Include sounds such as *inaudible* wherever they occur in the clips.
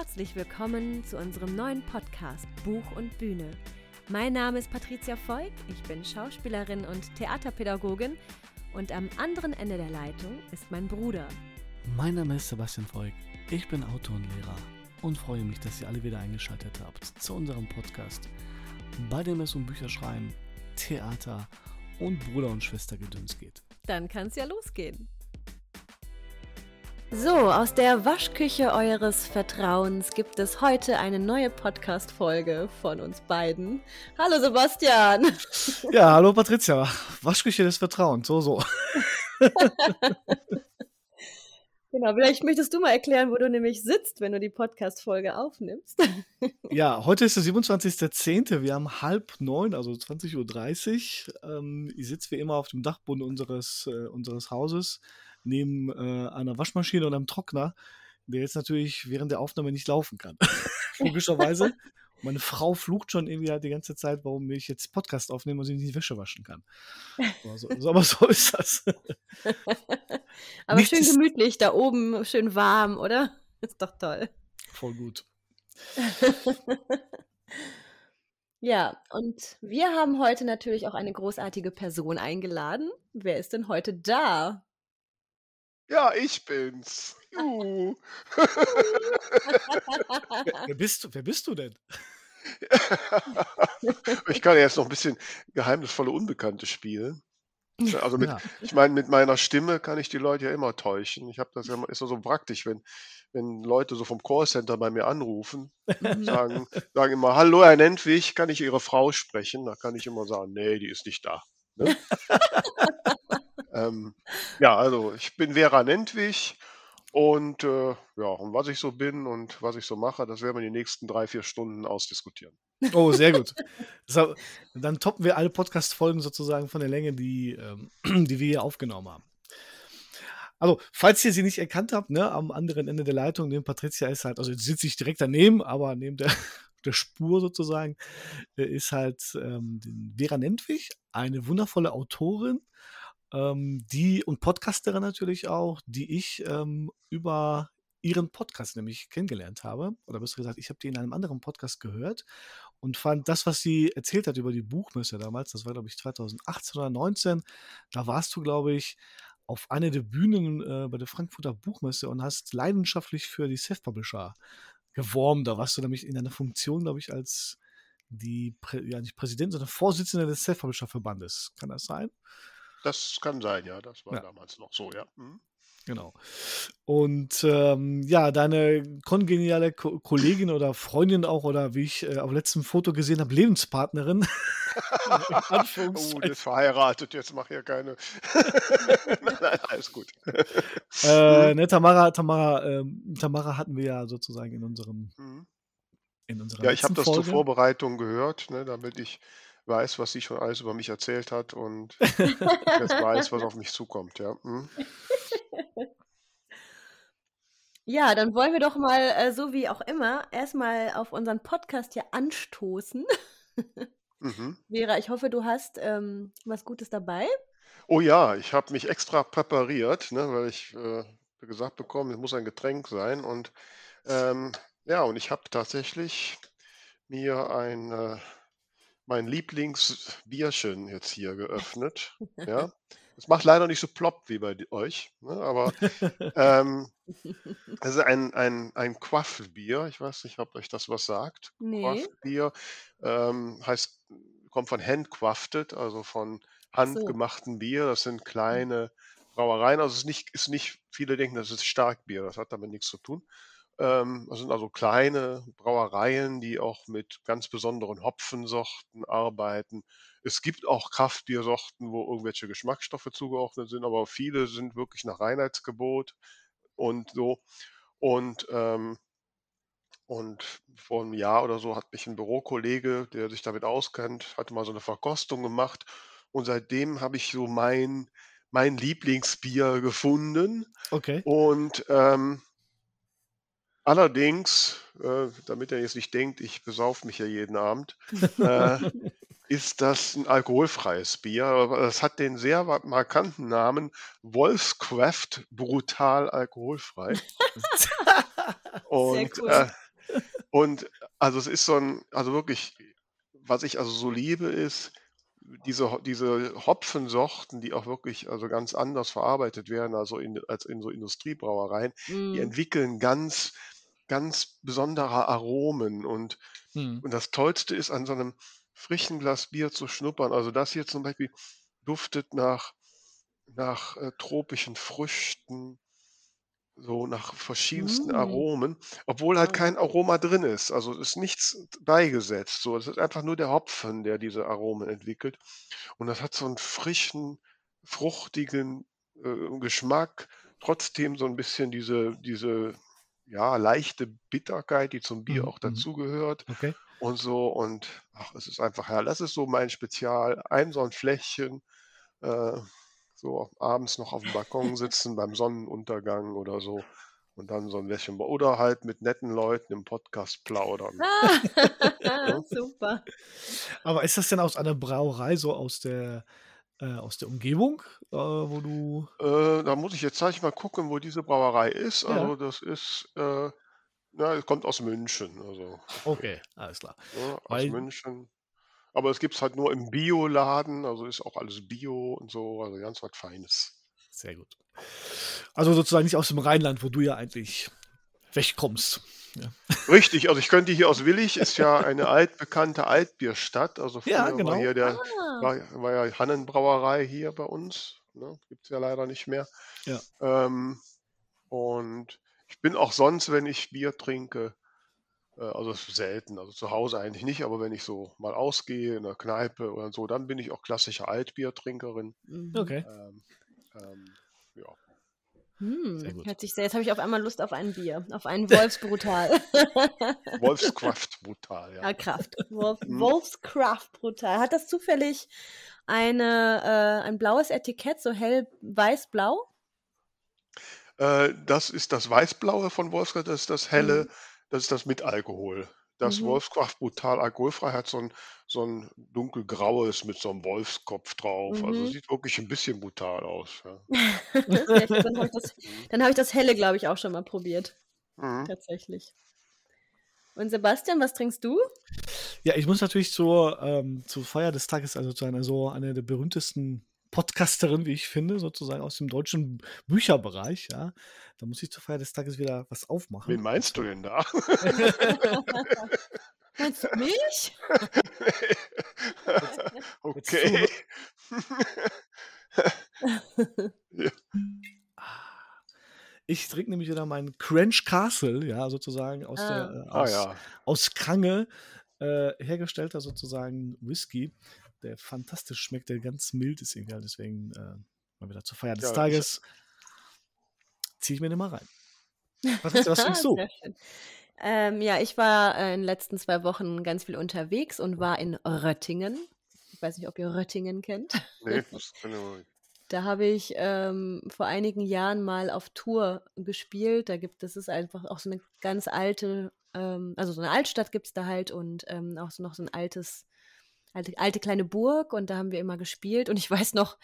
herzlich willkommen zu unserem neuen Podcast Buch und Bühne. Mein Name ist Patricia Voigt, ich bin Schauspielerin und Theaterpädagogin und am anderen Ende der Leitung ist mein Bruder. Mein Name ist Sebastian Voigt, ich bin Autor und Lehrer und freue mich, dass ihr alle wieder eingeschaltet habt zu unserem Podcast, bei dem es um Bücher schreiben, Theater und Bruder- und Schwestergedöns geht. Dann kann es ja losgehen. So, aus der Waschküche eures Vertrauens gibt es heute eine neue Podcast-Folge von uns beiden. Hallo Sebastian! *laughs* Ja, hallo Patricia. Waschküche des Vertrauens, so, so. *laughs* genau, vielleicht möchtest du mal erklären, wo du nämlich sitzt, wenn du die Podcast-Folge aufnimmst. *laughs* ja, heute ist der 27.10. Wir haben halb neun, also 20.30 Uhr. Ähm, ich sitze wie immer auf dem Dachboden unseres, äh, unseres Hauses neben äh, einer Waschmaschine und einem Trockner, der jetzt natürlich während der Aufnahme nicht laufen kann. *laughs* Logischerweise. Meine Frau flucht schon irgendwie halt die ganze Zeit, warum ich jetzt Podcast aufnehme und sie nicht die Wäsche waschen kann. Aber so, aber so ist das. *laughs* aber Nichts schön gemütlich da oben, schön warm, oder? *laughs* Ist doch toll. Voll gut. ja, und wir haben heute natürlich auch eine großartige Person eingeladen. Wer ist denn heute da? Ja, ich bin's. Uh. *laughs* wer, bist du, wer bist du denn? *laughs* ich kann jetzt noch ein bisschen geheimnisvolle Unbekannte spielen. Also mit, ja. ich meine, mit meiner Stimme kann ich die Leute ja immer täuschen. Ich habe das ja ist so praktisch, wenn, wenn Leute so vom Callcenter bei mir anrufen, *laughs* sagen, sagen immer, hallo Herr Nentwig, kann ich Ihre Frau sprechen? Da kann ich immer sagen, nee, die ist nicht da. Ne? Ähm, ja, also ich bin Vera Nentwig und äh, ja, und was ich so bin und was ich so mache, das werden wir in den nächsten drei, vier Stunden ausdiskutieren. Oh, sehr gut. Das, dann toppen wir alle Podcast-Folgen sozusagen von der Länge, die, ähm, *clears throat* die wir hier aufgenommen haben. Also, falls ihr sie nicht erkannt habt, ne, am anderen Ende der Leitung, neben Patricia ist halt, also sitze ich direkt daneben, aber neben der, *laughs* der Spur sozusagen, äh, ist halt ähm, Vera Nentwig, eine wundervolle Autorin, ähm, die und Podcasterin natürlich auch, die ich ähm, über ihren Podcast nämlich kennengelernt habe. Oder besser gesagt, ich habe die in einem anderen Podcast gehört und fand das, was sie erzählt hat über die Buchmesse damals, das war glaube ich 2018 oder 2019, da warst du, glaube ich, auf einer der Bühnen äh, bei der Frankfurter Buchmesse und hast leidenschaftlich für die Self-Publisher geworben. Da warst du nämlich in einer Funktion, glaube ich, als die, ja nicht Präsident, sondern Vorsitzende des Self-Publisher-Verbandes. Kann das sein? Das kann sein, ja. Das war Ja. damals noch so, ja. Mhm. Genau. Und ähm, ja, deine kongeniale Ko Kollegin oder Freundin auch, oder wie ich äh, auf letztem Foto gesehen habe, Lebenspartnerin. *laughs* *laughs* Oh, die ist verheiratet, jetzt mach hier keine. *laughs* Nein, nein, alles gut. Äh, ne, Tamara, Tamara, ähm, Tamara hatten wir ja sozusagen in unserem Mhm. in unserer Ja, ich habe das zur Vorbereitung gehört, ne, damit ich weiß, was sie schon alles über mich erzählt hat und jetzt weiß, was auf *laughs* mich zukommt, ja. Hm. Ja, dann wollen wir doch mal, äh, so wie auch immer, erstmal auf unseren Podcast hier anstoßen. Mhm. *laughs* Vera, ich hoffe, du hast ähm, was Gutes dabei. Oh ja, ich habe mich extra präpariert, ne, weil ich äh, gesagt bekommen, es muss ein Getränk sein. Und ähm, ja, und ich habe tatsächlich mir ein äh, mein Lieblingsbierchen jetzt hier geöffnet. Ja. *laughs* Es macht leider nicht so plopp wie bei euch, ne? aber ähm, *laughs* es ist ein, ein, ein Quaffbier. Ich weiß nicht, ob euch das was sagt. Nee. Quaffbier ähm, heißt, kommt von handcrafted, also von handgemachten Bier. Das sind kleine Brauereien. Also es ist nicht, ist nicht, viele denken, das ist Starkbier. Das hat damit nichts zu tun. Ähm, das sind also kleine Brauereien, die auch mit ganz besonderen Hopfensorten arbeiten. Es gibt auch Kraftbiersorten, wo irgendwelche Geschmacksstoffe zugeordnet sind, aber viele sind wirklich nach Reinheitsgebot und so. Und, ähm, und vor einem Jahr oder so hat mich ein Bürokollege, der sich damit auskennt, hatte mal so eine Verkostung gemacht. Und seitdem habe ich so mein, mein Lieblingsbier gefunden. Okay. Und ähm, Allerdings, äh, damit er jetzt nicht denkt, ich besaufe mich ja jeden Abend, *laughs* äh, ist das ein alkoholfreies Bier. Es hat den sehr markanten Namen Wolfscraft brutal alkoholfrei. *laughs* Und cool. äh, Und also es ist so ein, also wirklich, was ich also so liebe, ist diese, diese Hopfensorten, die auch wirklich also ganz anders verarbeitet werden, also in, als in so Industriebrauereien, die Mm. entwickeln ganz, ganz besondere Aromen. Und, Mhm. und das Tollste ist, an so einem frischen Glas Bier zu schnuppern. Also das hier zum Beispiel duftet nach, nach äh, tropischen Früchten, so nach verschiedensten Mm. Aromen, obwohl halt kein Aroma drin ist. Also es ist nichts beigesetzt. So, es ist einfach nur der Hopfen, der diese Aromen entwickelt. Und das hat so einen frischen, fruchtigen äh, Geschmack, trotzdem so ein bisschen diese, diese ja, leichte Bitterkeit, die zum Bier Mhm. auch Mhm. dazugehört Okay. und so. Und ach, es ist einfach herrlich. Das ist so mein Spezial. Ein so ein Fläschchen, äh, so abends noch auf dem Balkon *laughs* sitzen beim Sonnenuntergang oder so. Und dann so ein Lächeln. Oder halt mit netten Leuten im Podcast plaudern. Ah, *laughs* *laughs* super. Aber ist das denn aus einer Brauerei, so aus der, äh, aus der Umgebung, äh, wo du. Äh, da muss ich jetzt gleich mal gucken, wo diese Brauerei ist. Ja. Also das ist, äh, na, es kommt aus München. Also Okay, alles klar. *laughs* ne, aus Weil- München. Aber es gibt es halt nur im Bioladen. Also ist auch alles Bio und so. Also ganz was Feines. Sehr gut. Also sozusagen nicht aus dem Rheinland, wo du ja eigentlich wegkommst. Richtig, also ich könnte hier aus Willig, ist ja eine altbekannte Altbierstadt. Also früher Ja, genau. war hier der, Ah. war, war ja Hannenbrauerei hier bei uns. Ne? Gibt es ja leider nicht mehr. Ja. Ähm, und ich bin auch sonst, wenn ich Bier trinke, äh, also selten, also zu Hause eigentlich nicht, aber wenn ich so mal ausgehe in der Kneipe oder so, dann bin ich auch klassische Altbiertrinkerin. Mhm. Okay. Ähm, ähm, ja. Hm, Sehr gut. hört sich sehr, jetzt habe ich auf einmal Lust auf ein Bier, auf einen Wolfsbrutal. *laughs* Wolfskraft brutal, ja. ah, Kraft. Wolf, Mhm. Wolfskraft Brutal. Hat das zufällig eine, äh, ein blaues Etikett, so hell weiß-blau? Äh, das ist das Weißblaue von Wolfskraft, das ist das Helle, Mhm. das ist das mit Alkohol. Das Mhm. Wolfskraft brutal alkoholfrei hat so ein, so ein dunkelgraues mit so einem Wolfskopf drauf. Also Mhm. sieht wirklich ein bisschen brutal aus. Ja. *laughs* Dann habe ich, das- *laughs* dann hab ich das helle, glaube ich, auch schon mal probiert. Mhm. Tatsächlich. Und Sebastian, was trinkst du? Ja, ich muss natürlich zur, ähm, zur Feier des Tages, also zu einer so einer der berühmtesten Podcasterin, wie ich finde, sozusagen aus dem deutschen Bücherbereich, ja. Da muss ich zur Feier des Tages wieder was aufmachen. Wen meinst du denn da? *laughs* Meinst du mich? *laughs* okay. *laughs* Ich trinke nämlich wieder meinen Cranch Castle, ja, sozusagen aus, Ah. der, äh, Ah aus, ja. aus Kange äh, hergestellter sozusagen Whisky, der fantastisch schmeckt, der ganz mild ist irgendwie. halt. Deswegen äh, mal wieder zur Feier des Ja, Tages ziehe ich mir den mal rein. Was, ist, was *laughs* trinkst du? Ähm, ja, ich war äh, in den letzten zwei Wochen ganz viel unterwegs und war in Röttingen. Ich weiß nicht, ob ihr Röttingen kennt. Nee, *laughs* Da habe ich ähm, vor einigen Jahren mal auf Tour gespielt. Da gibt es ist einfach auch so eine ganz alte, ähm, also so eine Altstadt gibt es da halt und ähm, auch so noch so ein altes, alte, alte kleine Burg und da haben wir immer gespielt. Und ich weiß noch,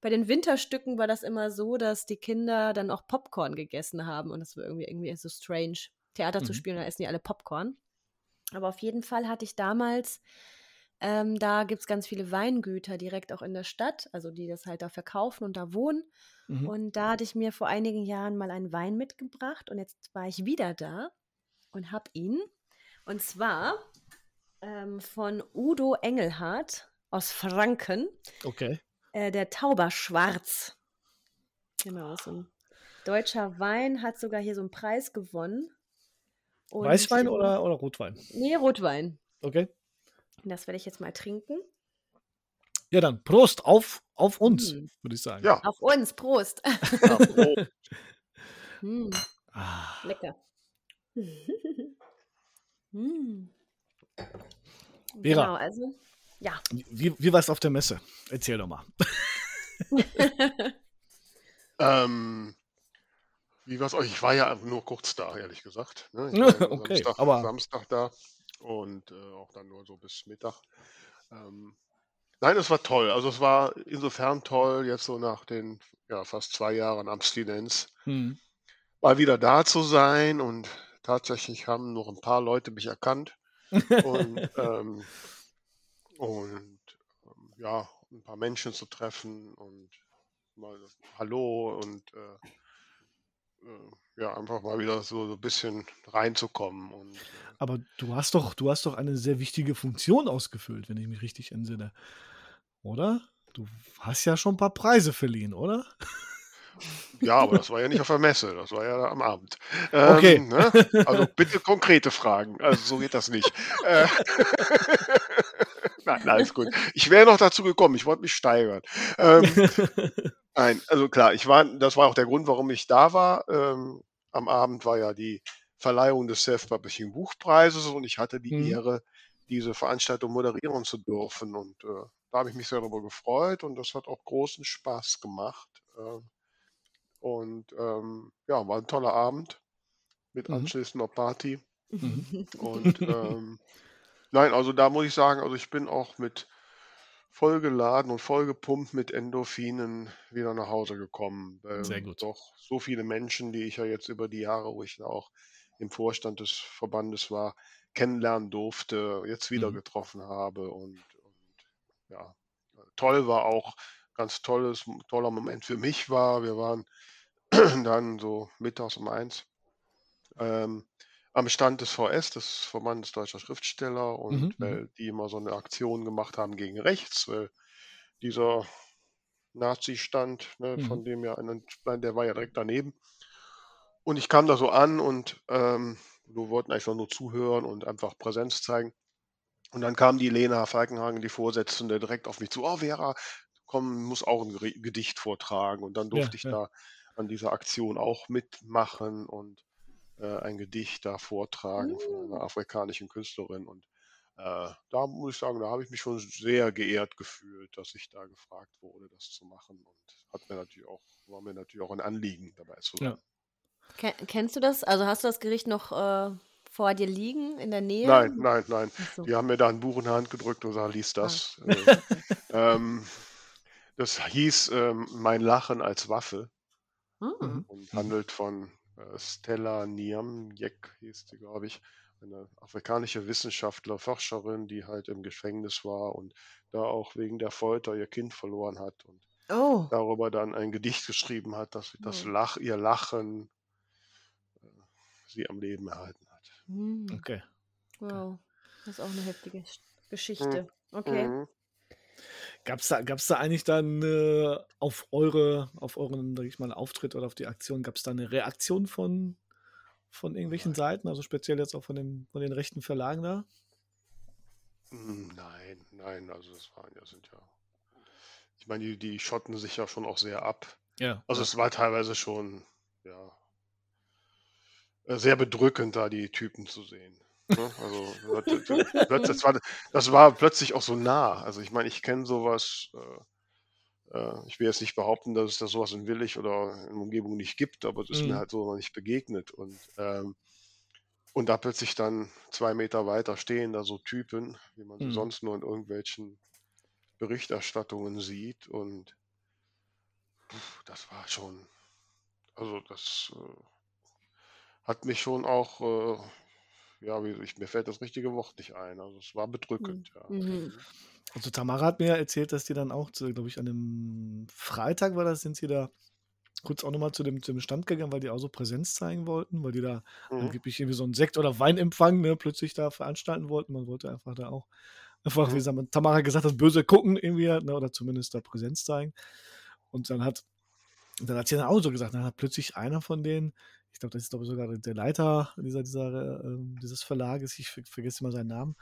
bei den Winterstücken war das immer so, dass die Kinder dann auch Popcorn gegessen haben und das war irgendwie, irgendwie so strange, Theater zu Mhm. spielen, da essen die alle Popcorn. Aber auf jeden Fall hatte ich damals ähm, da gibt es ganz viele Weingüter direkt auch in der Stadt, also die das halt da verkaufen und da wohnen. Mhm. Und da hatte ich mir vor einigen Jahren mal einen Wein mitgebracht und jetzt war ich wieder da und habe ihn. Und zwar ähm, von Udo Engelhardt aus Franken, Okay. äh, der Tauberschwarz. Genau, so ein deutscher Wein, hat sogar hier so einen Preis gewonnen. Und, Weißwein oder, oder Rotwein? Nee, Rotwein. Okay. Und Das werde ich jetzt mal trinken. Ja, dann Prost auf, auf uns, Mhm. würde ich sagen. Ja, Auf uns, Prost. ja *laughs* Prost. Hm, Ah, lecker. *laughs* hm. Vera. Genau, also, ja. wie, wie war es auf der Messe? Erzähl doch mal. *laughs* ähm, wie war's euch? Ich war ja nur kurz da, ehrlich gesagt. Ne? Ich *laughs* war ja Okay, Samstag, aber- Samstag da und äh, auch dann nur so bis Mittag. Ähm, nein, es war toll. Also es war insofern toll, jetzt so nach den ja, fast zwei Jahren Abstinenz Hm. mal wieder da zu sein und tatsächlich haben noch ein paar Leute mich erkannt und, ähm, und ähm, ja, ein paar Menschen zu treffen und mal Hallo und äh, äh, ja, einfach mal wieder so, so ein bisschen reinzukommen. Und, äh, Aber du hast doch, du hast doch eine sehr wichtige Funktion ausgefüllt, wenn ich mich richtig entsinne. Oder? Du hast ja schon ein paar Preise verliehen, oder? *laughs* Ja, aber das war ja nicht auf der Messe, das war ja am Abend. Okay. Ähm, ne? Also bitte konkrete Fragen. Also so geht das nicht. *laughs* Äh, *laughs* Nein, alles gut. Ich wäre noch dazu gekommen, ich wollte mich steigern. Ähm, *laughs* nein, also klar, ich war, das war auch der Grund, warum ich da war. Ähm, am Abend war ja die Verleihung des Self-Publishing Buchpreises und ich hatte die Mhm. Ehre, diese Veranstaltung moderieren zu dürfen. Und äh, da habe ich mich sehr darüber gefreut und das hat auch großen Spaß gemacht. Ähm, und ähm, ja, war ein toller Abend mit Mhm. anschließender Party. Mhm. Und ähm, nein, also da muss ich sagen, also ich bin auch mit vollgeladen und vollgepumpt mit Endorphinen wieder nach Hause gekommen. Sehr Weil gut. doch so viele Menschen, die ich ja jetzt über die Jahre, wo ich auch im Vorstand des Verbandes war, kennenlernen durfte, jetzt wieder Mhm. getroffen habe. Und, und ja, toll war auch, ganz tolles, toller Moment für mich war, wir waren *clears throat* dann so mittags um eins ähm, am Stand des VS, des Verbandes Deutscher Schriftsteller, und Mhm. Mhm. weil die immer so eine Aktion gemacht haben gegen rechts, weil dieser Nazi-Stand, ne, Mhm. von dem ja, ein- der war ja direkt daneben. Und ich kam da so an und ähm, wir wollten einfach nur zuhören und einfach Präsenz zeigen. Und dann kam die Lena Falkenhagen, die Vorsitzende, direkt auf mich zu. Oh, Vera, komm, muss auch ein Gedicht vortragen. Und dann Ja, durfte ich ja. da an dieser Aktion auch mitmachen und äh, ein Gedicht da vortragen von einer afrikanischen Künstlerin. Und äh, da muss ich sagen, da habe ich mich schon sehr geehrt gefühlt, dass ich da gefragt wurde, das zu machen. Und hat mir natürlich auch, war mir natürlich auch ein Anliegen dabei zu sein. Ja. Ken kennst du das? Also hast du das Gericht noch äh, vor dir liegen, in der Nähe? Nein, nein, nein. So. Die haben mir da ein Buch in die Hand gedrückt und gesagt, lies das. Ah, *laughs* Äh, okay. ähm, das hieß ähm, Mein Lachen als Waffe Hm. Mhm. und Mhm. handelt von äh, Stella Niamyek, hieß die, glaube ich, eine afrikanische Wissenschaftler, Forscherin, die halt im Gefängnis war und da auch wegen der Folter ihr Kind verloren hat und Oh. darüber dann ein Gedicht geschrieben hat, dass das Oh. Lach, ihr Lachen äh, sie am Leben erhalten hat. Hm. Okay. Wow. Das ist auch eine heftige Mhm. Geschichte. Okay. Gab's da, gab's da eigentlich dann äh, auf eure, auf euren, sag ich mal, Auftritt oder auf die Aktion, gab es da eine Reaktion von, von irgendwelchen Nein. Seiten, also speziell jetzt auch von, dem, von den rechten Verlagen da? Mm, Nein, nein, also das waren ja, sind ja, ich meine, die, die schotten sich ja schon auch sehr ab. Ja. Also ja. es war teilweise schon, ja, äh, sehr bedrückend, da die Typen zu sehen. Ne? Also das, war, das war plötzlich auch so nah. Also ich meine, ich kenne sowas, äh, äh, ich will jetzt nicht behaupten, dass es da sowas in Willig oder in der Umgebung nicht gibt, aber es ist mir Mhm. halt so noch nicht begegnet. Und, ähm, und da plötzlich dann zwei Meter weiter stehen da so Typen, wie man sie Mhm. sonst nur in irgendwelchen Berichterstattungen sieht. Und pf, das war schon, also das äh, hat mich schon auch, äh, ja, wie, ich, mir fällt das richtige Wort nicht ein. Also es war Hm. bedrückend, ja. Mhm. Mhm. Also Tamara hat mir ja erzählt, dass die dann auch, glaube ich, an einem Freitag war das, sind sie da kurz auch nochmal zu dem, zu dem Stand gegangen, weil die auch so Präsenz zeigen wollten, weil die da Mhm. angeblich irgendwie so einen Sekt- oder Weinempfang ne, plötzlich da veranstalten wollten. Man wollte einfach da auch, einfach, wie Mhm. sagen wir, Tamara gesagt hat, böse gucken irgendwie, halt, ne, oder zumindest da Präsenz zeigen. Und dann hat, dann hat sie dann auch so gesagt, dann hat plötzlich einer von denen, ich glaube, das ist glaube ich sogar der Leiter dieser, dieser, äh, dieses Verlages, ich ver vergesse immer seinen Namen,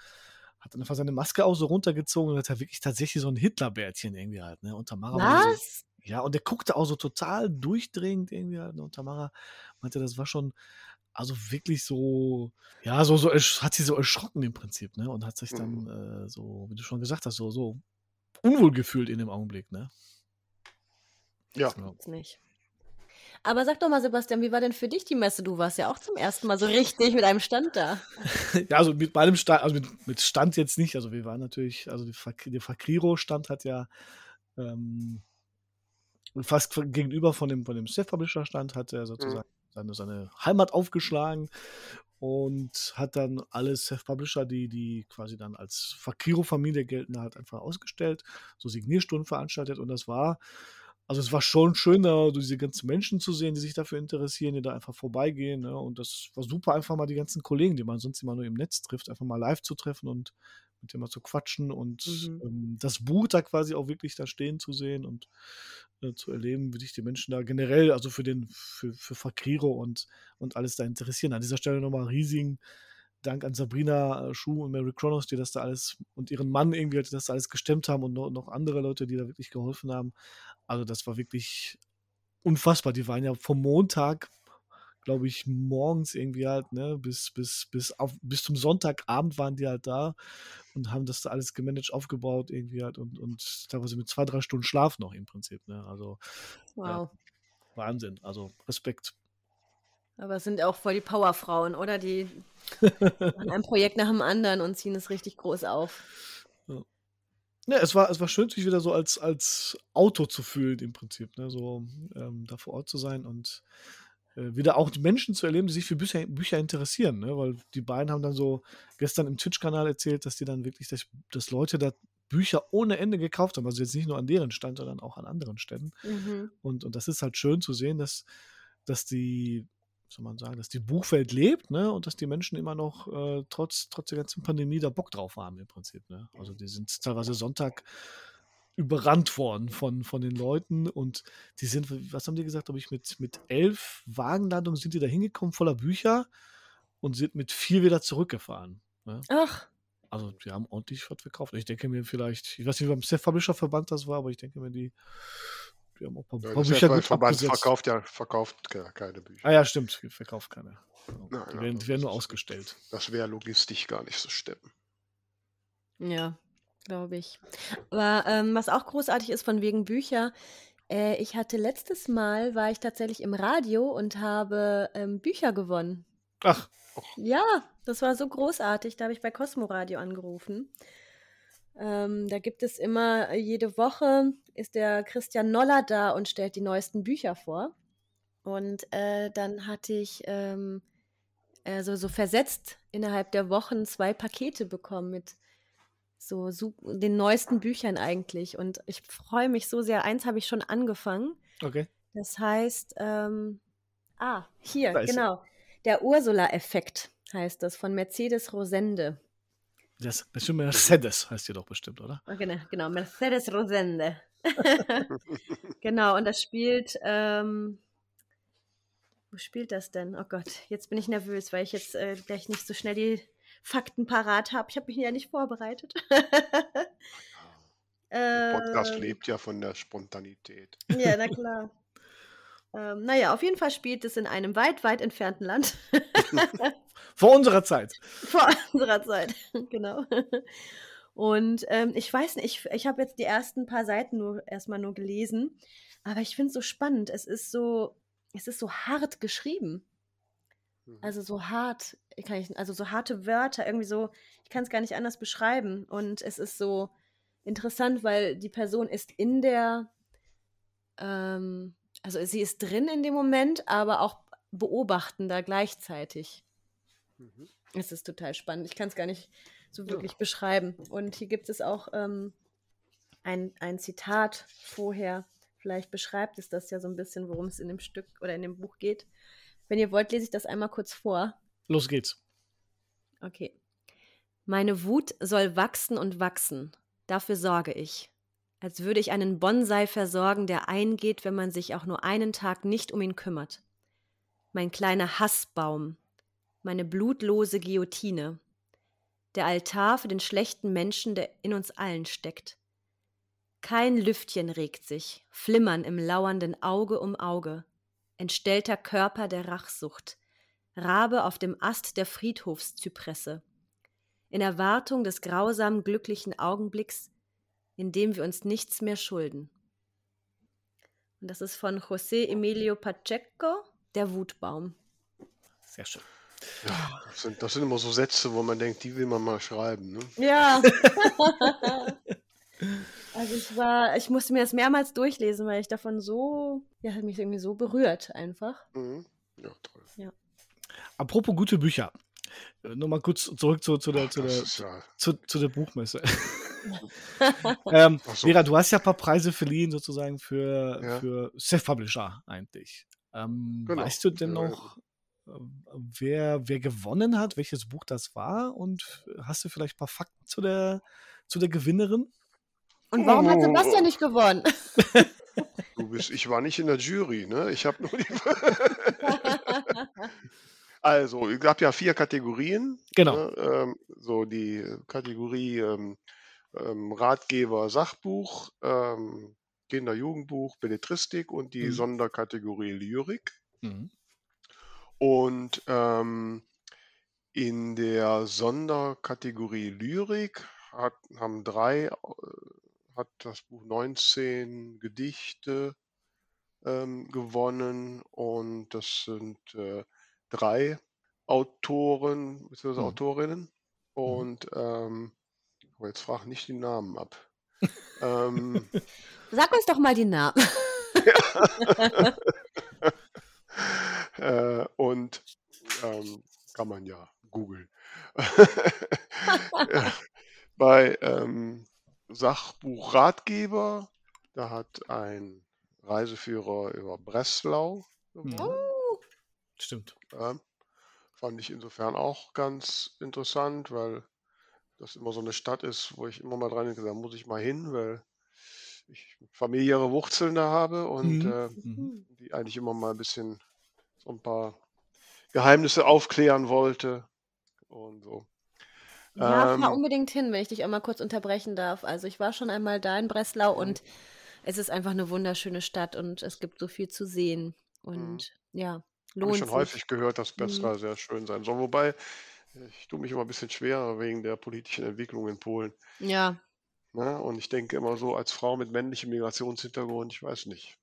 hat dann einfach seine Maske auch so runtergezogen und hat ja wirklich tatsächlich so ein Hitlerbärtchen irgendwie halt, ne? Und Tamara war so, Was? ja, und der guckte auch so total durchdringend irgendwie halt, ne? Und Tamara meinte, das war schon, also wirklich so, ja, so, so, hat sie so erschrocken im Prinzip, ne? Und hat sich dann Mhm. äh, so, wie du schon gesagt hast, so, so unwohl gefühlt in dem Augenblick, ne? Ja. Gibt's nicht. Aber sag doch mal, Sebastian, wie war denn für dich die Messe? Du warst ja auch zum ersten Mal so richtig mit einem Stand da. *laughs* Ja, also mit meinem Stand, also mit, mit Stand jetzt nicht. Also wir waren natürlich, also der Fakriro-Stand hat ja ähm, fast gegenüber von dem, von dem Self-Publisher-Stand hat er mhm. sozusagen seine, seine Heimat aufgeschlagen. und hat dann alle Self-Publisher, die, die quasi dann als Fakiro-Familie gelten, halt einfach ausgestellt, so Signierstunden veranstaltet und das war, also es war schon schön, da diese ganzen Menschen zu sehen, die sich dafür interessieren, die da einfach vorbeigehen. Ne? Und das war super, einfach mal die ganzen Kollegen, die man sonst immer nur im Netz trifft, einfach mal live zu treffen und mit dem mal zu quatschen und mhm. ähm, das Buch da quasi auch wirklich da stehen zu sehen und äh, zu erleben, wie sich die Menschen da generell, also für den, für, für Fakriro und, und alles da interessieren. An dieser Stelle nochmal riesigen Dank an Sabrina äh, Schuh und Mary Kronos, die das da alles und ihren Mann irgendwie, die das da alles gestemmt haben und noch, noch andere Leute, die da wirklich geholfen haben. Also das war wirklich unfassbar. Die waren ja vom Montag glaube ich, morgens irgendwie halt, ne, bis, bis, bis, auf, bis zum Sonntagabend waren die halt da und haben das da alles gemanagt, aufgebaut, irgendwie halt und, und teilweise mit zwei, drei Stunden Schlaf noch im Prinzip, ne? Also wow. Ja, Wahnsinn, also Respekt. Aber es sind auch voll die Powerfrauen, oder? Die *laughs* ein Projekt nach dem anderen und ziehen es richtig groß auf. Ja, es war, es war schön, sich wieder so als, als Auto zu fühlen, im Prinzip, ne? so ähm, da vor Ort zu sein und äh, wieder auch die Menschen zu erleben, die sich für Bücher, Bücher interessieren, ne? weil die beiden haben dann so gestern im Twitch-Kanal erzählt, dass die dann wirklich, dass, dass, Leute da Bücher ohne Ende gekauft haben, also jetzt nicht nur an deren Stand, sondern auch an anderen Ständen. Mhm. Und, und das ist halt schön zu sehen, dass, dass die, soll man sagen, dass die Buchwelt lebt, ne? Und dass die Menschen immer noch äh, trotz, trotz der ganzen Pandemie da Bock drauf haben im Prinzip. Ne? Also die sind teilweise Sonntag überrannt worden von, von den Leuten und die sind, was haben die gesagt, ob ich mit, mit elf Wagenladungen sind die da hingekommen voller Bücher und sind mit vier wieder zurückgefahren. Ne? Ach. Also die haben ordentlich was verkauft. Ich denke mir vielleicht, ich weiß nicht, wie beim Self-Publisher-Verband das war, aber ich denke mir, die, die haben auch ein paar, ja, paar Bücher gut Verband verkauft ja verkauft keine Bücher. Ah ja, stimmt, verkauft keine. Nein, die, werden, die werden nur ausgestellt. Das wäre logistisch gar nicht so stemmen. Ja, Glaube ich. Aber ähm, was auch großartig ist von wegen Bücher, äh, ich hatte letztes Mal, war ich tatsächlich im Radio und habe ähm, Bücher gewonnen. Ach. Ja, das war so großartig. Da habe ich bei Cosmo Radio angerufen. Ähm, da gibt es immer, jede Woche ist der Christian Noller da und stellt die neuesten Bücher vor. Und äh, dann hatte ich ähm, also so versetzt innerhalb der Wochen zwei Pakete bekommen mit so, so den neuesten Büchern eigentlich. Und ich freue mich so sehr. Eins habe ich schon angefangen. Okay. Das heißt, ähm, ah, hier, genau. Der Ursula-Effekt heißt das von Mercedes Rosende. Das bestimmt Mercedes heißt die doch bestimmt, oder? Ah, genau, genau, Mercedes Rosende. *laughs* *laughs* genau, und das spielt, ähm, wo spielt das denn? Oh Gott, jetzt bin ich nervös, weil ich jetzt äh, gleich nicht so schnell die Fakten parat habe. Ich habe mich ja nicht vorbereitet. Der Podcast *laughs* ähm, lebt ja von der Spontanität. Ja, na klar. Ähm, naja, auf jeden Fall spielt es in einem weit, weit entfernten Land. *laughs* Vor unserer Zeit. Vor unserer Zeit, *laughs* genau. Und ähm, ich weiß nicht, ich, ich habe jetzt die ersten paar Seiten nur erstmal nur gelesen, aber ich finde es so spannend. Es ist so, es ist so hart geschrieben. Mhm. Also so hart, kann ich, also so harte Wörter, irgendwie so, ich kann es gar nicht anders beschreiben. Und es ist so interessant, weil die Person ist in der, ähm, also sie ist drin in dem Moment, aber auch beobachtender gleichzeitig. Mhm. Es ist total spannend. Ich kann es gar nicht so wirklich ja. beschreiben. Und hier gibt es auch ähm, ein, ein Zitat vorher. Vielleicht beschreibt es das ja so ein bisschen, worum es in dem Stück oder in dem Buch geht. Wenn ihr wollt, lese ich das einmal kurz vor. Los geht's. Okay. Meine Wut soll wachsen und wachsen. Dafür sorge ich. Als würde ich einen Bonsai versorgen, der eingeht, wenn man sich auch nur einen Tag nicht um ihn kümmert. Mein kleiner Hassbaum. Meine blutlose Guillotine. Der Altar für den schlechten Menschen, der in uns allen steckt. Kein Lüftchen regt sich, flimmern im lauernden Auge um Auge entstellter Körper der Rachsucht, Rabe auf dem Ast der Friedhofszypresse, in Erwartung des grausamen glücklichen Augenblicks, in dem wir uns nichts mehr schulden. Und das ist von José Emilio Pacheco, der Wutbaum. Sehr schön. Ja, das sind, das sind immer so Sätze, wo man denkt, die will man mal schreiben. Ne? Ja. *laughs* *laughs* Also ich war, ich musste mir das mehrmals durchlesen, weil ich davon so, ja, hat mich irgendwie so berührt einfach. Mhm. Ja, toll. Ja. Apropos gute Bücher. Äh, Nochmal kurz zurück zu, zu, der, Ach, zu, der, ja. zu, zu der Buchmesse. *laughs* *laughs* ähm, so. Vera, du hast ja ein paar Preise verliehen sozusagen für, Ja. für Self-Publisher eigentlich. Ähm, Genau. Weißt du denn noch, äh, wer, wer gewonnen hat, welches Buch das war? Und hast du vielleicht ein paar Fakten zu der, zu der Gewinnerin? Und warum hat. Sebastian nicht gewonnen? *laughs* Du bist, ich war nicht in der Jury, ne? Ich habe nur die. *laughs* Also, es gab ja vier Kategorien. Genau. Ne? Ähm, so die Kategorie ähm, ähm, Ratgeber, Sachbuch, ähm, Kinder, Jugendbuch, Belletristik und die Mhm. Sonderkategorie Lyrik. Mhm. Und ähm, in der Sonderkategorie Lyrik hat, haben drei, äh, hat das Buch 19 Gedichte ähm, gewonnen und das sind äh, drei Autoren bzw. Mhm. Autorinnen. Und ähm, aber jetzt frag nicht die Namen ab. *laughs* ähm, Sag uns doch mal die Namen. *laughs* *laughs* äh, und ähm, kann man ja googeln. Ja, Bei ähm, Sachbuch Ratgeber, da hat ein Reiseführer über Breslau gewonnen. Oh, Stimmt. Ja, fand ich insofern auch ganz interessant, weil das immer so eine Stadt ist, wo ich immer mal dran denke, da muss ich mal hin, weil ich familiäre Wurzeln da habe und Mhm. äh, Mhm. die eigentlich immer mal ein bisschen so ein paar Geheimnisse aufklären wollte und so. Ja, Ähm, fahr unbedingt hin, wenn ich dich einmal kurz unterbrechen darf. Also ich war schon einmal da in Breslau Mhm. und es ist einfach eine wunderschöne Stadt und es gibt so viel zu sehen. Mhm. Und ja, Habe ich lohnt schon sich. häufig gehört, dass Mhm. Breslau sehr schön sein soll. Wobei, ich tue mich immer ein bisschen schwer wegen der politischen Entwicklung in Polen. Ja, Ne? Und ich denke immer so, als Frau mit männlichem Migrationshintergrund, ich weiß nicht,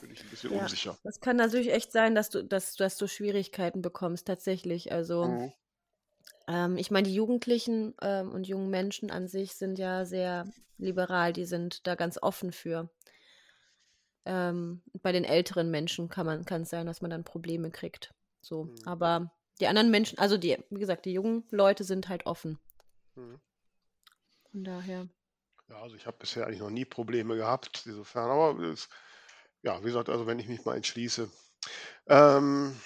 bin ich ein bisschen ja. unsicher. Das kann natürlich echt sein, dass du, dass, dass du Schwierigkeiten bekommst, tatsächlich. Also, Mhm. ähm, ich meine, die Jugendlichen ähm, und jungen Menschen an sich sind ja sehr liberal, die sind da ganz offen für. Ähm, bei den älteren Menschen kann man, kann es sein, dass man dann Probleme kriegt. So, Mhm. aber die anderen Menschen, also die, wie gesagt, die jungen Leute sind halt offen. Mhm. Von daher. Ja, also ich habe bisher eigentlich noch nie Probleme gehabt, insofern. Aber es, ja, wie gesagt, also wenn ich mich mal entschließe. Ähm,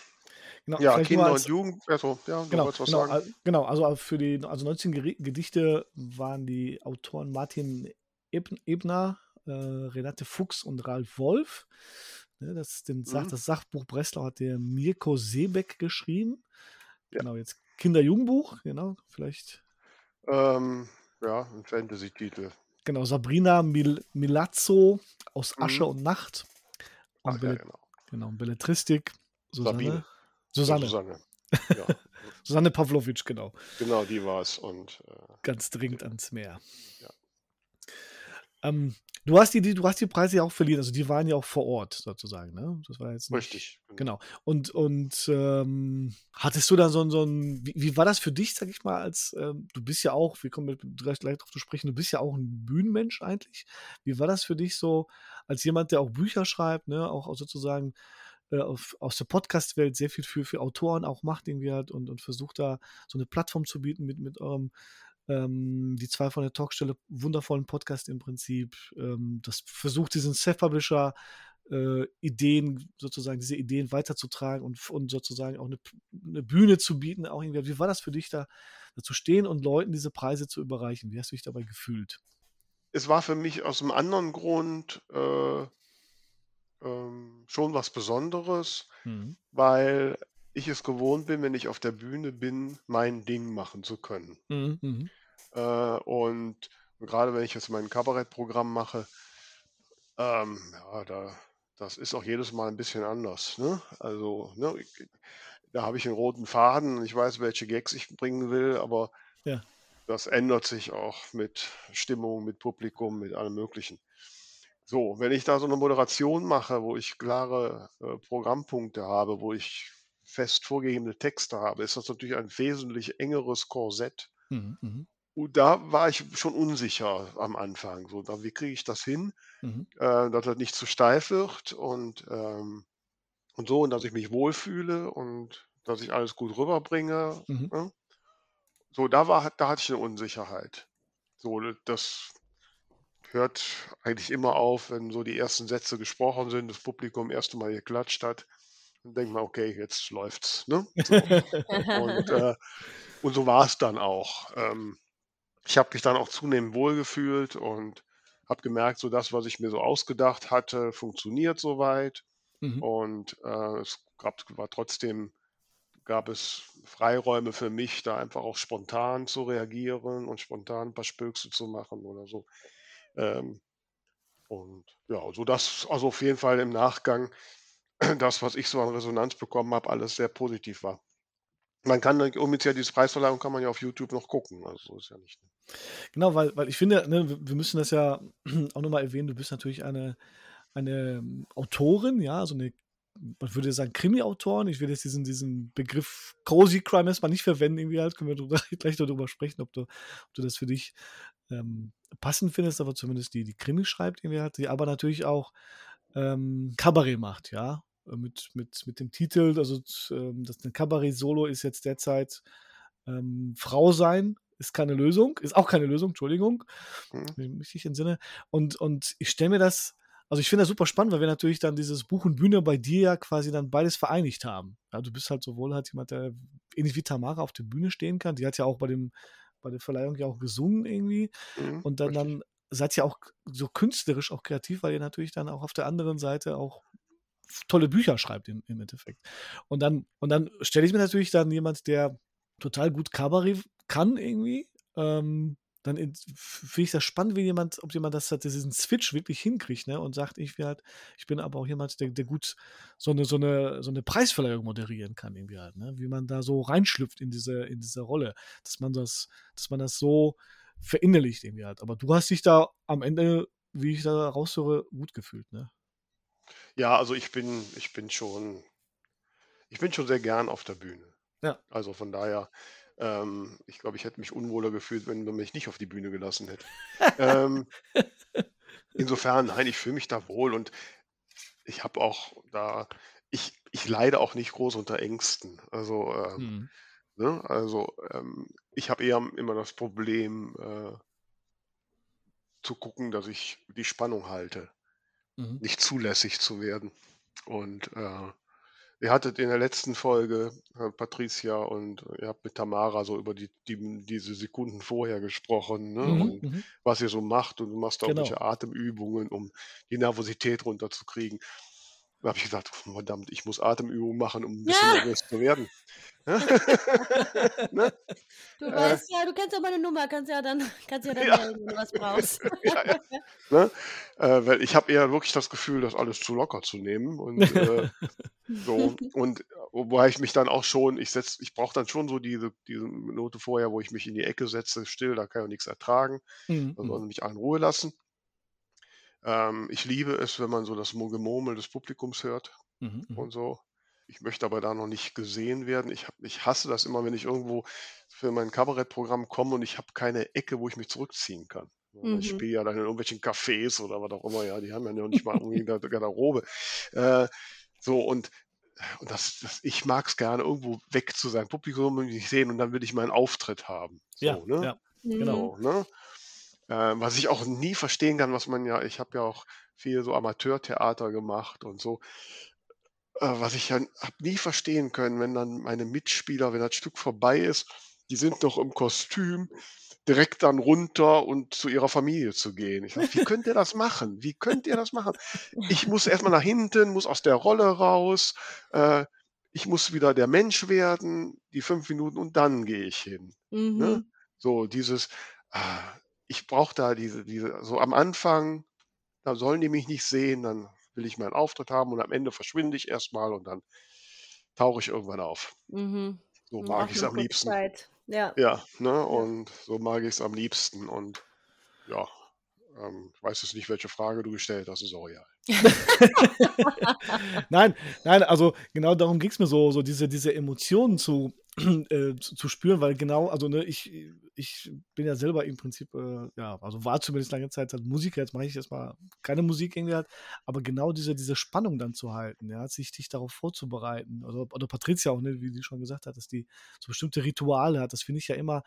Genau, ja, Kinder als, und Jugend, also, ja, du Genau, wolltest was genau, sagen? genau. Also für die also 19 Geri- Gedichte waren die Autoren Martin Eb- Ebner, äh, Renate Fuchs und Ralf Wolf. Ne, das, den, Mhm. das Sachbuch Breslau hat der Mirko Seebeck geschrieben. Ja. Genau, jetzt Kinder-Jugendbuch, genau, vielleicht. Ähm, ja, ein Fantasy-Titel. Genau, Sabrina Mil Milazzo aus Asche Mhm. und Nacht. Und Ach ja, genau. genau, Belletristik. Susanne. Sabine. Ja, Susanne. Susanne. Ja, *laughs* Susanne Pawlowitsch, genau. genau, die war es. Und äh, Ganz dringend ans Meer. Ja. Ähm, du, hast die, die, du hast die Preise ja auch verliehen, also die waren ja auch vor Ort sozusagen, ne? Das war jetzt nicht, richtig. Genau. Und, und ähm, hattest du dann so, ein- so ein, wie, wie war das für dich, sag ich mal, als, ähm, du bist ja auch, wir kommen gleich, gleich drauf zu sprechen, du bist ja auch ein Bühnenmensch eigentlich. Wie war das für dich so, als jemand, der auch Bücher schreibt, ne, auch, auch sozusagen äh, auf, aus der Podcast-Welt sehr viel für, für Autoren auch macht irgendwie hat und, und versucht da so eine Plattform zu bieten mit, mit eurem ähm, die zwei von der Talkstelle wundervollen Podcast im Prinzip. Ähm, das versucht diesen Self-Publisher äh, Ideen, sozusagen diese Ideen weiterzutragen und, und sozusagen auch eine, eine Bühne zu bieten. Auch irgendwie. Wie war das für dich, da, da zu stehen und Leuten diese Preise zu überreichen? Wie hast du dich dabei gefühlt? Es war für mich aus einem anderen Grund äh, ähm, schon was Besonderes, Mhm. weil ich es gewohnt bin, wenn ich auf der Bühne bin, mein Ding machen zu können. Mhm. Mhm. Äh, und gerade wenn ich jetzt mein Kabarettprogramm mache, ähm, ja, da, das ist auch jedes Mal ein bisschen anders. Ne? Also, ne, ich, da habe ich einen roten Faden und ich weiß, welche Gags ich bringen will, aber Ja. das ändert sich auch mit Stimmung, mit Publikum, mit allem Möglichen. So, wenn ich da so eine Moderation mache, wo ich klare äh, Programmpunkte habe, wo ich fest vorgegebene Texte habe, ist das natürlich ein wesentlich engeres Korsett. Mhm. Und da war ich schon unsicher am Anfang. So, da, wie kriege ich das hin, Mhm. äh, dass das nicht zu steif wird und, ähm, und so, und dass ich mich wohlfühle. Und dass ich alles gut rüberbringe, Mhm. ne? So, da war da hatte ich 'ne Unsicherheit. So, das hört eigentlich immer auf, wenn so die ersten Sätze gesprochen sind, das Publikum erste Mal geklatscht hat. Dann denkt man: „Okay, jetzt läuft's“, ne? So. *laughs* Und, äh, und so war's dann auch. Ähm, ich habe mich dann auch zunehmend wohlgefühlt und habe gemerkt, so das, was ich mir so ausgedacht hatte, funktioniert so weit. Mhm. Und, äh, es gab war trotzdem gab es Freiräume für mich, da einfach auch spontan zu reagieren und spontan 'n paar Spökse zu machen oder so. Ähm, und ja, so das also auf jeden Fall im Nachgang *clears throat* das, was ich so an Resonanz bekommen habe, alles sehr positiv war. Man kann offiziell diese Preisverleihung kann man ja auf YouTube noch gucken, also so ist ja nicht, ne? Genau, weil weil ich finde, ne, wir müssen das ja *clears throat* auch noch mal erwähnen, du bist natürlich eine eine Autorin, ja, so 'ne man würde sagen Krimiautorin. Ich will jetzt diesen diesen Begriff Cozy Crime erst mal nicht verwenden irgendwie halt, können wir drüber *laughs* gleich darüber sprechen, ob du ob du das für dich, ähm, passend findest, aber zumindest die die Krimis schreibt irgendwie halt, die aber natürlich auch, ähm, Kabarett macht, ja, mit mit mit dem Titel, also ähm, das Kabarett-Solo ist jetzt derzeit, ähm, „Frau sein ist keine Lösung“ ist auch keine Lösung, Entschuldigung, Mhm. ich richtig entsinne. Und und ich stelle mir das also ich finde das super spannend, weil wir natürlich dann dieses Buch und Bühne bei dir ja quasi dann beides vereinigt haben. Ja, du bist halt sowohl halt jemand, der ähnlich wie Tamara auf der Bühne stehen kann. Die hat ja auch bei dem bei der Verleihung ja auch gesungen irgendwie. Mhm, Und dann richtig. dann seid ihr auch so künstlerisch auch kreativ, weil ihr natürlich dann auch auf der anderen Seite auch tolle Bücher schreibt im im Endeffekt. Und dann und dann stelle ich mir natürlich dann jemand, der total gut Kabarett kann irgendwie, ähm, dann finde ich das spannend, wie jemand ob jemand das hat diesen Switch wirklich hinkriegt, ne, und sagt: „Ich halt ich bin aber auch jemand, der der gut so 'ne so 'ne so 'ne Preisverleihung moderieren kann“, irgendwie halt, ne? Wie man da so reinschlüpft in diese in diese Rolle, dass man das dass man das so verinnerlicht irgendwie halt. Aber du hast dich da am Ende, wie ich da raushöre, gut gefühlt, ne? Ja, also ich bin ich bin schon ich bin schon sehr gern auf der Bühne. Ja. Also von daher, ähm, ich glaube, ich hätte mich unwohler gefühlt, wenn man mich nicht auf die Bühne gelassen hätte. Ähm insofern, nein, ich fühle mich da wohl und ich habe auch da ich ich leide auch nicht groß unter Ängsten. Also, ähm, Mhm. ne, also, ähm, ich habe eher immer das Problem, äh zu gucken, dass ich die Spannung halte, Mhm. nicht zu lässig zu werden. Und, äh, ihr hattet in der letzten Folge, äh, Patricia und ihr habt mit Tamara so über die die diese Sekunden vorher gesprochen, ne, Mhm, und mhm. was ihr so macht und du machst auch Genau. welche Atemübungen, um die Nervosität runterzukriegen. Da habe ich gesagt: „Verdammt, ich muss Atemübungen machen, um 'n bisschen Ja. nervös zu werden.“ *laughs* Ne? Du Äh weißt ja du kennst ja meine Nummer, kannst ja dann *laughs* kannst ja dann Ja. melden, wenn du was brauchst. *laughs* Ja, ja. Ne? Äh, weil ich habe eher wirklich das Gefühl, das alles zu locker zu nehmen und, äh, so und wobei ich mich dann auch schon ich setze ich brauche dann schon so diese diese Minute vorher, wo ich mich in die Ecke setze, still, da kann ich nix ertragen. Mhm, Da sollen mich alle in Ruhe lassen. Ähm, ich liebe es, wenn man so das Mu Gemurmel des Publikums hört Mhm, mhm. und so. Ich möchte aber da noch nicht gesehen werden. Ich habe ich hasse das immer, wenn ich irgendwo für mein Kabarettprogramm komme und ich habe keine Ecke, wo ich mich zurückziehen kann. Ne, ich Mhm. spiele ja dann in irgendwelchen Cafés oder was auch immer, ja, die haben ja noch nicht mal irgendwie 'ne Garderobe. Äh, so und und das das ich mag's gerne, irgendwo weg zu sein, Publikum nicht sehen und dann will ich meinen Auftritt haben, Ja, so, ne? ja, Mhm. genau. So, ne? Ähm, was ich auch nie verstehen kann, was man ja ich habe ja auch viel so Amateurtheater gemacht und so. Äh, was ich dann habe nie verstehen können, wenn dann meine Mitspieler, wenn das Stück vorbei ist, die sind noch im Kostüm, direkt dann runter und zu ihrer Familie zu gehen. Ich sage: „Wie könnt ihr das machen? Wie könnt ihr das machen?“ Ich muss erst mal nach hinten, muss aus der Rolle raus, äh, ich muss wieder der Mensch werden, die 5 Minuten und dann gehe ich hin, ne? Mhm. So dieses ah, ich brauche da diese diese so am Anfang, da sollen die mich nicht sehen, dann will ich meinen Auftritt haben und am Ende verschwinde ich erst mal und dann tauche ich irgendwann auf. Mhm. So mag ich's 'ne am liebsten. Kurzzeit. Ja. Ja, ne, und so mag ich's am liebsten und ja, Ähm, ich weiß jetzt nicht, welche Frage du gestellt hast, ist auch egal. *laughs* nein, nein, also genau darum ging es mir so, so diese, diese Emotionen zu, *clears throat* äh, zu, zu, spüren, weil genau, also ne, ich, ich bin ja selber im Prinzip, äh, ja, also war zumindest lange Zeit halt Musiker, jetzt mache ich erstmal keine Musik irgendwie halt, aber genau diese, diese Spannung dann zu halten, ja, sich dich darauf vorzubereiten, also, oder Patricia auch, ne, wie sie schon gesagt hat, dass die so bestimmte Rituale hat, das finde ich ja immer,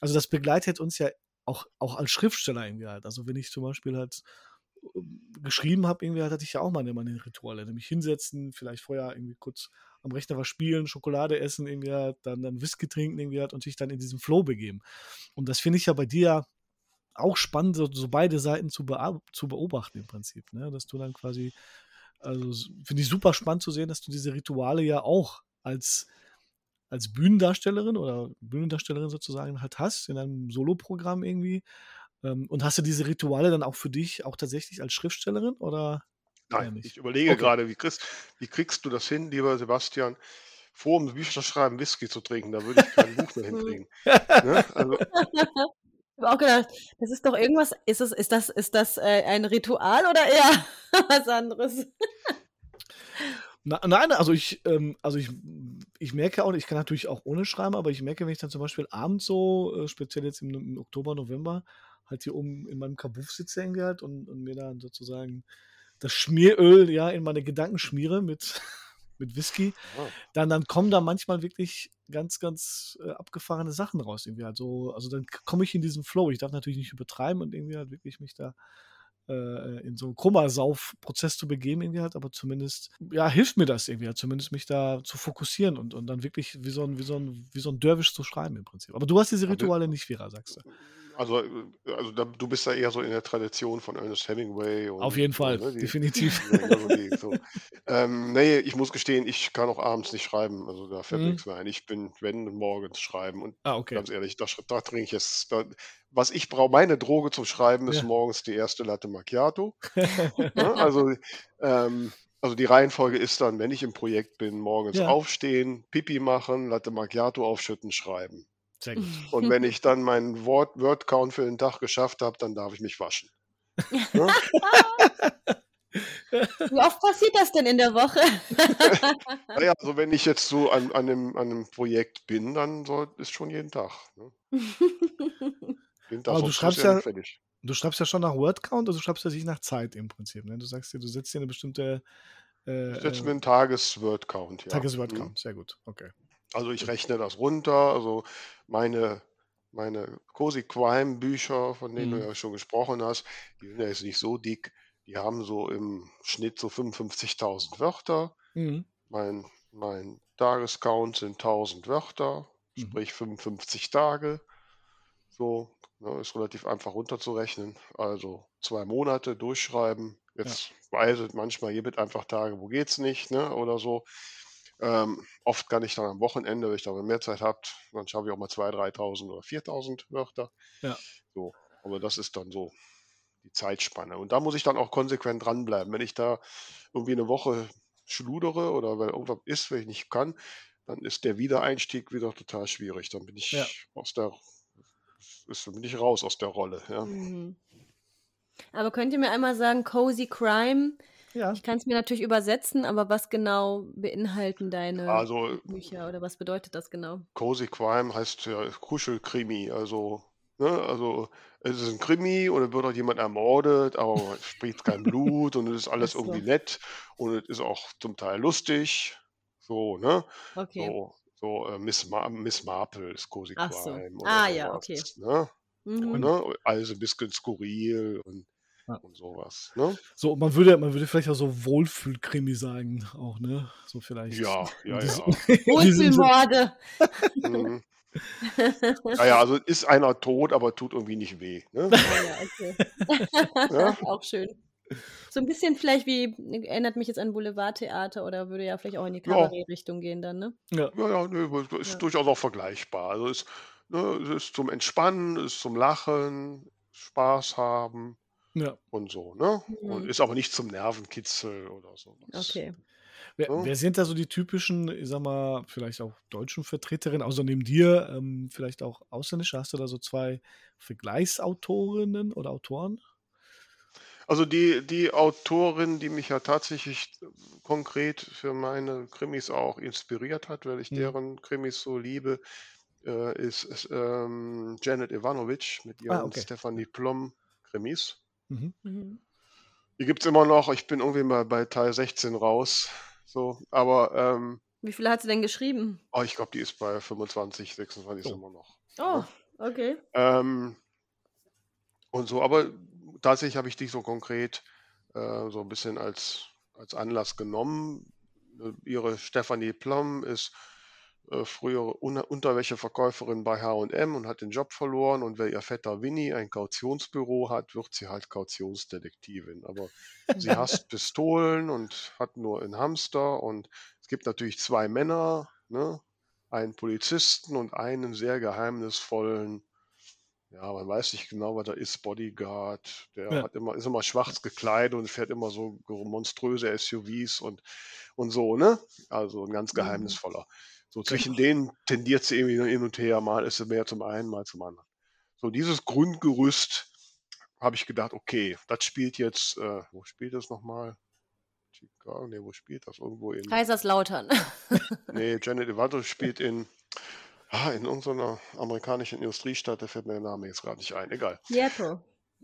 also das begleitet uns ja auch, auch als Schriftsteller irgendwie halt, also wenn ich zum Beispiel halt ähm, geschrieben habe, irgendwie hatte ich ja auch mal meine Rituale, nämlich hinsetzen, vielleicht vorher irgendwie kurz am Rechner was spielen, Schokolade essen, irgendwie halt, dann, dann Whisky trinken, irgendwie halt, und sich dann in diesen Flow begeben. Und das finde ich ja bei dir auch spannend, so, so beide Seiten zu, zu beobachten im Prinzip, ne? dass du dann quasi, also finde ich super spannend zu sehen, dass du diese Rituale ja auch als als Bühnendarstellerin oder Bühnendarstellerin sozusagen halt hast in einem Soloprogramm irgendwie. Ähm, und hast du diese Rituale dann auch für dich auch tatsächlich als Schriftstellerin oder Nein, ich überlege Okay. gerade, wie kriegst, wie kriegst du das hin, lieber Sebastian, vor dem Bücherschreiben Whisky zu trinken? Da würde ich kein Buch mehr *laughs* hinkriegen. *laughs* Ne? Also, Ich habe auch gedacht, das ist doch irgendwas, ist, es, ist das, ist das äh, ein Ritual oder eher *laughs* was anderes? Na, nein, also ich, ähm, also ich, ich merke auch, ich kann natürlich auch ohne schreiben, aber ich merke, wenn ich dann zum Beispiel abends so, äh, speziell jetzt im, im Oktober, November, halt hier oben in meinem Kabuff sitze halt und, und mir dann sozusagen das Schmieröl ja in meine Gedanken schmiere mit, *laughs* mit Whisky, oh. dann, dann kommen da manchmal wirklich ganz, ganz äh, abgefahrene Sachen raus. Irgendwie halt so, also dann komme ich in diesen Flow. Ich darf natürlich nicht übertreiben und irgendwie halt wirklich mich da äh, in so einen Kummersauf-Prozess zu begeben, irgendwie halt, aber zumindest, ja, hilft mir das irgendwie halt, zumindest mich da zu fokussieren und, und dann wirklich wie so ein, wie so ein, wie so ein Derwisch zu schreiben im Prinzip. Aber du hast diese Rituale nicht, Vera, sagst du. Also, äh, also da, du bist da eher so in der Tradition von Ernest Hemingway. Und, Auf jeden Fall, ne, die, definitiv. *laughs* Also die, so. ähm, nee, ich muss gestehen, ich kann auch abends nicht schreiben. Also da fällt mhm. nichts mehr ein. Ich bin, wenn, morgens schreiben. Und ah, okay. ganz ehrlich, da, da trinke ich jetzt. Da, was ich brauche, meine Droge zum Schreiben ist ja. morgens die erste Latte Macchiato. ja, *laughs* ne, also, ähm, also die Reihenfolge ist dann, wenn ich im Projekt bin, morgens ja. aufstehen, Pipi machen, Latte Macchiato aufschütten, schreiben. Sehr gut. *laughs* Und wenn ich dann meinen Word, Word Count für den Tag geschafft habe, dann darf ich mich waschen. Ja? *laughs* Wie oft passiert das denn in der Woche? naja, also wenn ich jetzt so an, an, einem, an einem Projekt bin, dann soll, ist schon jeden Tag. Ne? Aber du schreibst ja, du schreibst ja schon nach Word Count, also du schreibst ja nicht nach Zeit im Prinzip. Ne? Du sagst dir, du setzt dir eine bestimmte. Äh, ich setze mir einen Tages-Word Count, ja. Tages-Word Count, mhm. sehr gut, okay. Also ich rechne das runter. Also meine, meine Cozy Crime Bücher, von denen du mhm. ja schon gesprochen hast, die sind ja jetzt nicht so dick. Die haben so im Schnitt so 55.000 Wörter. Mhm. Mein, mein Tagescount sind 1000 Wörter, Mhm. sprich 55 Tage. So, ne, ist relativ einfach runterzurechnen. Also zwei Monate durchschreiben. Ja. Jetzt weiß ich manchmal, hier wird einfach Tage, wo geht's nicht, ne? Oder so. Ähm, oft kann ich dann am Wochenende, wenn ich dann mehr Zeit habe, dann schaffe ich auch mal 2.000, 3.000 oder 4.000 Wörter. Ja. So, aber das ist dann so die Zeitspanne. Und da muss ich dann auch konsequent dranbleiben. Wenn ich da irgendwie eine Woche schludere oder weil irgendwas ist, wenn ich nicht kann, dann ist der Wiedereinstieg wieder total schwierig. Dann bin ich ja. aus der ist, bin ich raus aus der Rolle. Ja. Mhm. Aber könnt ihr mir einmal sagen, Cozy Crime, ja. Ich kann es mir natürlich übersetzen, aber was genau beinhalten deine Also, Bücher oder was bedeutet das genau? Cozy Crime heißt ja Kuschelkrimi. Also, ne, also es ist ein Krimi oder wird auch jemand ermordet, aber es spricht kein Blut und es ist alles so. irgendwie nett und es ist auch zum Teil lustig. So, ne? Okay. So, so äh, Miss, Ma Miss Marple ist Cozy Ach so. Crime Ah ja, okay. ne? Mhm. ne? Alles ein bisschen skurril und ja. und sowas. Ne? So, man würde, man würde vielleicht auch so Wohlfühlkrimi sagen, auch, ne? So vielleicht. Ja, ja, ja. *laughs* Wohlfühlmorde. mhm. *laughs* naja, also ist einer tot, aber tut irgendwie nicht weh. Ne? Ja, okay. ja? *laughs* Auch schön. So ein bisschen vielleicht wie, erinnert mich jetzt an Boulevardtheater oder würde ja vielleicht auch in die Kabarett-Richtung gehen dann, ne? Ja, ja, ja nee, ist ja. durchaus auch vergleichbar. Also ist, ne, ist zum Entspannen, ist zum Lachen, Spaß haben. Ja. Und so, ne? Und mhm. ist aber nicht zum Nervenkitzel oder so. Okay. Wer, Ja. wer sind da so die typischen, ich sag mal, vielleicht auch deutschen Vertreterinnen, außer neben dir, ähm, vielleicht auch ausländische? Hast du da so zwei Vergleichsautorinnen oder Autoren? Also die, die Autorin, die mich ja tatsächlich konkret für meine Krimis auch inspiriert hat, weil ich Mhm. deren Krimis so liebe, äh, ist, ist ähm, Janet Ivanovic mit Ah, ihren okay. Stephanie Plum Krimis. Mhm. Mhm. Die gibt es immer noch. Ich bin irgendwie mal bei Teil 16 raus. So, aber ähm, Wie viele hat sie denn geschrieben? oh, ich glaube, die ist bei 25, 26 ist Oh. immer noch. Oh, okay. Ähm, und so, aber tatsächlich habe ich die so konkret äh, so ein bisschen als, als Anlass genommen. Äh, Ihre Stephanie Plum ist äh, frühere Un Unterwäscheverkäuferin bei H&M und hat den Job verloren und weil ihr Vetter Winnie ein Kautionsbüro hat, wird sie halt Kautionsdetektivin. Aber sie *laughs* hasst Pistolen und hat nur einen Hamster und es gibt natürlich zwei Männer, ne? einen Polizisten und einen sehr geheimnisvollen ja, man weiß nicht genau, was da ist, Bodyguard, der Ja. hat immer, ist immer schwarz gekleidet und fährt immer so monströse SUVs und, und so, ne? Also ein ganz Mhm. geheimnisvoller. So zwischen denen tendiert sie irgendwie hin und her, mal ist sie mehr zum einen, mal zum anderen. So dieses Grundgerüst habe ich gedacht, okay, das spielt jetzt, äh, wo spielt das nochmal? Chicago, nee, wo spielt das? Irgendwo in, Kaiserslautern. *laughs* nee, Janet Evato spielt in, ah, in irgendeiner amerikanischen Industriestadt, da fällt mir der Name jetzt gerade nicht ein, egal. Seattle.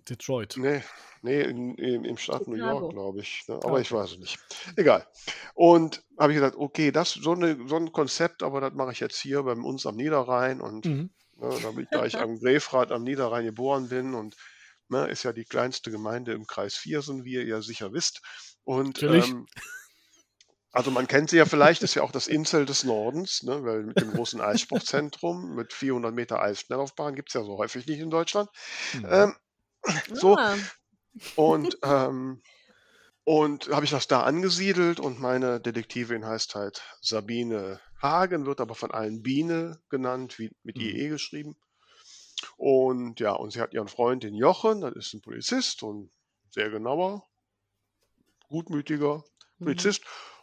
Detroit. Nee, nee, in, im, im Staat New Chicago. York, glaube ich. Ne? Aber ich okay. weiß es nicht. Egal. Und habe ich gesagt, okay, das so, eine, so ein Konzept, aber das mache ich jetzt hier bei uns am Niederrhein und Mhm. ne, damit, da ich am Grefrath am Niederrhein geboren bin und ne, ist ja die kleinste Gemeinde im Kreis Viersen, wie ihr ja sicher wisst. Und Natürlich. ähm, also man kennt sie ja vielleicht, ist ja auch das Insel des Nordens, ne, weil mit dem großen Eissportzentrum *laughs* mit 400 Meter Eisschnelllaufbahn gibt es ja so häufig nicht in Deutschland. Mhm. Ähm, so, Ah, und, *laughs* ähm, und habe ich das da angesiedelt und meine Detektivin heißt halt Sabine Hagen, wird aber von allen Biene genannt, wie, mit Mhm. IE geschrieben. Und ja, und sie hat ihren Freund, den Jochen, das ist ein Polizist und sehr genauer, gutmütiger mhm.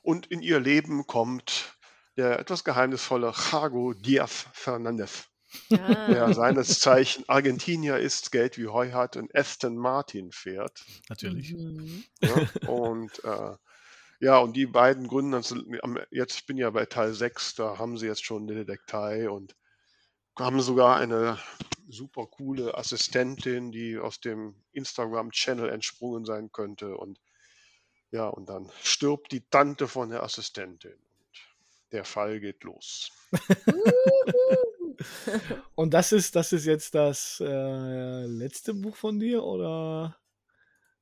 Und in ihr Leben kommt der etwas geheimnisvolle Jago Diaz Fernandez, Ah. der seines Zeichen Argentinier ist, Geld wie Heu hat und Aston Martin fährt. Natürlich. Mhm. Ja, und äh, ja, und die beiden gründen jetzt, ich bin ja bei Teil 6, da haben sie jetzt schon eine Detektei und haben sogar eine super coole Assistentin, die aus dem Instagram-Channel entsprungen sein könnte. Und ja, und dann stirbt die Tante von der Assistentin. Und der Fall geht los. *laughs* Und das ist, das ist jetzt das äh, letzte Buch von dir oder?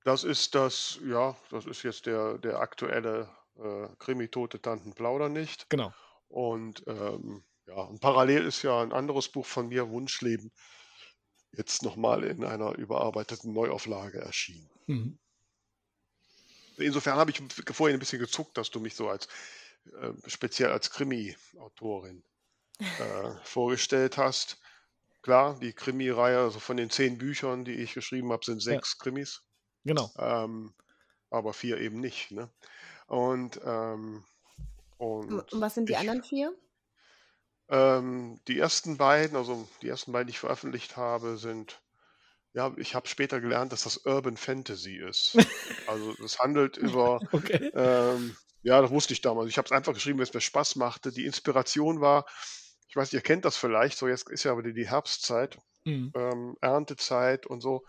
Das ist das, ja, das ist jetzt der, der aktuelle äh, Krimi Tote Tanten plaudern nicht. Genau. Und ähm, ja, und parallel ist ja ein anderes Buch von mir, Wunschleben, jetzt nochmal in einer überarbeiteten Neuauflage erschienen. Mhm. Insofern habe ich vorhin ein bisschen gezuckt, dass du mich so als äh, speziell als Krimi-Autorin äh, *laughs* vorgestellt hast. Klar, die Krimi-Reihe, also von den zehn Büchern, die ich geschrieben habe, sind Ja. sechs Krimis, Genau. ähm, aber vier eben nicht. Ne? Und, ähm, Und und was sind die ich, anderen vier? Ähm, die ersten beiden, also die ersten beiden, die ich veröffentlicht habe, sind, ja, ich habe später gelernt, dass das Urban Fantasy ist. Also *laughs* es handelt über, Okay. ähm, ja, das wusste ich damals. Ich habe es einfach geschrieben, weil es mir Spaß machte. Die Inspiration war, ich weiß, ihr kennt das vielleicht, so jetzt ist ja wieder die Herbstzeit, Mhm. ähm, Erntezeit und so,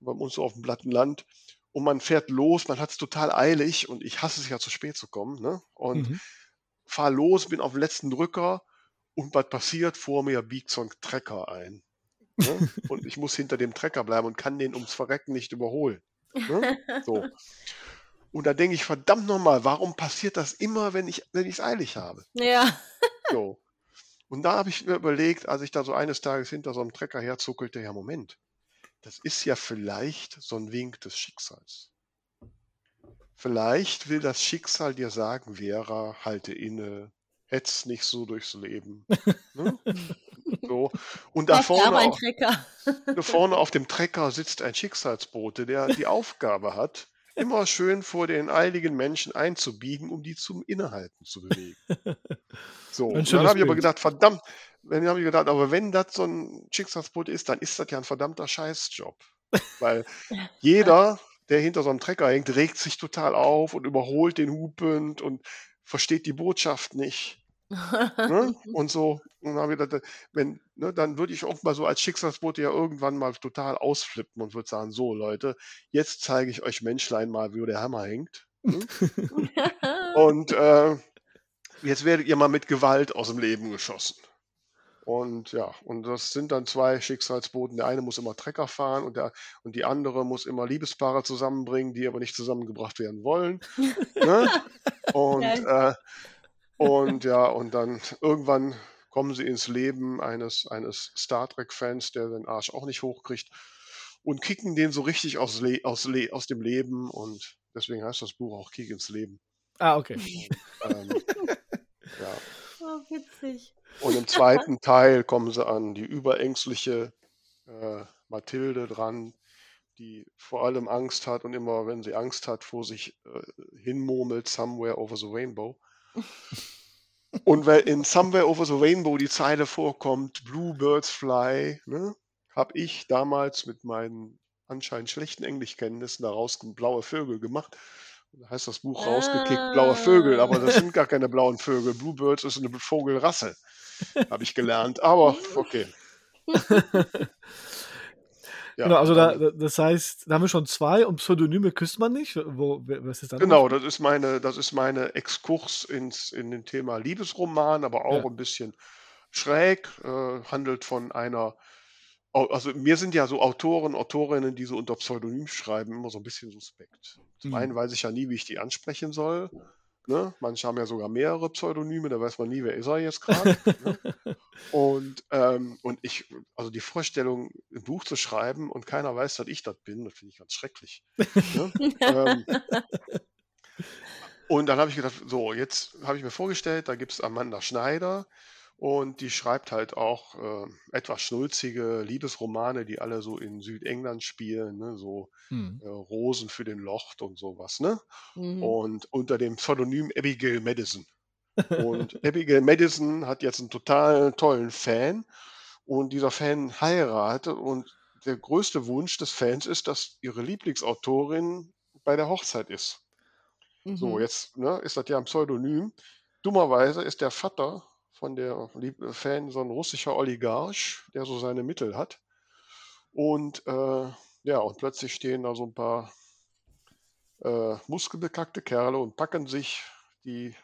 bei uns so auf dem platten Land. Und man fährt los, man hat es total eilig und ich hasse es ja zu spät zu kommen. Ne? Und Mhm. fahr los, bin auf dem letzten Drücker und was passiert? Vor mir biegt so ein Trecker ein. Ne? Und ich muss hinter dem Trecker bleiben und kann den ums Verrecken nicht überholen. Ne? *laughs* So. Und da denke ich, verdammt nochmal, warum passiert das immer, wenn ich wenn es eilig habe? Ja. So. Und da habe ich mir überlegt, als ich da so eines Tages hinter so einem Trecker herzuckelte, ja Moment, das ist ja vielleicht so ein Wink des Schicksals. Vielleicht will das Schicksal dir sagen, Vera, halte inne, hetz nicht so durchs Leben. Ne? *laughs* So. Und da vorne, ein au- Trecker. *laughs* da vorne auf dem Trecker sitzt ein Schicksalsbote, der die Aufgabe hat, immer schön vor den eiligen Menschen einzubiegen, um die zum Innehalten zu bewegen. *laughs* So, und dann habe ich aber gedacht, verdammt, dann habe ich gedacht, aber wenn das so ein Schicksalsbote ist, dann ist das ja ein verdammter Scheißjob. Weil jeder, der hinter so einem Trecker hängt, regt sich total auf und überholt den hupend und versteht die Botschaft nicht. ne? *laughs* Und so, und dann, gedacht, wenn, ne, dann würde ich auch mal so als Schicksalsbote ja irgendwann mal total ausflippen und würde sagen, so Leute, jetzt zeige ich euch Menschlein mal, wo der Hammer hängt. Ne? *laughs* und äh, jetzt werdet ihr mal mit Gewalt aus dem Leben geschossen. Und ja, und das sind dann zwei Schicksalsboten. Der eine muss immer Trecker fahren und, der, und die andere muss immer Liebespaare zusammenbringen, die aber nicht zusammengebracht werden wollen. *laughs* ne? Und, äh, und ja, und dann irgendwann kommen sie ins Leben eines, eines Star Trek-Fans, der den Arsch auch nicht hochkriegt und kicken den so richtig aus, Le aus, Le aus dem Leben und deswegen heißt das Buch auch Kick ins Leben. Ah, okay. Und, ähm, ja. Witzig. Und im zweiten *laughs* Teil kommen sie an die überängstliche äh, Mathilde dran, die vor allem Angst hat und immer, wenn sie Angst hat, vor sich äh, hinmurmelt, Somewhere over the Rainbow. *laughs* und weil in Somewhere over the Rainbow die Zeile vorkommt, Blue Birds Fly, ne, habe ich damals mit meinen anscheinend schlechten Englischkenntnissen daraus blaue Vögel gemacht. Da heißt das Buch rausgekickt, blaue Vögel, aber das sind gar keine blauen Vögel. Bluebirds ist eine Vogelrasse, habe ich gelernt. Aber okay. *laughs* Ja, genau, also da, das heißt, da haben wir schon zwei und Pseudonyme küsst man nicht. Wo, was ist dann genau, das ist meine, das ist meine Exkurs ins, in den Thema Liebesroman, aber auch ja. ein bisschen schräg, äh, handelt von einer also mir sind ja so Autoren, Autorinnen, die so unter Pseudonym schreiben, immer so ein bisschen suspekt. Zum mhm. einen weiß ich ja nie, wie ich die ansprechen soll. Ne? Manche haben ja sogar mehrere Pseudonyme, da weiß man nie, wer ist er jetzt gerade. *laughs* ne? Und, ähm, und ich, also die Vorstellung, ein Buch zu schreiben und keiner weiß, dass ich das bin, das finde ich ganz schrecklich. Ne? *laughs* ähm, und dann habe ich gedacht, so, jetzt habe ich mir vorgestellt, da gibt es Amanda Schneider, und die schreibt halt auch äh, etwas schnulzige Liebesromane, die alle so in Südengland spielen, ne? so mhm. äh, Rosen für den Locht und sowas. Ne? Mhm. Und unter dem Pseudonym Abigail Madison. *laughs* Und Abigail Madison hat jetzt einen total tollen Fan und dieser Fan heiratet und der größte Wunsch des Fans ist, dass ihre Lieblingsautorin bei der Hochzeit ist. Mhm. So, jetzt ne, ist das ja ein Pseudonym. Dummerweise ist der Vater von der Fan so ein russischer Oligarch, der so seine Mittel hat. Und äh, ja, und plötzlich stehen da so ein paar äh, muskelbekackte Kerle und packen sich die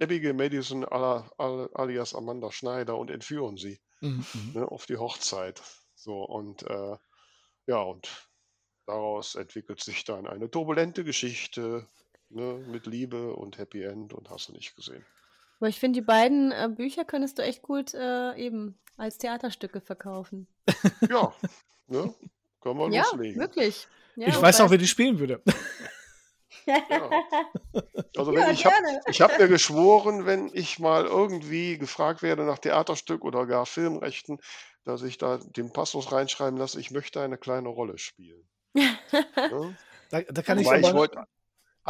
Abigail Madison alias Amanda Schneider und entführen sie mhm. mhm. ne, auf die Hochzeit. So und äh, ja, und daraus entwickelt sich dann eine turbulente Geschichte ne, mit Liebe und Happy End und hast du nicht gesehen. Aber ich finde, die beiden äh, Bücher könntest du echt gut äh, eben als Theaterstücke verkaufen. *laughs* Ja, ne? Können wir ja, loslegen. Wirklich. Ja, ich weiß auch, wer die spielen würde. *laughs* Ja. Also wenn ja, ich habe hab mir geschworen, wenn ich mal irgendwie gefragt werde nach Theaterstück oder gar Filmrechten, dass ich da den Passus reinschreiben lasse, ich möchte eine kleine Rolle spielen. ja? *laughs* da, da, kann Wobei ich, ich wollte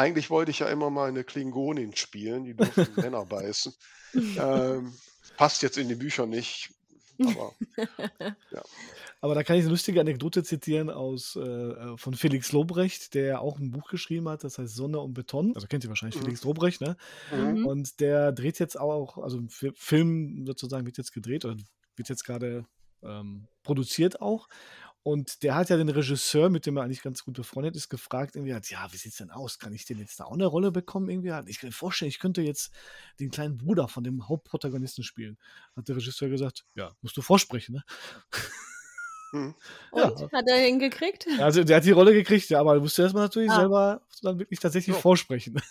eigentlich wollte ich ja immer mal eine Klingonin spielen, die dürfen Männer beißen. Ähm, passt jetzt in die Bücher nicht, aber *laughs* ja. Aber da kann ich eine lustige Anekdote zitieren aus äh, äh, von Felix Lobrecht, der auch ein Buch geschrieben hat, das heißt Sonne und Beton. Also kennt ihr wahrscheinlich mhm. Felix Lobrecht, ne? Mhm. Und der dreht jetzt auch, also Film sozusagen wird jetzt gedreht oder wird jetzt gerade ähm, produziert auch. Und der hat ja den Regisseur, mit dem er eigentlich ganz gut befreundet ist, gefragt, irgendwie hat, ja, wie sieht's denn aus? Kann ich denn jetzt da auch eine Rolle bekommen? Irgendwie ich kann mir vorstellen, ich könnte jetzt den kleinen Bruder von dem Hauptprotagonisten spielen. Hat der Regisseur gesagt, ja, musst du vorsprechen, ne? Hm. *laughs* Und? Ja. Hat er hingekriegt? Also, der hat die Rolle gekriegt, ja, aber du musst erstmal natürlich ah. selber dann wirklich tatsächlich so. vorsprechen. *laughs*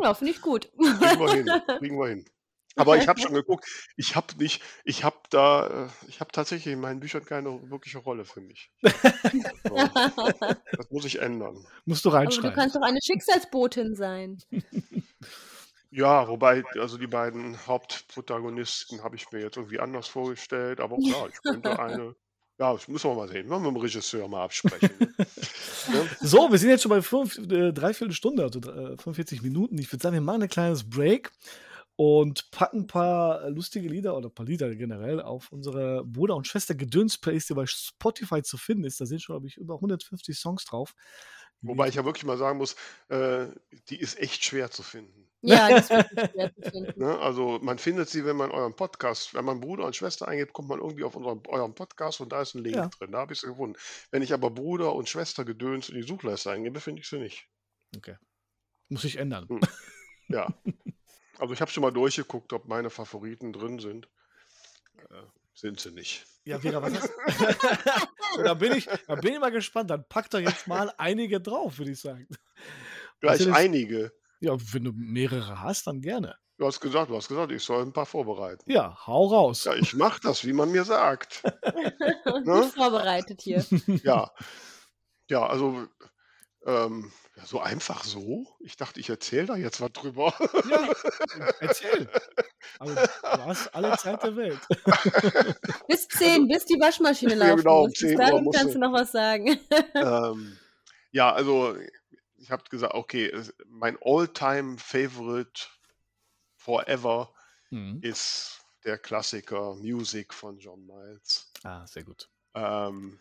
Ja, finde ich gut. Kriegen wir hin. *laughs* Kriegen wir hin. Aber ich habe schon geguckt, ich habe nicht, ich habe da, äh, ich habe tatsächlich in meinen Büchern keine wirkliche Rolle für mich. So. Das muss ich ändern. Musst du reinschreiben. Aber du kannst doch eine Schicksalsbotin sein. Ja, wobei, also die beiden Hauptprotagonisten habe ich mir jetzt irgendwie anders vorgestellt, aber klar, ich könnte eine, ja, das müssen wir mal sehen, wollen wir mit dem Regisseur mal absprechen. Ne? *laughs* So, wir sind jetzt schon bei fünf, äh, dreiviertel Stunde, also äh, 45 Minuten. Ich würde sagen, wir machen ein kleines Break und packen ein paar lustige Lieder oder ein paar Lieder generell auf unsere Bruder- und Schwester-Gedöns-Playlist, die bei Spotify zu finden ist. Da sind schon, glaube ich, über 150 Songs drauf. Wobei ich ja wirklich mal sagen muss, äh, die ist echt schwer zu finden. Ja, das ist *laughs* schwer zu finden. Ne? Also man findet sie, wenn man euren Podcast, wenn man Bruder und Schwester eingibt, kommt man irgendwie auf unseren, euren Podcast und da ist ein Link Ja. drin. Da habe ich sie gefunden. Wenn ich aber Bruder und Schwester Gedöns in die Suchleiste eingebe, finde ich sie nicht. Okay. Muss ich ändern. Hm. *laughs* Ja. Also ich habe schon mal durchgeguckt, ob meine Favoriten drin sind. Äh, sind sie nicht. Ja, Vera, was hast *laughs* *laughs* da, bin ich, da bin ich mal gespannt. Dann pack doch jetzt mal einige drauf, würde ich sagen. Gleich Natürlich- einige. Ja, wenn du mehrere hast, dann gerne. Du hast gesagt, du hast gesagt, ich soll ein paar vorbereiten. Ja, hau raus. Ja, ich mache das, wie man mir sagt. *laughs* Ne? Gut vorbereitet hier. Ja. Ja, also ähm, ja, so einfach so. Ich dachte, ich erzähle da jetzt was drüber. Ja, *laughs* erzähl. Also, du hast alle Zeit der Welt. *laughs* Bis 10, bis die Waschmaschine *laughs* Ja, laufen genau, um muss. Bis 10 Uhr musst kannst du- du noch was sagen. ähm, ja, also ich habe gesagt, okay, mein all-time Favorite forever Mhm. ist der Klassiker Music von John Miles. Ah, sehr gut. Ähm,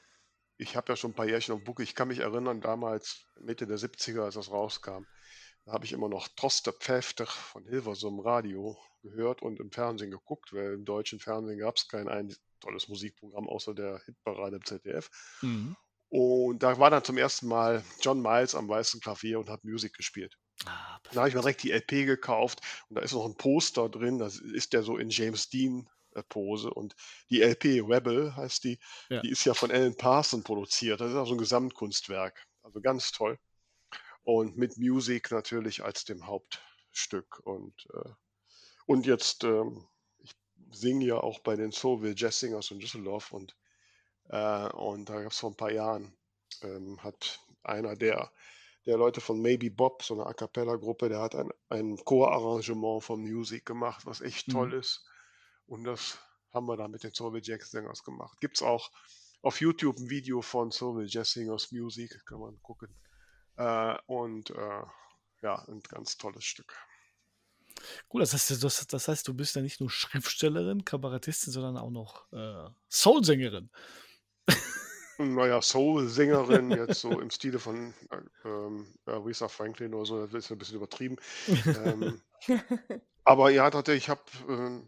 ich habe ja schon ein paar Jährchen auf Bucke. Ich kann mich erinnern, damals Mitte der 70er, als das rauskam, da habe ich immer noch Troster Pfefter von Hilversum Radio gehört und im Fernsehen geguckt, weil im deutschen Fernsehen gab es kein ein tolles Musikprogramm außer der Hitparade im ZDF. Mhm. Und da war dann zum ersten Mal John Miles am weißen Klavier und hat Musik gespielt. Ah, Da habe ich mir direkt die LP gekauft und da ist noch ein Poster drin, das ist der so in James Dean Pose und die LP Rebel heißt die, Ja. die ist ja von Alan Parson produziert. Das ist auch so ein Gesamtkunstwerk. Also ganz toll. Und mit Musik natürlich als dem Hauptstück. Und, äh, und jetzt, ähm, ich singe ja auch bei den Soulville Jazz Singers in Düsseldorf und, äh, und da gab es vor ein paar Jahren, ähm, hat einer der der Leute von Maybe Bob, so eine A Cappella-Gruppe, der hat ein, ein Chorarrangement von Music gemacht, was echt Mhm. toll ist. Und das haben wir dann mit den Soulville Jazz Singers gemacht. Gibt es auch auf YouTube ein Video von Soulville Jazz Singers Music, kann man gucken. Äh, und äh, ja, ein ganz tolles Stück. Gut, das heißt, das, das heißt, du bist ja nicht nur Schriftstellerin, Kabarettistin, sondern auch noch äh, Soulsängerin. *laughs* Naja, Soul-Sängerin, *laughs* jetzt so im Stile von äh, ähm, Aretha Franklin oder so, das ist ein bisschen übertrieben. *laughs* ähm, aber ja, tatsächlich, ich habe, ähm,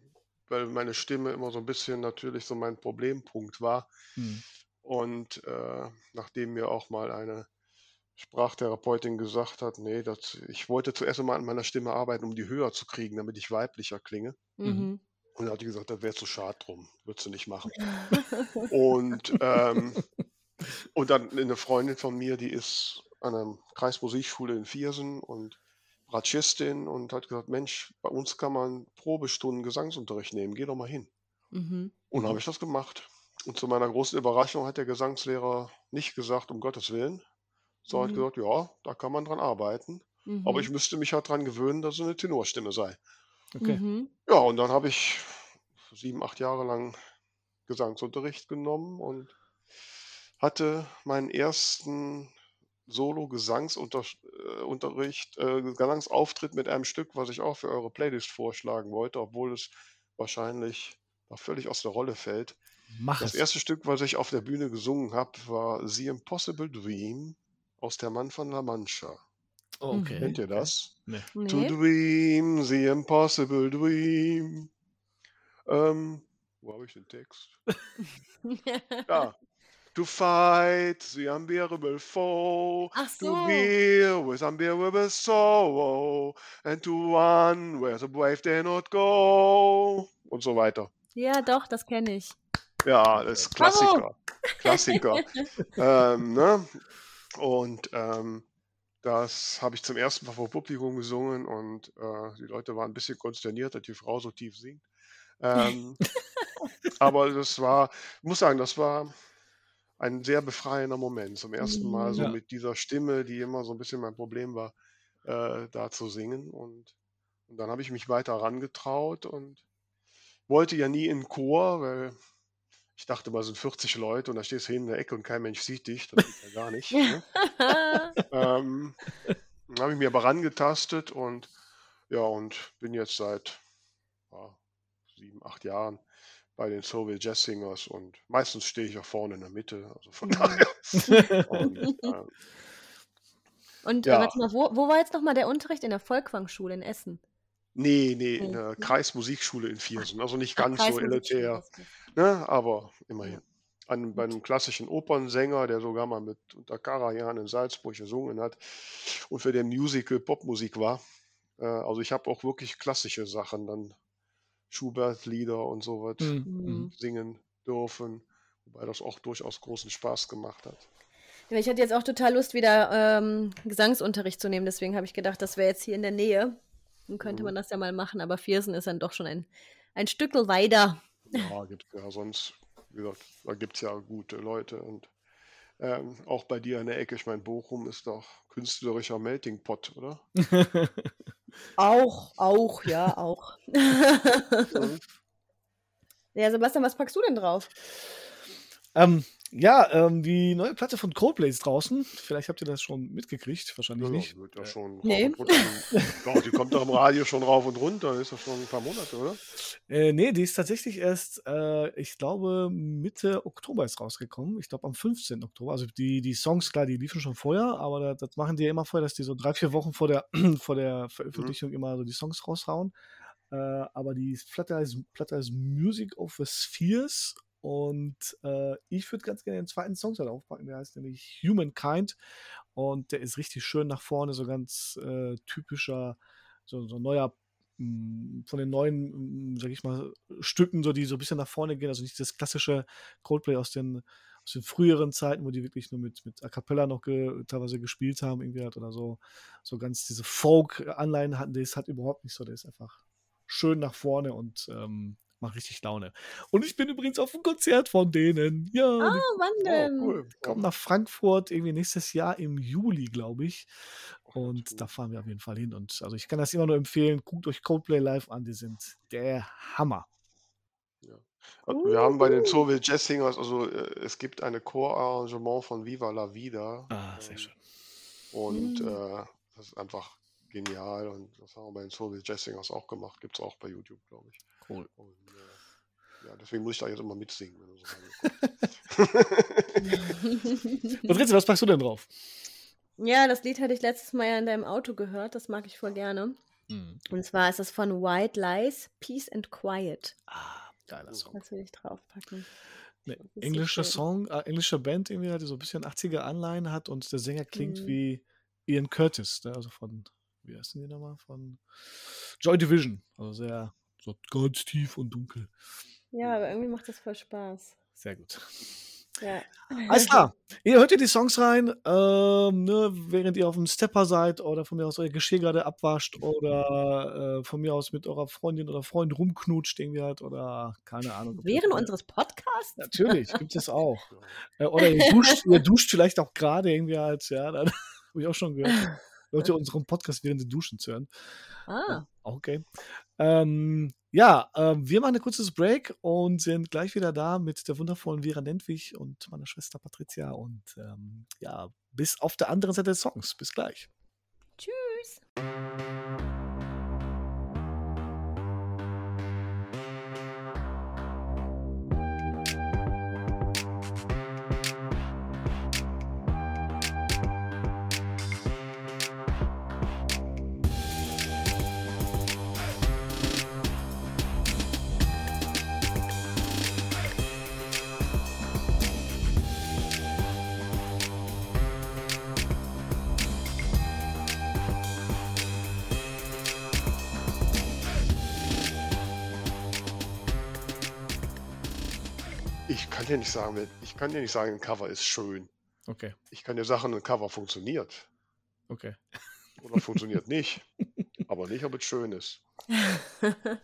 weil meine Stimme immer so ein bisschen natürlich so mein Problempunkt war. Mhm. Und äh, nachdem mir auch mal eine Sprachtherapeutin gesagt hat, nee, das, ich wollte zuerst mal an meiner Stimme arbeiten, um die höher zu kriegen, damit ich weiblicher klinge. Mhm. Und dann hat die gesagt, das wäre zu schade drum, würdest du nicht machen. *laughs* Und, ähm, und dann eine Freundin von mir, die ist an einer Kreismusikschule in Viersen und Bratschistin und hat gesagt, Mensch, bei uns kann man Probestunden Gesangsunterricht nehmen, geh doch mal hin. Mhm. Und dann habe ich das gemacht. Und zu meiner großen Überraschung hat der Gesangslehrer nicht gesagt, um Gottes Willen, sondern Mhm. hat gesagt, ja, da kann man dran arbeiten. Mhm. Aber ich müsste mich halt dran gewöhnen, dass es eine Tenorstimme sei. Okay. Mhm. Ja, und dann habe ich sieben, acht Jahre lang Gesangsunterricht genommen und hatte meinen ersten Solo-Gesangsunterricht, äh, Gesangsauftritt mit einem Stück, was ich auch für eure Playlist vorschlagen wollte, obwohl es wahrscheinlich da völlig aus der Rolle fällt. Mach Das es. erste Stück, was ich auf der Bühne gesungen habe, war The Impossible Dream aus Der Mann von La Mancha. Oh, okay. Kennt ihr das? Nee. To dream, the impossible dream. Ähm, wo habe ich den Text? *laughs* Ja. To fight the unbearable foe. Ach To so. bear with unbearable sorrow. And to run where the brave dare not go. Und so weiter. Ja, doch, das kenne ich. Ja, das ist Bravo. Klassiker. Klassiker. *laughs* ähm, ne? Und ähm, das habe ich zum ersten Mal vor Publikum gesungen und äh, die Leute waren ein bisschen konsterniert, dass die Frau so tief singt. Ähm, *laughs* aber das war, ich muss sagen, das war ein sehr befreiender Moment. Zum ersten Mal so Ja. mit dieser Stimme, die immer so ein bisschen mein Problem war, äh, da zu singen. Und, und dann habe ich mich weiter herangetraut und wollte ja nie in Chor, weil ich dachte mal, es sind 40 Leute und da stehst du hinten in der Ecke und kein Mensch sieht dich. Das geht ja gar nicht. Ne? ähm, dann habe ich mir aber rangetastet und ja, und bin jetzt seit ja, sieben, acht Jahren bei den Soviet Jazz Singers und meistens stehe ich auch vorne in der Mitte. Also von Mhm. daher. *laughs* Und, äh, Und äh, ja, warte mal, wo, wo war jetzt nochmal der Unterricht? In der Volkwang-Schule in Essen. nee, nee, in der Kreismusikschule in Viersen. Also nicht Ach, ganz so Kreismusikschule. elitär, ne? aber Ja, immerhin. An, bei einem klassischen Opernsänger, der sogar mal mit unter Karajan in Salzburg gesungen hat und für den Musical Popmusik war. Äh, also ich habe auch wirklich klassische Sachen, dann Schubert-Lieder und so was Mhm. Mhm. Mhm. singen dürfen, wobei das auch durchaus großen Spaß gemacht hat. Ja, ich hatte jetzt auch total Lust, wieder ähm, Gesangsunterricht zu nehmen. Deswegen habe ich gedacht, das wäre jetzt hier in der Nähe. Dann könnte Mhm. man das ja mal machen. Aber Viersen ist dann doch schon ein, ein Stückel weiter. Ja, gibt ja sonst, wie gesagt, da gibt es ja gute Leute und ähm, auch bei dir in der Ecke, ich meine, Bochum ist doch künstlerischer Melting Pot, oder? *laughs* Auch, auch, ja, auch. *laughs* Ja, Sebastian, was packst du denn drauf? ähm, ja, ähm, die neue Platte von Coldplay ist draußen. Vielleicht habt ihr das schon mitgekriegt, wahrscheinlich Ja, nicht. wird ja schon rauf Nee. *laughs* Doch, die kommt doch im Radio schon rauf und runter, ist doch schon ein paar Monate, oder? Äh, nee, die ist tatsächlich erst, äh, ich glaube, Mitte Oktober ist rausgekommen. Ich glaube, am 15. Oktober. Also die, die Songs, klar, die liefen schon vorher, aber das, das machen die ja immer vorher, dass die so drei, vier Wochen vor der, *clears throat* vor der Mhm. Veröffentlichung immer so die Songs raushauen. Äh, aber die Platte heißt, Platte heißt Music of the Spheres und äh, ich würde ganz gerne den zweiten Song da aufpacken, der heißt nämlich Humankind. Und der ist richtig schön nach vorne, so ganz äh, typischer, so, so neuer mh, von den neuen, mh, sag ich mal, Stücken, so die so ein bisschen nach vorne gehen, also nicht das klassische Coldplay aus den, aus den früheren Zeiten, wo die wirklich nur mit, mit A Cappella noch ge, teilweise gespielt haben, irgendwie halt, oder so, so ganz diese Folk-Anleihen hatten, das hat überhaupt nicht so, der ist einfach schön nach vorne und ähm, macht richtig Laune. Und ich bin übrigens auf einem Konzert von denen. Ja, Ah, die wann Oh, denn? cool. kommen nach Frankfurt irgendwie nächstes Jahr im Juli, glaube ich. Ach, Und cool. da fahren wir auf jeden Fall hin. Und also ich kann das immer nur empfehlen. Guckt euch Coldplay live an, die sind der Hammer. Ja. Also wir haben bei den. Soviet Jazz Singers, also äh, es gibt eine Chorarrangement von Viva la Vida Ah, sehr ähm, schön. und Mhm. äh, das ist einfach genial und das haben wir bei den Soviet Jazz Singers auch gemacht, gibt es auch bei YouTube, glaube ich. Cool. Und äh, ja, deswegen muss ich da jetzt immer mitsingen, wenn du so reinguckst. *laughs* Patrizia, was packst du denn drauf? ja, das Lied hatte ich letztes Mal ja in deinem Auto gehört. Das mag ich voll gerne. Mhm. Und zwar ist es von White Lies, Peace and Quiet. Ah, geiler Song. Das will ich draufpacken. Eine Das englische. Song, äh, englische Band irgendwie, die so ein bisschen 80er Anleihen hat und der Sänger klingt Mhm. wie Ian Curtis, ne? also von, wie heißen die nochmal? Von Joy Division. Also sehr, so ganz tief und dunkel. Ja, aber irgendwie macht das voll Spaß. Sehr gut. Ja. Alles klar. Ihr hört ihr die Songs rein, ähm, ne, während ihr auf dem Stepper seid oder von mir aus euer Geschirr gerade abwascht oder äh, von mir aus mit eurer Freundin oder Freund rumknutscht irgendwie halt oder keine Ahnung. Während unseres Podcasts? Natürlich, gibt es auch. Ja. *laughs* Äh, oder ihr duscht, ihr duscht vielleicht auch gerade irgendwie halt, ja, dann *laughs* habe ich auch schon gehört. Leute unseren Podcast während sie duschen zu hören. Ah, Okay. Ähm, ja, ähm, wir machen ein kurzes Break und sind gleich wieder da mit der wundervollen Vera Nentwich und meiner Schwester Patricia. Und ähm, ja, bis auf der anderen Seite des Songs. Bis gleich. tschüss. Kann dir nicht sagen, ich kann dir nicht sagen, ein Cover ist schön. Okay, Ich kann dir sagen, ein Cover funktioniert okay. oder funktioniert nicht, aber nicht, ob es schön ist. *laughs*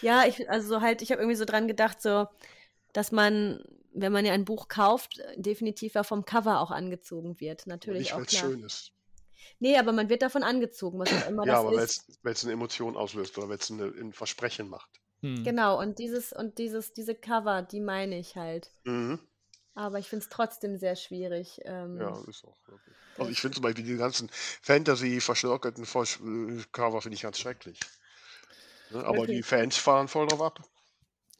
ja, ich, also so halt, ich habe irgendwie so dran gedacht, so, dass man, wenn man ja ein Buch kauft, definitiv ja vom Cover auch angezogen wird. Aber Natürlich nicht, auch weil es schön ist. Nee, aber man wird davon angezogen, was auch immer Ja, das aber ist. weil es eine Emotion auslöst oder weil es ein Versprechen macht. Hm. Genau, und dieses, und dieses, diese Cover, die meine ich halt. Mhm. Aber ich finde es trotzdem sehr schwierig. Ähm, Ja, ist auch wirklich. Also ich finde zum Beispiel die ganzen Fantasy-verschnörkelten Cover finde ich ganz schrecklich. Ne? Aber die Fans fahren voll drauf ab.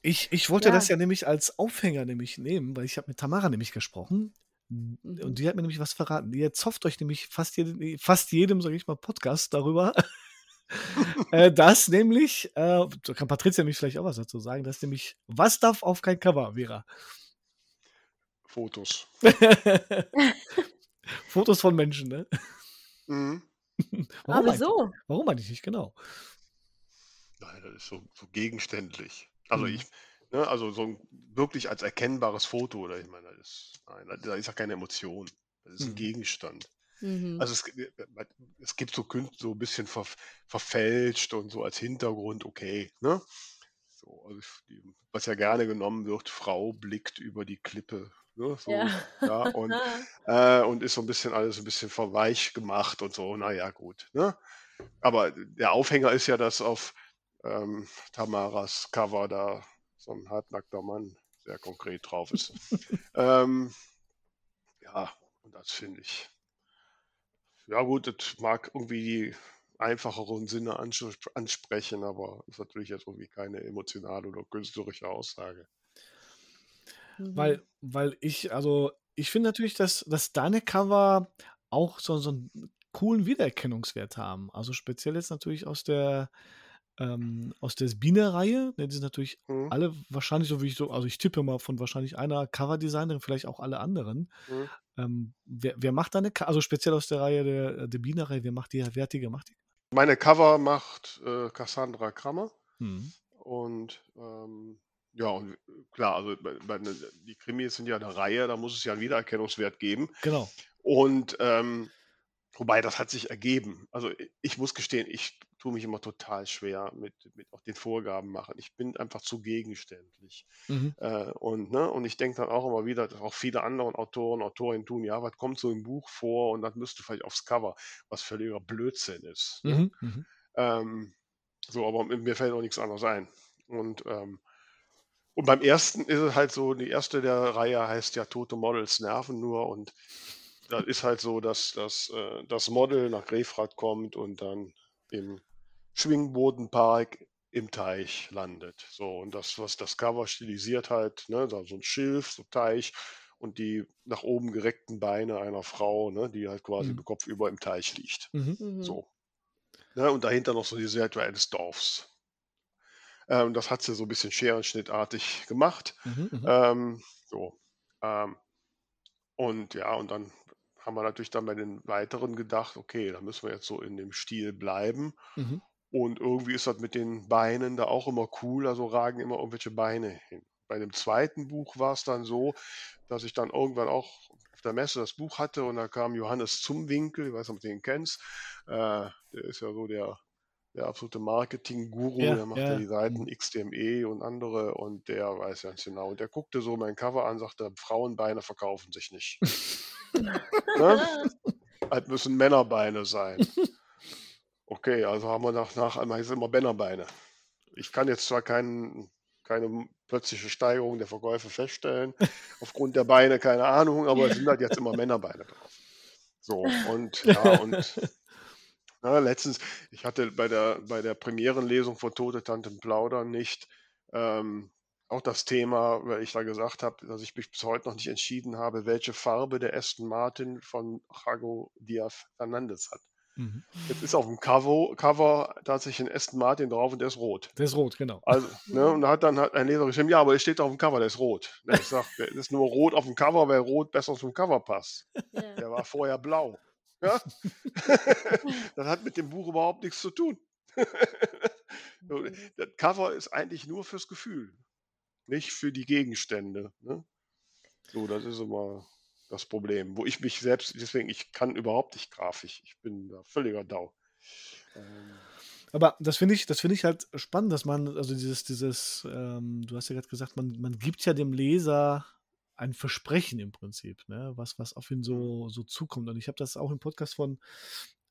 Ich, ich wollte Ja. das ja nämlich als Aufhänger nämlich nehmen, weil ich habe mit Tamara nämlich gesprochen Mhm. und die hat mir nämlich was verraten. Die zofft euch nämlich fast, jedem, fast jedem, sage ich mal, Podcast darüber, *laughs* äh, dass nämlich, äh, da kann Patricia nämlich vielleicht auch was dazu sagen, dass nämlich, was darf auf kein Cover, Vera? Fotos. *laughs* Fotos von Menschen, ne? Mhm. *laughs* Aber eigentlich? wieso? Warum eigentlich nicht, genau? Nein, das ist so, so gegenständlich. Also Mhm. ich, ne, also so ein, wirklich als erkennbares Foto, oder ich meine, das ist, nein, da ist ja keine Emotion. Das ist ein Mhm. Gegenstand. Mhm. Also es, gi- es gibt so so ein bisschen ver, verfälscht und so als Hintergrund, okay, ne? So, also ich- was ja gerne genommen wird, Frau blickt über die Klippe, ne? So, ja. ja, und, *laughs* äh, und ist so ein bisschen alles ein bisschen verweich gemacht und so, naja, gut, ne? Aber der Aufhänger ist ja, dass auf ähm, Tamaras Cover da so ein halbnackter Mann sehr konkret drauf ist. *laughs* ähm, ja, und das finde ich. Ja, gut, das mag irgendwie die einfacheren Sinne ansprechen, aber ist natürlich jetzt irgendwie keine emotionale oder künstlerische Aussage. Mhm. Weil, weil ich, also, ich finde natürlich, dass, dass deine Cover auch so, so einen coolen Wiedererkennungswert haben. Also speziell jetzt natürlich aus der, ähm, aus der Biene-Reihe. Ne, die sind natürlich Mhm. alle wahrscheinlich so wie ich so, also ich tippe mal von wahrscheinlich einer Coverdesignerin, vielleicht auch alle anderen. Mhm. Ähm, wer, wer macht deine, Co- also speziell aus der Reihe der, der Biene-Reihe, wer macht die, wer hat die gemacht? Meine Cover macht äh, Cassandra Krammer. Hm. Und ähm, ja, und klar, also bei, bei, ne- die Krimis sind ja eine Reihe, da muss es ja einen Wiedererkennungswert geben. Genau. Und ähm, wobei das hat sich ergeben. Also ich muss gestehen, ich tue mich immer total schwer mit, mit auch den Vorgaben machen. Ich bin einfach zu gegenständlich. Mhm. Äh, und, ne, und ich denke dann auch immer wieder, dass auch viele andere Autoren, Autorinnen tun, ja, was kommt so im Buch vor und das müsste vielleicht aufs Cover, was völliger Blödsinn ist. Ne? Mhm. Mhm. Ähm, so, aber mir fällt auch nichts anderes ein. Und, ähm, und beim ersten ist es halt so, die erste der Reihe heißt ja Tote Models nerven nur und da ist halt so, dass, dass äh, das Model nach Grefrath kommt und dann im Schwingbodenpark im Teich landet. So, und das, was das Cover stilisiert halt, ne, so ein Schilf, so Teich und die nach oben gereckten Beine einer Frau, ne, die halt quasi Mhm. kopfüber im Teich liegt. Mhm. Mhm. So. Ne, und dahinter noch so die Silhouette eines Dorfs. Ähm, das hat sie so ein bisschen scherenschnittartig gemacht. Mhm. Mhm. Ähm, so. Ähm, und ja, und dann haben wir natürlich dann bei den weiteren gedacht, okay, da müssen wir jetzt so in dem Stil bleiben. Mhm. Und irgendwie ist das mit den Beinen da auch immer cool, also ragen immer irgendwelche Beine hin. Bei dem zweiten Buch war es dann so, dass ich dann irgendwann auch auf der Messe das Buch hatte und da kam Johannes Zumwinkel, ich weiß nicht, ob du den kennst, äh, der ist ja so der, der absolute Marketing-Guru, Ja, der macht ja. ja die Seiten XDME und andere und der weiß ganz genau. Und der guckte so mein Cover an, sagte, Frauenbeine verkaufen sich nicht. *laughs* ne? Halt müssen Männerbeine sein. Okay, also haben wir nach, nach einmal jetzt immer Männerbeine. Ich kann jetzt zwar kein, keine plötzliche Steigerung der Verkäufe feststellen, *laughs* aufgrund der Beine, keine Ahnung, aber es sind halt jetzt immer *laughs* Männerbeine drauf. So, und *laughs* ja, und na, letztens, ich hatte bei der, bei der Premierenlesung von Tote Tanten plaudern nicht ähm, auch das Thema, weil ich da gesagt habe, dass ich mich bis heute noch nicht entschieden habe, welche Farbe der Aston Martin von Jago Diaz Fernandez hat. Mhm. Jetzt ist auf dem Cover, Cover tatsächlich ein Aston Martin drauf und der ist rot. Der ist rot, genau. Also, ne, und da hat dann halt ein Leser geschrieben, ja, aber der steht auf dem Cover, der ist rot. Ne, ich sag, der ist nur rot auf dem Cover, weil rot besser zum Cover passt. Ja. Der war vorher blau. Ja? *laughs* das hat mit dem Buch überhaupt nichts zu tun. Mhm. das Cover ist eigentlich nur fürs Gefühl, nicht für die Gegenstände. Ne? So, das ist immer das Problem, wo ich mich selbst, deswegen, ich kann überhaupt nicht grafisch. Ich bin da völliger Dau. Ähm, Aber das finde ich, das finde ich halt spannend, dass man, also dieses, dieses, ähm, du hast ja gerade gesagt, man, man gibt ja dem Leser ein Versprechen im Prinzip, ne? was, was auf ihn so, so zukommt. Und ich habe das auch im Podcast von,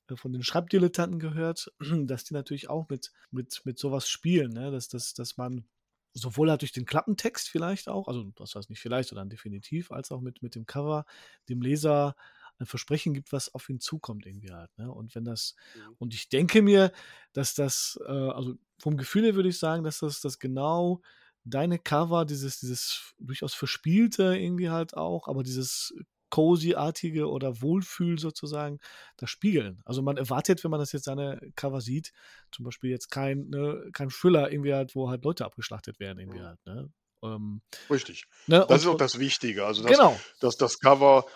äh, von den Schreibdilettanten gehört, *clears throat* dass die natürlich auch mit, mit, mit sowas spielen, ne? dass, dass, dass man sowohl halt durch den Klappentext vielleicht auch, also das heißt nicht vielleicht, sondern definitiv, als auch mit, mit dem Cover dem Leser ein Versprechen gibt, was auf ihn zukommt irgendwie halt. Ne? Und wenn das, Mhm. und ich denke mir, dass das, äh, also vom Gefühl her würde ich sagen, dass das, das genau deine Cover, dieses, dieses durchaus verspielte irgendwie halt auch, aber dieses cozy-artige oder Wohlfühl sozusagen, das spiegeln. Also man erwartet, wenn man das jetzt seine Cover sieht, zum Beispiel jetzt kein, ne, kein Thriller irgendwie halt, wo halt Leute abgeschlachtet werden irgendwie Mhm. halt, ne? Ähm, Richtig. ne? Das Und, ist auch das Wichtige. Also, dass, genau, dass das Cover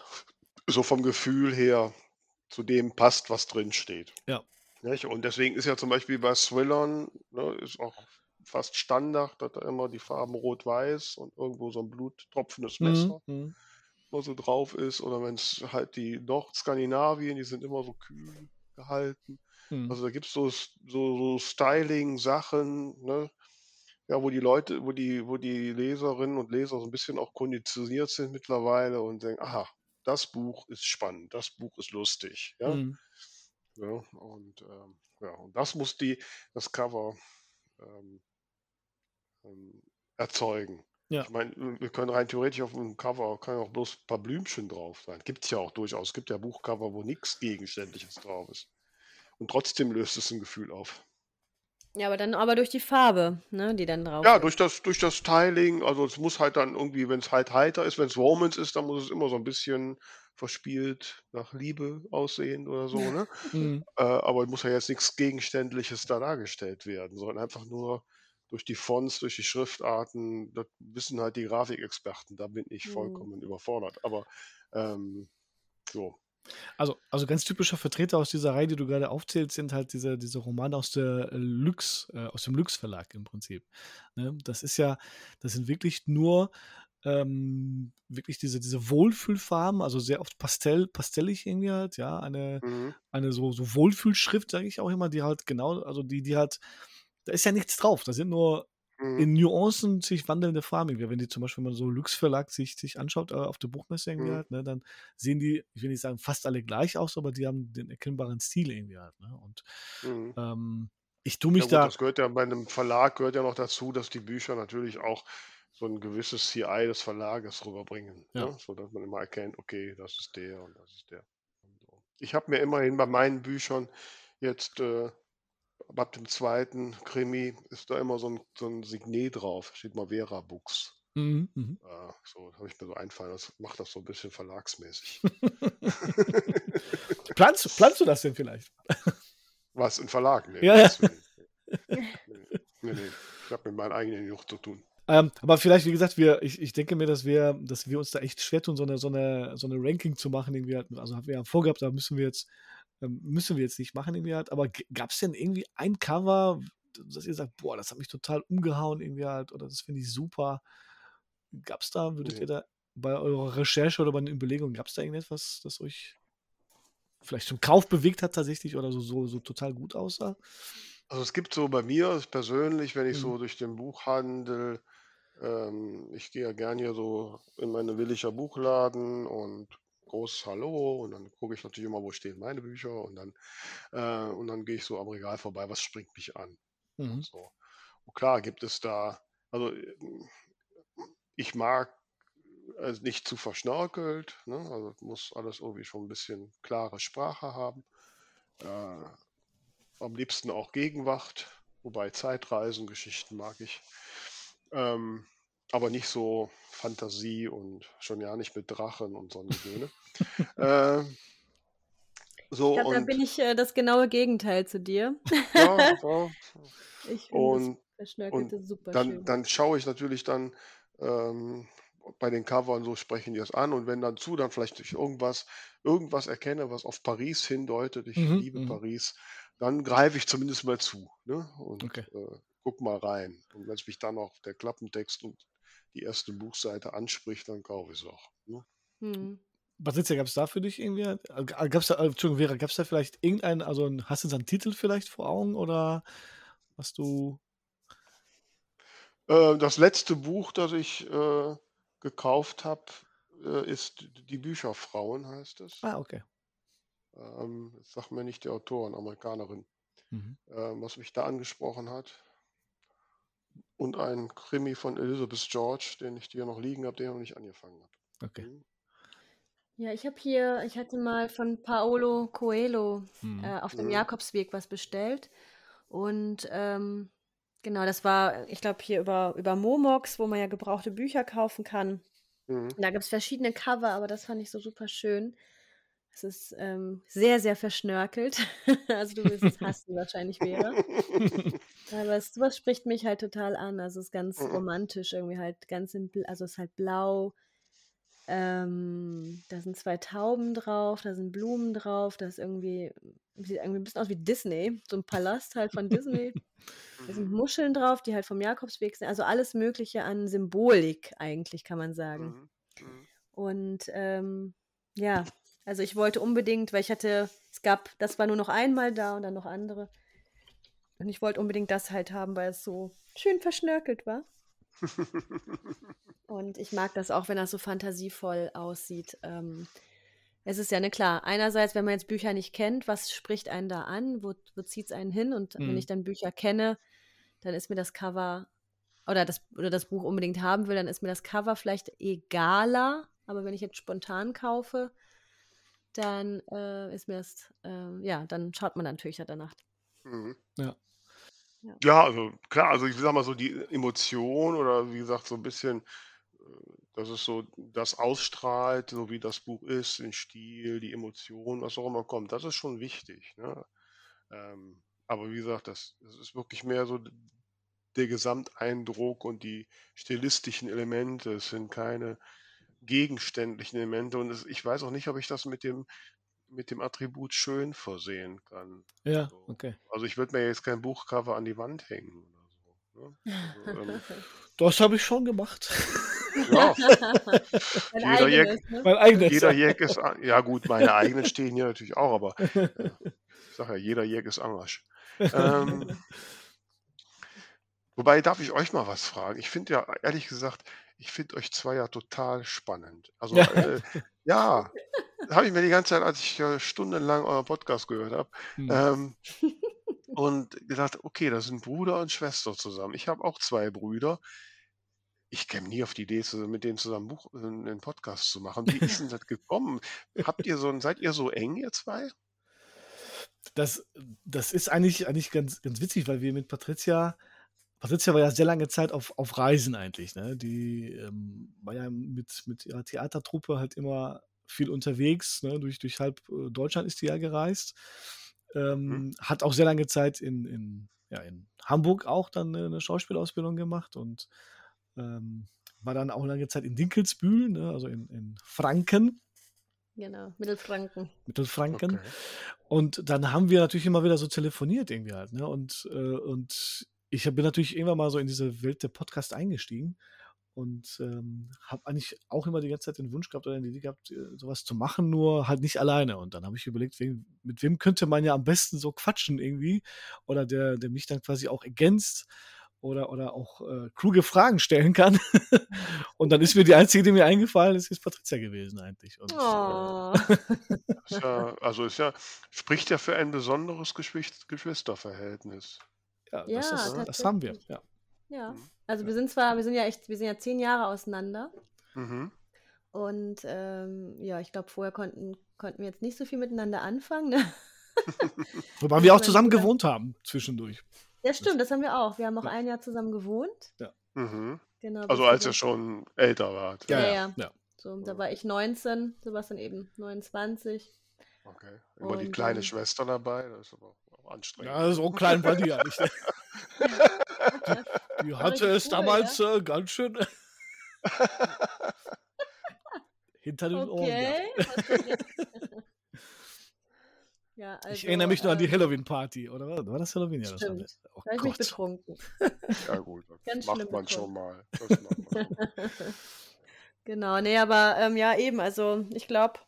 so vom Gefühl her zu dem passt, was drin steht. ja. Nicht? Und deswegen ist ja zum Beispiel bei Thrillern, ne, ist auch fast Standard, dass da immer die Farben rot-weiß und irgendwo so ein bluttropfendes Mhm. Messer Mhm. Immer so drauf ist. Oder wenn es halt die Nordskandinavien, die sind immer so kühl gehalten. Mhm. Also da gibt es so, so, so Styling-Sachen, ne? Ja, wo die Leute, wo die, wo die Leserinnen und Leser so ein bisschen auch konditioniert sind mittlerweile und denken, aha, das Buch ist spannend, das Buch ist lustig, ja. Mhm. Ja, und ähm, ja, und das muss die, das Cover ähm, ähm, erzeugen. Ja. Ich meine, wir können rein theoretisch auf dem Cover kann ja auch bloß ein paar Blümchen drauf sein. Gibt es ja auch durchaus. Es gibt ja Buchcover, wo nichts Gegenständliches drauf ist. Und trotzdem löst es ein Gefühl auf. Ja, aber dann aber durch die Farbe, ne, die dann drauf Ja, ist. durch das, durch das Styling, also es muss halt dann irgendwie, wenn es halt heiter ist, wenn es Romance ist, dann muss es immer so ein bisschen verspielt nach Liebe aussehen oder so, ne? *laughs* Mhm. Äh, aber muss ja jetzt nichts Gegenständliches da dargestellt werden, sondern einfach nur durch die Fonts, durch die Schriftarten, das wissen halt die Grafikexperten, da bin ich Mhm. vollkommen überfordert. Aber ähm, so. Also, also ganz typischer Vertreter aus dieser Reihe, die du gerade aufzählst, sind halt diese, diese Romane aus der äh, Lux, äh, aus dem Lux Verlag im Prinzip. Ne? Das ist ja, das sind wirklich nur ähm, wirklich diese, diese Wohlfühlfarben, also sehr oft pastell, pastellig irgendwie halt, ja, eine, Mhm. eine so, so Wohlfühlschrift, sage ich auch immer, die halt genau, also die, die halt, da ist ja nichts drauf, da sind nur Mhm. in Nuancen sich wandelnde Farben. Wenn die zum Beispiel mal so Lux Verlag sich, sich anschaut äh, auf der Buchmesse irgendwie Mhm. halt, ne, dann sehen die, ich will nicht sagen fast alle gleich aus, aber die haben den erkennbaren Stil irgendwie halt. Ne? Und Mhm. ähm, ich tue Ja mich gut, da, das gehört ja bei einem Verlag gehört ja noch dazu, dass die Bücher natürlich auch so ein gewisses CI des Verlages rüberbringen, ja. ne? sodass man immer erkennt, okay, das ist der und das ist der. So. Ich habe mir immerhin bei meinen Büchern jetzt äh, ab dem zweiten Krimi ist da immer so ein, so ein Signet drauf, steht mal Vera Books. Mhm, mhm. Äh, so habe ich mir so einfallen, das macht das so ein bisschen verlagsmäßig. *laughs* planst, planst du das denn vielleicht? Was, ein Verlag? Nee, Ja, ja. Nee, nee, nee. Ich habe mit meinen eigenen genug zu tun. Ähm, aber vielleicht, wie gesagt, wir, ich, ich denke mir, dass wir, dass wir uns da echt schwer tun, so eine, so eine, so eine Ranking zu machen, irgendwie halt, also haben wir ja vorgehabt, da müssen wir jetzt, müssen wir jetzt nicht machen, irgendwie halt, aber gab es denn irgendwie ein Cover, dass ihr sagt, boah, das hat mich total umgehauen, irgendwie halt, oder das finde ich super. Gab es da, würdet Nee. ihr da bei eurer Recherche oder bei den Überlegungen, gab es da irgendetwas, das euch vielleicht zum Kauf bewegt hat tatsächlich oder so, so, so total gut aussah? Also es gibt so bei mir persönlich, wenn ich Mhm. so durch den Buchhandel, ähm, ich gehe ja gern hier so in meine Willicher Buchladen und großes Hallo und dann gucke ich natürlich immer, wo stehen meine Bücher und dann, äh, und dann gehe ich so am Regal vorbei, was springt mich an Mhm. und so. Und klar gibt es da, also ähm, ich mag es nicht zu verschnörkelt, ne? Also muss alles irgendwie schon ein bisschen klare Sprache haben. Äh, am liebsten auch Gegenwart, wobei Zeitreisen, Geschichten mag ich. Ähm, aber nicht so Fantasie und schon ja nicht mit Drachen und *laughs* so eine Söhne. ähm, Ich so glaube, da bin ich äh, das genaue Gegenteil zu dir. ja, ja. *laughs* Ich finde das Und, und super dann, schön. dann schaue ich natürlich dann ähm, bei den Covern so sprechen die das an und wenn dann zu, dann vielleicht durch irgendwas, irgendwas erkenne, was auf Paris hindeutet, ich Mhm, liebe mhm. Paris, dann greife ich zumindest mal zu ne? und Okay. äh, guck mal rein. Und wenn es mich dann auch der Klappentext und die erste Buchseite anspricht, dann kaufe ich es auch. Ne? Hm. Patricia, gab es da für dich irgendwie, äh, gab es da, äh, Entschuldigung, Vera, gab es da vielleicht irgendeinen, also hast du so einen Titel vielleicht vor Augen oder was du, Äh, das letzte Buch, das ich äh, gekauft habe, äh, ist Die Bücherfrauen, heißt es. ah, okay. Ähm, sagt mir nicht die Autorin, Amerikanerin, Mhm. was mich da angesprochen hat. Und ein Krimi von Elizabeth George, den ich hier noch liegen habe, den ich noch nicht angefangen habe. Okay. Mhm. Ja, ich habe hier, ich hatte mal von Paolo Coelho Mhm. äh, auf dem Mhm. Jakobsweg was bestellt. Und ähm, genau, das war, ich glaube, hier über, über Momox, wo man ja gebrauchte Bücher kaufen kann. Mhm. Da gibt es verschiedene Cover, aber das fand ich so super schön. Es ist ähm, sehr, sehr verschnörkelt. *laughs* also du wirst es hassen wahrscheinlich, Vera. Aber es, sowas spricht mich halt total an. Also es ist ganz Mhm. romantisch, irgendwie halt ganz simpel. Also es ist halt blau. Ähm, da sind zwei Tauben drauf, da sind Blumen drauf, da ist irgendwie, sieht irgendwie ein bisschen aus wie Disney, so ein Palast halt von Disney. Da sind Mhm. Muscheln drauf, die halt vom Jakobsweg sind. Also alles Mögliche an Symbolik eigentlich, kann man sagen. Mhm. Und ähm, ja, also ich wollte unbedingt, weil ich hatte, es gab, das war nur noch einmal da und dann noch andere. Und ich wollte unbedingt das halt haben, weil es so schön verschnörkelt war. *laughs* Und ich mag das auch, wenn das so fantasievoll aussieht. Ähm, es ist ja ne klar, einerseits, wenn man jetzt Bücher nicht kennt, was spricht einen da an, wo, wo zieht es einen hin? Und wenn Mhm. ich dann Bücher kenne, dann ist mir das Cover oder das, oder das Buch unbedingt haben will, dann ist mir das Cover vielleicht egaler. Aber wenn ich jetzt spontan kaufe, dann äh, ist mir das, äh, ja, dann schaut man natürlich ja danach. Mhm. Ja. Ja. Ja, also klar, also ich sag mal so die Emotion oder wie gesagt, so ein bisschen, äh, dass es so das ausstrahlt, so wie das Buch ist, den Stil, die Emotion, was auch immer kommt, das ist schon wichtig, ne? Ähm, aber wie gesagt, das das ist wirklich mehr so der Gesamteindruck und die stilistischen Elemente. Es sind keine gegenständlichen Elemente und es ich weiß auch nicht, ob ich das mit dem mit dem Attribut schön versehen kann. Ja, So. okay. Also ich würde mir jetzt kein Buchcover an die Wand hängen oder so, ne? Also, ähm, *laughs* Das habe ich schon gemacht. *laughs* ja, *laughs* Jeder Jack- eigenes, ne? mein eigenes. jeder Jäg ist ja gut, meine eigenen stehen hier natürlich auch, aber, äh, ich sage ja, jeder Jäg ist Angersch. Ähm wobei, darf ich euch mal was fragen? Ich finde ja, ehrlich gesagt, ich finde euch 2 ja total spannend. Also, Ja. äh, ja, habe ich mir die ganze Zeit, als ich, äh, stundenlang euren Podcast gehört habe, Mhm. ähm, *laughs* und gedacht: „Okay, das sind Bruder und Schwester zusammen.“ Ich habe auch 2 Brüder. Ich käme nie auf die Idee, mit denen zusammen Buch äh, 'nen Podcast zu machen. Wie ist denn das *laughs* gekommen? Habt ihr so seid ihr so eng, ihr 2? Das das ist eigentlich eigentlich ganz ganz witzig, weil wir mit Patricia Patricia war ja sehr lange Zeit auf auf Reisen eigentlich, ne? Die, ähm, war ja mit mit ihrer Theatertruppe halt immer viel unterwegs, ne? Durch durch halb, äh, Deutschland ist die ja gereist. Mhm. Ähm, hat auch sehr lange Zeit in in ja, in Hamburg auch dann 'ne 'ne Schauspielausbildung gemacht und, ähm, war dann auch lange Zeit in Dinkelsbühl, ne, also in in Franken. Genau, Mittelfranken. Mittelfranken. Okay. Und dann haben wir natürlich immer wieder so telefoniert irgendwie halt, ne? Und, äh, und ich habe bin natürlich irgendwann mal so in diese Welt der Podcast eingestiegen und, ähm, habe eigentlich auch immer die ganze Zeit den Wunsch gehabt oder die Idee gehabt, äh, so was zu machen, nur halt nicht alleine. Und dann habe ich überlegt, wen mit wem könnte man ja am besten so quatschen irgendwie oder der der mich dann quasi auch ergänzt oder oder auch, äh, kluge Fragen stellen kann. *laughs* Und dann ist mir die einzige, die mir eingefallen ist, ist Patricia gewesen eigentlich. Und, äh Oh. Ist ja also, ist ja spricht ja für ein besonderes Geschwisterverhältnis. Ja, Ja, das ist das haben wir, ja. Ja. Mhm. Also wir sind zwar, wir sind ja echt, wir sind ja 10 Jahre auseinander. Mhm. Und ähm, ja, ich glaube, vorher konnten, konnten wir jetzt nicht so viel miteinander anfangen. Ne? *laughs* Wobei wir auch zusammen gewohnt haben zwischendurch. Ja, stimmt, das haben wir auch. Wir haben auch Ja. ein Jahr zusammen gewohnt. Mhm. Genau. Also, als ihr schon älter wart. Ja, Ja, ja. ja. ja. So, da war ich 19, Sebastian eben 29. Okay. Immer die Und, kleine ähm, Schwester dabei, das ist aber anstrengend. Ja, so klein war die ja nicht. ne? *laughs* Die hatte es cool, damals äh, ganz schön *laughs* hinter den Ohren. Okay. jetzt? *laughs* ja, also, Ich erinnere mich nur an die ähm, Halloween-Party, oder war, war das Halloween? Ja, das war, Stimmt. oh Da habe ich betrunken. Ja gut, das Ganz macht schlimm man schon mal. Das macht man schon mal. Genau, nee, aber ähm, ja, eben, also ich glaube,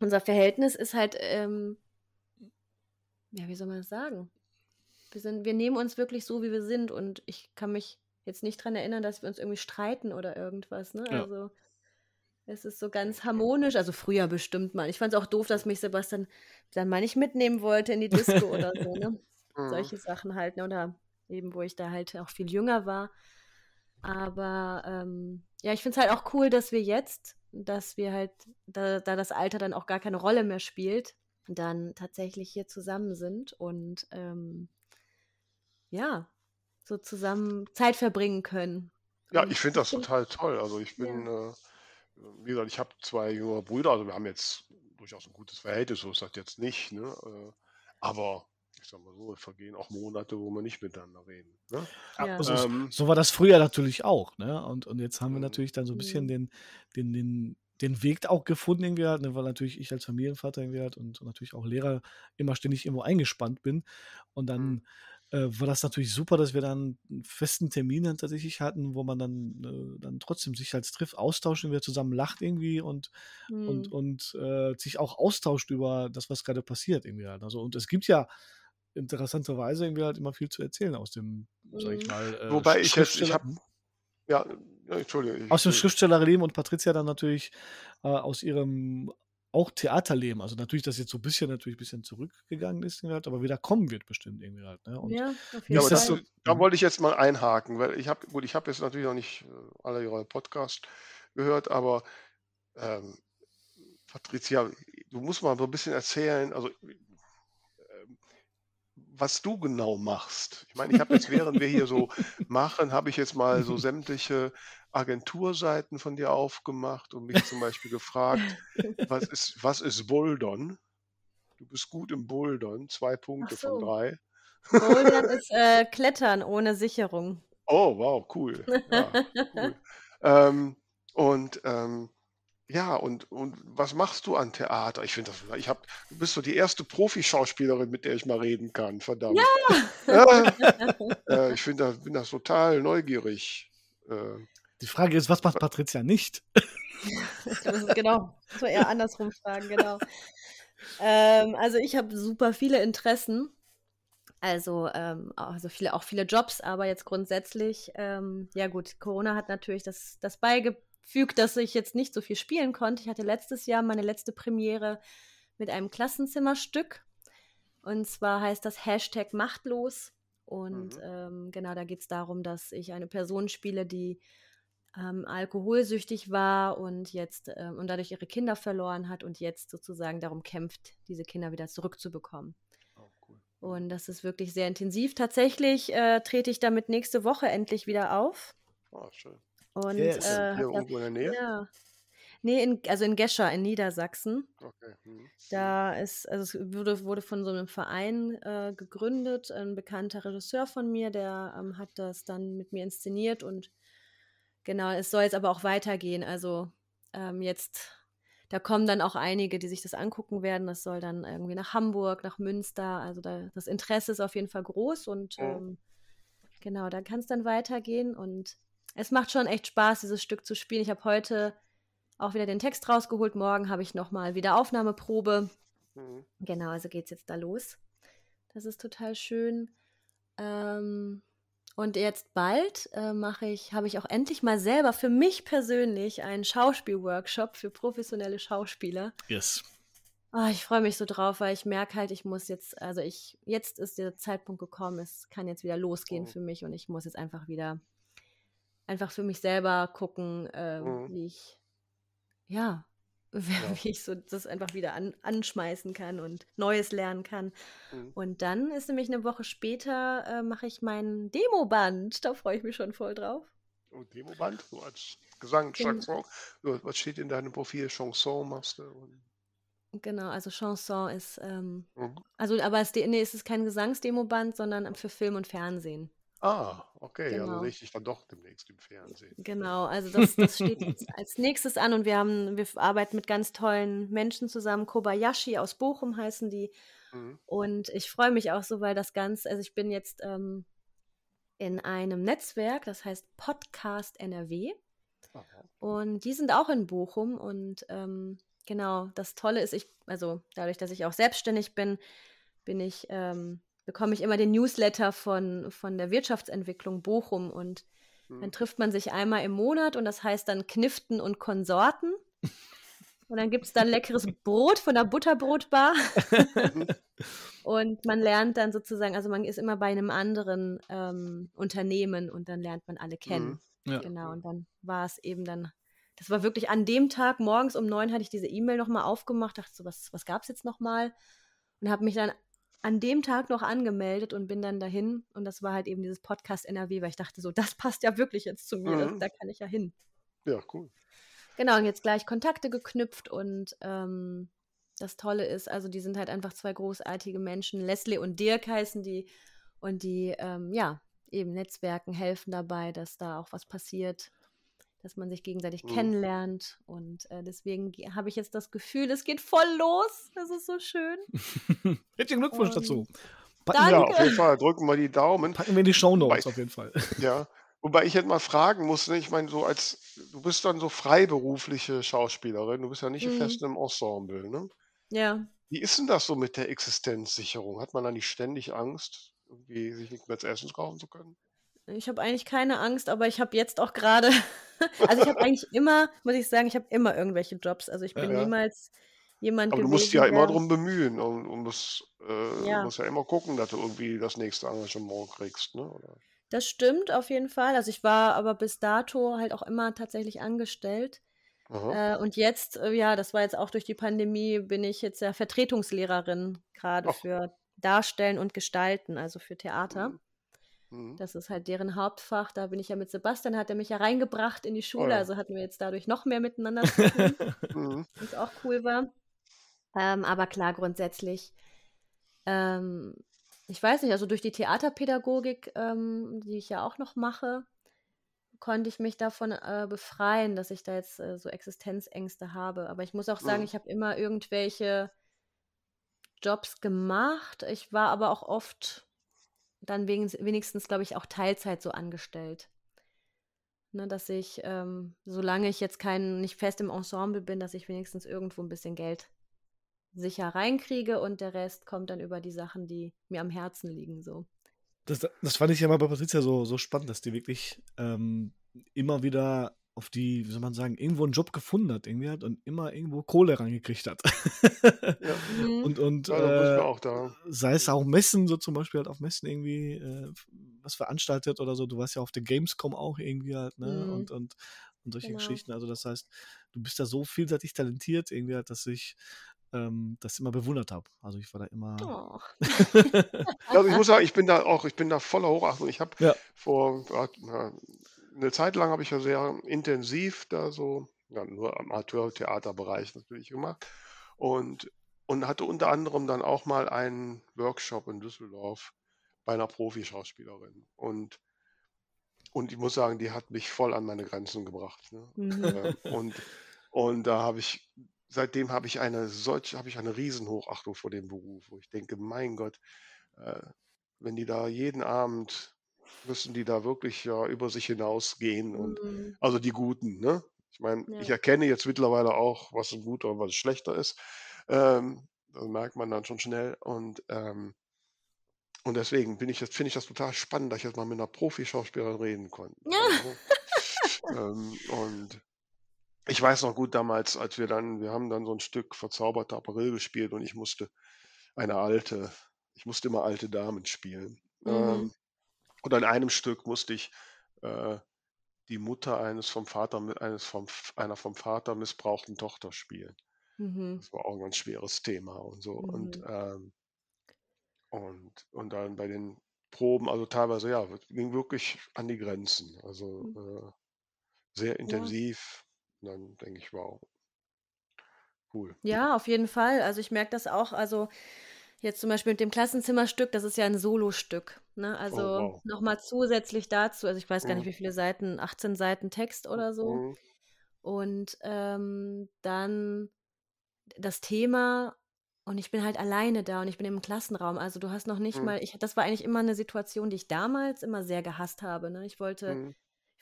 unser Verhältnis ist halt, ähm, ja, wie soll man das sagen? Wir, sind, wir nehmen uns wirklich so, wie wir sind und ich kann mich jetzt nicht dran erinnern, dass wir uns irgendwie streiten oder irgendwas, ne? Ja. Also es ist so ganz harmonisch, also früher bestimmt mal. Ich fand es auch doof, dass mich Sebastian dann mal nicht mitnehmen wollte in die Disco *laughs* oder so, ne? Mhm. Solche Sachen halt, ne? Oder eben, wo ich da halt auch viel jünger war. Aber ähm, ja, ich finde es halt auch cool, dass wir jetzt dass wir halt, da, da das Alter dann auch gar keine Rolle mehr spielt, dann tatsächlich hier zusammen sind und ähm, ja, so zusammen Zeit verbringen können. Ja, ich finde das total toll. Also ich bin, ja. äh, wie gesagt, ich habe zwei jüngere Brüder, also wir haben jetzt durchaus ein gutes Verhältnis, so ist das jetzt nicht, ne? Äh, aber ich sag mal so, es vergehen auch Monate, wo wir nicht miteinander reden. Ne? Ja. Also, ähm, so war das früher natürlich auch, ne? Und, und jetzt haben wir mhm. natürlich dann so ein bisschen mhm. den, den, den, den Weg auch gefunden, irgendwie halt, ne? weil natürlich ich als Familienvater irgendwie halt und natürlich auch Lehrer immer ständig irgendwo eingespannt bin. Und dann mhm äh, war das natürlich super, dass wir dann einen festen Termin dann tatsächlich hatten, wo man dann, äh, dann trotzdem sich als trifft, austauschen, wieder zusammen lacht irgendwie und, mhm. und, und äh, sich auch austauscht über das, was gerade passiert irgendwie halt. Also, und es gibt ja interessanterweise irgendwie halt immer viel zu erzählen aus dem, mhm. sag ich mhm. mal, äh, Wobei ich jetzt, ich habe ja, ja, Entschuldigung. Aus dem Schriftstellerleben und Patricia dann natürlich äh, aus ihrem auch Theaterleben, also natürlich, dass jetzt so ein bisschen natürlich ein bisschen zurückgegangen ist, halt, aber wieder kommen wird bestimmt irgendwie halt. Ne? Und ja, auf jeden ja, Fall. So, da wollte ich jetzt mal einhaken, weil ich habe, gut, ich habe jetzt natürlich noch nicht äh, alle ihre Podcasts gehört, aber ähm, Patricia, du musst mal so ein bisschen erzählen, also was du genau machst. Ich meine, ich habe jetzt, während wir hier so *laughs* machen, habe ich jetzt mal so sämtliche Agenturseiten von dir aufgemacht und mich zum Beispiel gefragt, was *laughs* ist, was ist Bouldern? Du bist gut im Bouldern, zwei Punkte so. von drei. Bouldern *laughs* ist äh, Klettern ohne Sicherung. Oh, wow, cool. Ja, cool. ähm, und ähm, ja, und, und was machst du an Theater? Ich finde das, ich habe, du bist so die erste Profischauspielerin, mit der ich mal reden kann, verdammt. Ja! ja *laughs* äh, ich finde das, bin das total neugierig. Äh, die Frage ist, was macht Patricia nicht? genau, so eher andersrum fragen, genau. Ähm, also ich habe super viele Interessen. Also, ähm, also viele, auch viele Jobs, aber jetzt grundsätzlich, ähm, ja gut, Corona hat natürlich das, das beigefügt, dass ich jetzt nicht so viel spielen konnte. Ich hatte letztes Jahr meine letzte Premiere mit einem Klassenzimmerstück. Und zwar heißt das Hashtag Machtlos. Und mhm. ähm, genau, da geht es darum, dass ich eine Person spiele, die ähm, alkoholsüchtig war und jetzt äh, und dadurch ihre Kinder verloren hat und jetzt sozusagen darum kämpft, diese Kinder wieder zurückzubekommen. Oh, cool. Und das ist wirklich sehr intensiv. Tatsächlich äh, trete ich damit nächste Woche endlich wieder auf. Oh, schön. Und yes. äh, hier irgendwo in der Nähe? Ja. Nee, in, also in Gescher in Niedersachsen. Okay. Hm. Da ist, also es wurde, wurde von so einem Verein äh, gegründet. Ein bekannter Regisseur von mir, der ähm, hat das dann mit mir inszeniert und Genau, es soll jetzt aber auch weitergehen. Also ähm, jetzt, da kommen dann auch einige, die sich das angucken werden. Das soll dann irgendwie nach Hamburg, nach Münster. Also da, das Interesse ist auf jeden Fall groß und ähm, genau, da kann es dann weitergehen. Und es macht schon echt Spaß, dieses Stück zu spielen. Ich habe heute auch wieder den Text rausgeholt. Morgen habe ich nochmal wieder Aufnahmeprobe. Mhm. Genau, also geht es jetzt da los. Das ist total schön. Ähm, und jetzt bald äh, mache ich, habe ich auch endlich mal selber für mich persönlich einen Schauspielworkshop für professionelle Schauspieler. Yes. Oh, ich freue mich so drauf, weil ich merke halt, ich muss jetzt, also ich, jetzt ist der Zeitpunkt gekommen, es kann jetzt wieder losgehen oh. für mich und ich muss jetzt einfach wieder, einfach für mich selber gucken, äh, mhm. wie ich, ja, *laughs* ja. wie ich so das einfach wieder an, anschmeißen kann und Neues lernen kann. Mhm. Und dann ist nämlich eine Woche später, äh, mache ich mein Demoband. Da freue ich mich schon voll drauf. Oh, Demoband? So als Gesang, Chanson. Was steht in deinem Profil? Chanson machst du? Genau, also Chanson ist, ähm, mhm. also aber es, nee, es ist kein Gesangsdemoband, sondern für Film und Fernsehen. Ah, okay, also Genau. sehe ich dich dann doch demnächst im Fernsehen. Genau, also das, das steht jetzt als nächstes an und wir haben, wir arbeiten mit ganz tollen Menschen zusammen. Kobayashi aus Bochum heißen die. Mhm. Und ich freue mich auch so, weil das Ganze, also ich bin jetzt ähm, in einem Netzwerk, das heißt Podcast NRW. Aha. Und die sind auch in Bochum. Und ähm, genau, das Tolle ist, ich, also dadurch, dass ich auch selbstständig bin, bin ich ähm, bekomme ich immer den Newsletter von, von der Wirtschaftsentwicklung Bochum und hm. dann trifft man sich einmal im Monat und das heißt dann Kniften und Konsorten. *laughs* Und dann gibt es dann leckeres Brot von der Butterbrotbar. *laughs* und man lernt dann sozusagen, also man ist immer bei einem anderen ähm, Unternehmen und dann lernt man alle kennen. Mhm. Ja. Genau, und dann war es eben dann das war wirklich an dem Tag, morgens um neun hatte ich diese E-Mail nochmal aufgemacht, dachte so, was, was gab es jetzt nochmal? Und habe mich dann an dem Tag noch angemeldet und bin dann dahin. Und das war halt eben dieses Podcast NRW, weil ich dachte so, das passt ja wirklich jetzt zu mir, mhm. da kann ich ja hin. Ja, cool. Genau, und jetzt gleich Kontakte geknüpft und ähm, das Tolle ist, also die sind halt einfach zwei großartige Menschen. Leslie und Dirk heißen die und die, ähm, ja, eben Netzwerken helfen dabei, dass da auch was passiert, dass man sich gegenseitig mhm. kennenlernt. Und äh, deswegen habe ich jetzt das Gefühl, es geht voll los. Das ist so schön. *laughs* Herzlichen Glückwunsch und dazu. Packen ja, auf jeden Fall. Drücken wir die Daumen. Packen wir in die Shownotes auf jeden Fall. *laughs* Ja. Wobei ich jetzt mal fragen muss, ne? ich meine, so als, du bist dann so freiberufliche Schauspielerin, du bist ja nicht mhm. fest im Ensemble, ne? Ja. Wie ist denn das so mit der Existenzsicherung? Hat man da nicht ständig Angst, irgendwie sich nicht mehr zu essen kaufen zu können? Ich habe eigentlich keine Angst, aber ich habe jetzt auch gerade, *laughs* also ich habe eigentlich immer, muss ich sagen, ich habe immer irgendwelche Jobs. Also ich bin ja, ja. niemals jemand Aber du musst ja immer drum bemühen und, und musst, äh, ja. musst ja immer gucken, dass du irgendwie das nächste Engagement kriegst, ne? Oder? Das stimmt auf jeden Fall. Also ich war aber bis dato halt auch immer tatsächlich angestellt. Äh, und jetzt, äh, ja, das war jetzt auch durch die Pandemie, bin ich jetzt ja Vertretungslehrerin gerade für Darstellen und Gestalten, also für Theater. Mhm. Mhm. Das ist halt deren Hauptfach. Da bin ich ja mit Sebastian, hat er mich ja reingebracht in die Schule, oh ja. also hatten wir jetzt dadurch noch mehr miteinander zu tun, *laughs* mhm. was auch cool war. Ähm, aber klar, grundsätzlich, ähm, ich weiß nicht, also durch die Theaterpädagogik, ähm, die ich ja auch noch mache, konnte ich mich davon äh, befreien, dass ich da jetzt äh, so Existenzängste habe. Aber ich muss auch sagen, mhm. ich habe immer irgendwelche Jobs gemacht. Ich war aber auch oft dann wenigstens, glaube ich, auch Teilzeit so angestellt. Ne, dass ich, ähm, solange ich jetzt kein, nicht fest im Ensemble bin, dass ich wenigstens irgendwo ein bisschen Geld sicher reinkriege und der Rest kommt dann über die Sachen, die mir am Herzen liegen, so. Das, das fand ich ja mal bei Patricia so, so spannend, dass die wirklich ähm, immer wieder auf die, wie soll man sagen, irgendwo einen Job gefunden hat, irgendwie hat und immer irgendwo Kohle reingekriegt hat. ja. Mhm. Und, und ja, äh, sei es auch Messen, so zum Beispiel halt auf Messen irgendwie äh, was veranstaltet oder so. Du warst ja auf der Gamescom auch irgendwie halt, ne? Mhm. Und, und, und solche genau. Geschichten. Also das heißt, du bist da so vielseitig talentiert, irgendwie halt, dass ich ähm, das immer bewundert habe. Also ich war da immer. Oh. also *laughs* *laughs* ich muss sagen, ich bin da auch, ich bin da voller Hochachtung. Ich habe ja. vor eine Zeit lang habe ich ja sehr intensiv da so, ja, nur Amateur-Theaterbereich natürlich gemacht. Und, und hatte unter anderem dann auch mal einen Workshop in Düsseldorf bei einer Profischauspielerin. Und und ich muss sagen, die hat mich voll an meine Grenzen gebracht. Ne? Mhm. Äh, und, und da habe ich seitdem habe ich eine solche, habe ich eine Riesenhochachtung vor dem Beruf, wo ich denke, mein Gott, äh, wenn die da jeden Abend müssen die da wirklich ja über sich hinausgehen und Mhm. also die Guten, ne? Ich meine, ich erkenne jetzt mittlerweile auch, was ein guter und was ein schlechter ist. Ähm, das merkt man dann schon schnell und ähm, und deswegen bin ich jetzt finde ich das total spannend, dass ich jetzt mal mit einer Profischauspielerin reden konnte. Ja. *laughs* Ähm, und ich weiß noch gut damals, als wir dann, wir haben dann so ein Stück Verzauberter April gespielt und ich musste eine alte, ich musste immer alte Damen spielen. Mhm. Ähm, und an einem Stück musste ich äh, die Mutter eines vom Vater, eines vom, einer vom Vater missbrauchten Tochter spielen. Mhm. Das war auch ein ganz schweres Thema und so. Mhm. Und, ähm, und, und dann bei den Proben, also teilweise, ja, ging wirklich an die Grenzen. Also mhm. äh, sehr intensiv. Und dann denke ich, wow, cool. Ja, auf jeden Fall. Also ich merke das auch. Also jetzt zum Beispiel mit dem Klassenzimmerstück, das ist ja ein Solostück. Ne? Oh, Also wow. nochmal zusätzlich dazu, also ich weiß gar nicht, mhm. wie viele Seiten, 18 Seiten Text oder so. Mhm. Und ähm, dann das Thema, und ich bin halt alleine da und ich bin im Klassenraum. Also du hast noch nicht Mhm. mal, ich, das war eigentlich immer eine Situation, die ich damals immer sehr gehasst habe. Ne? Ich wollte Mhm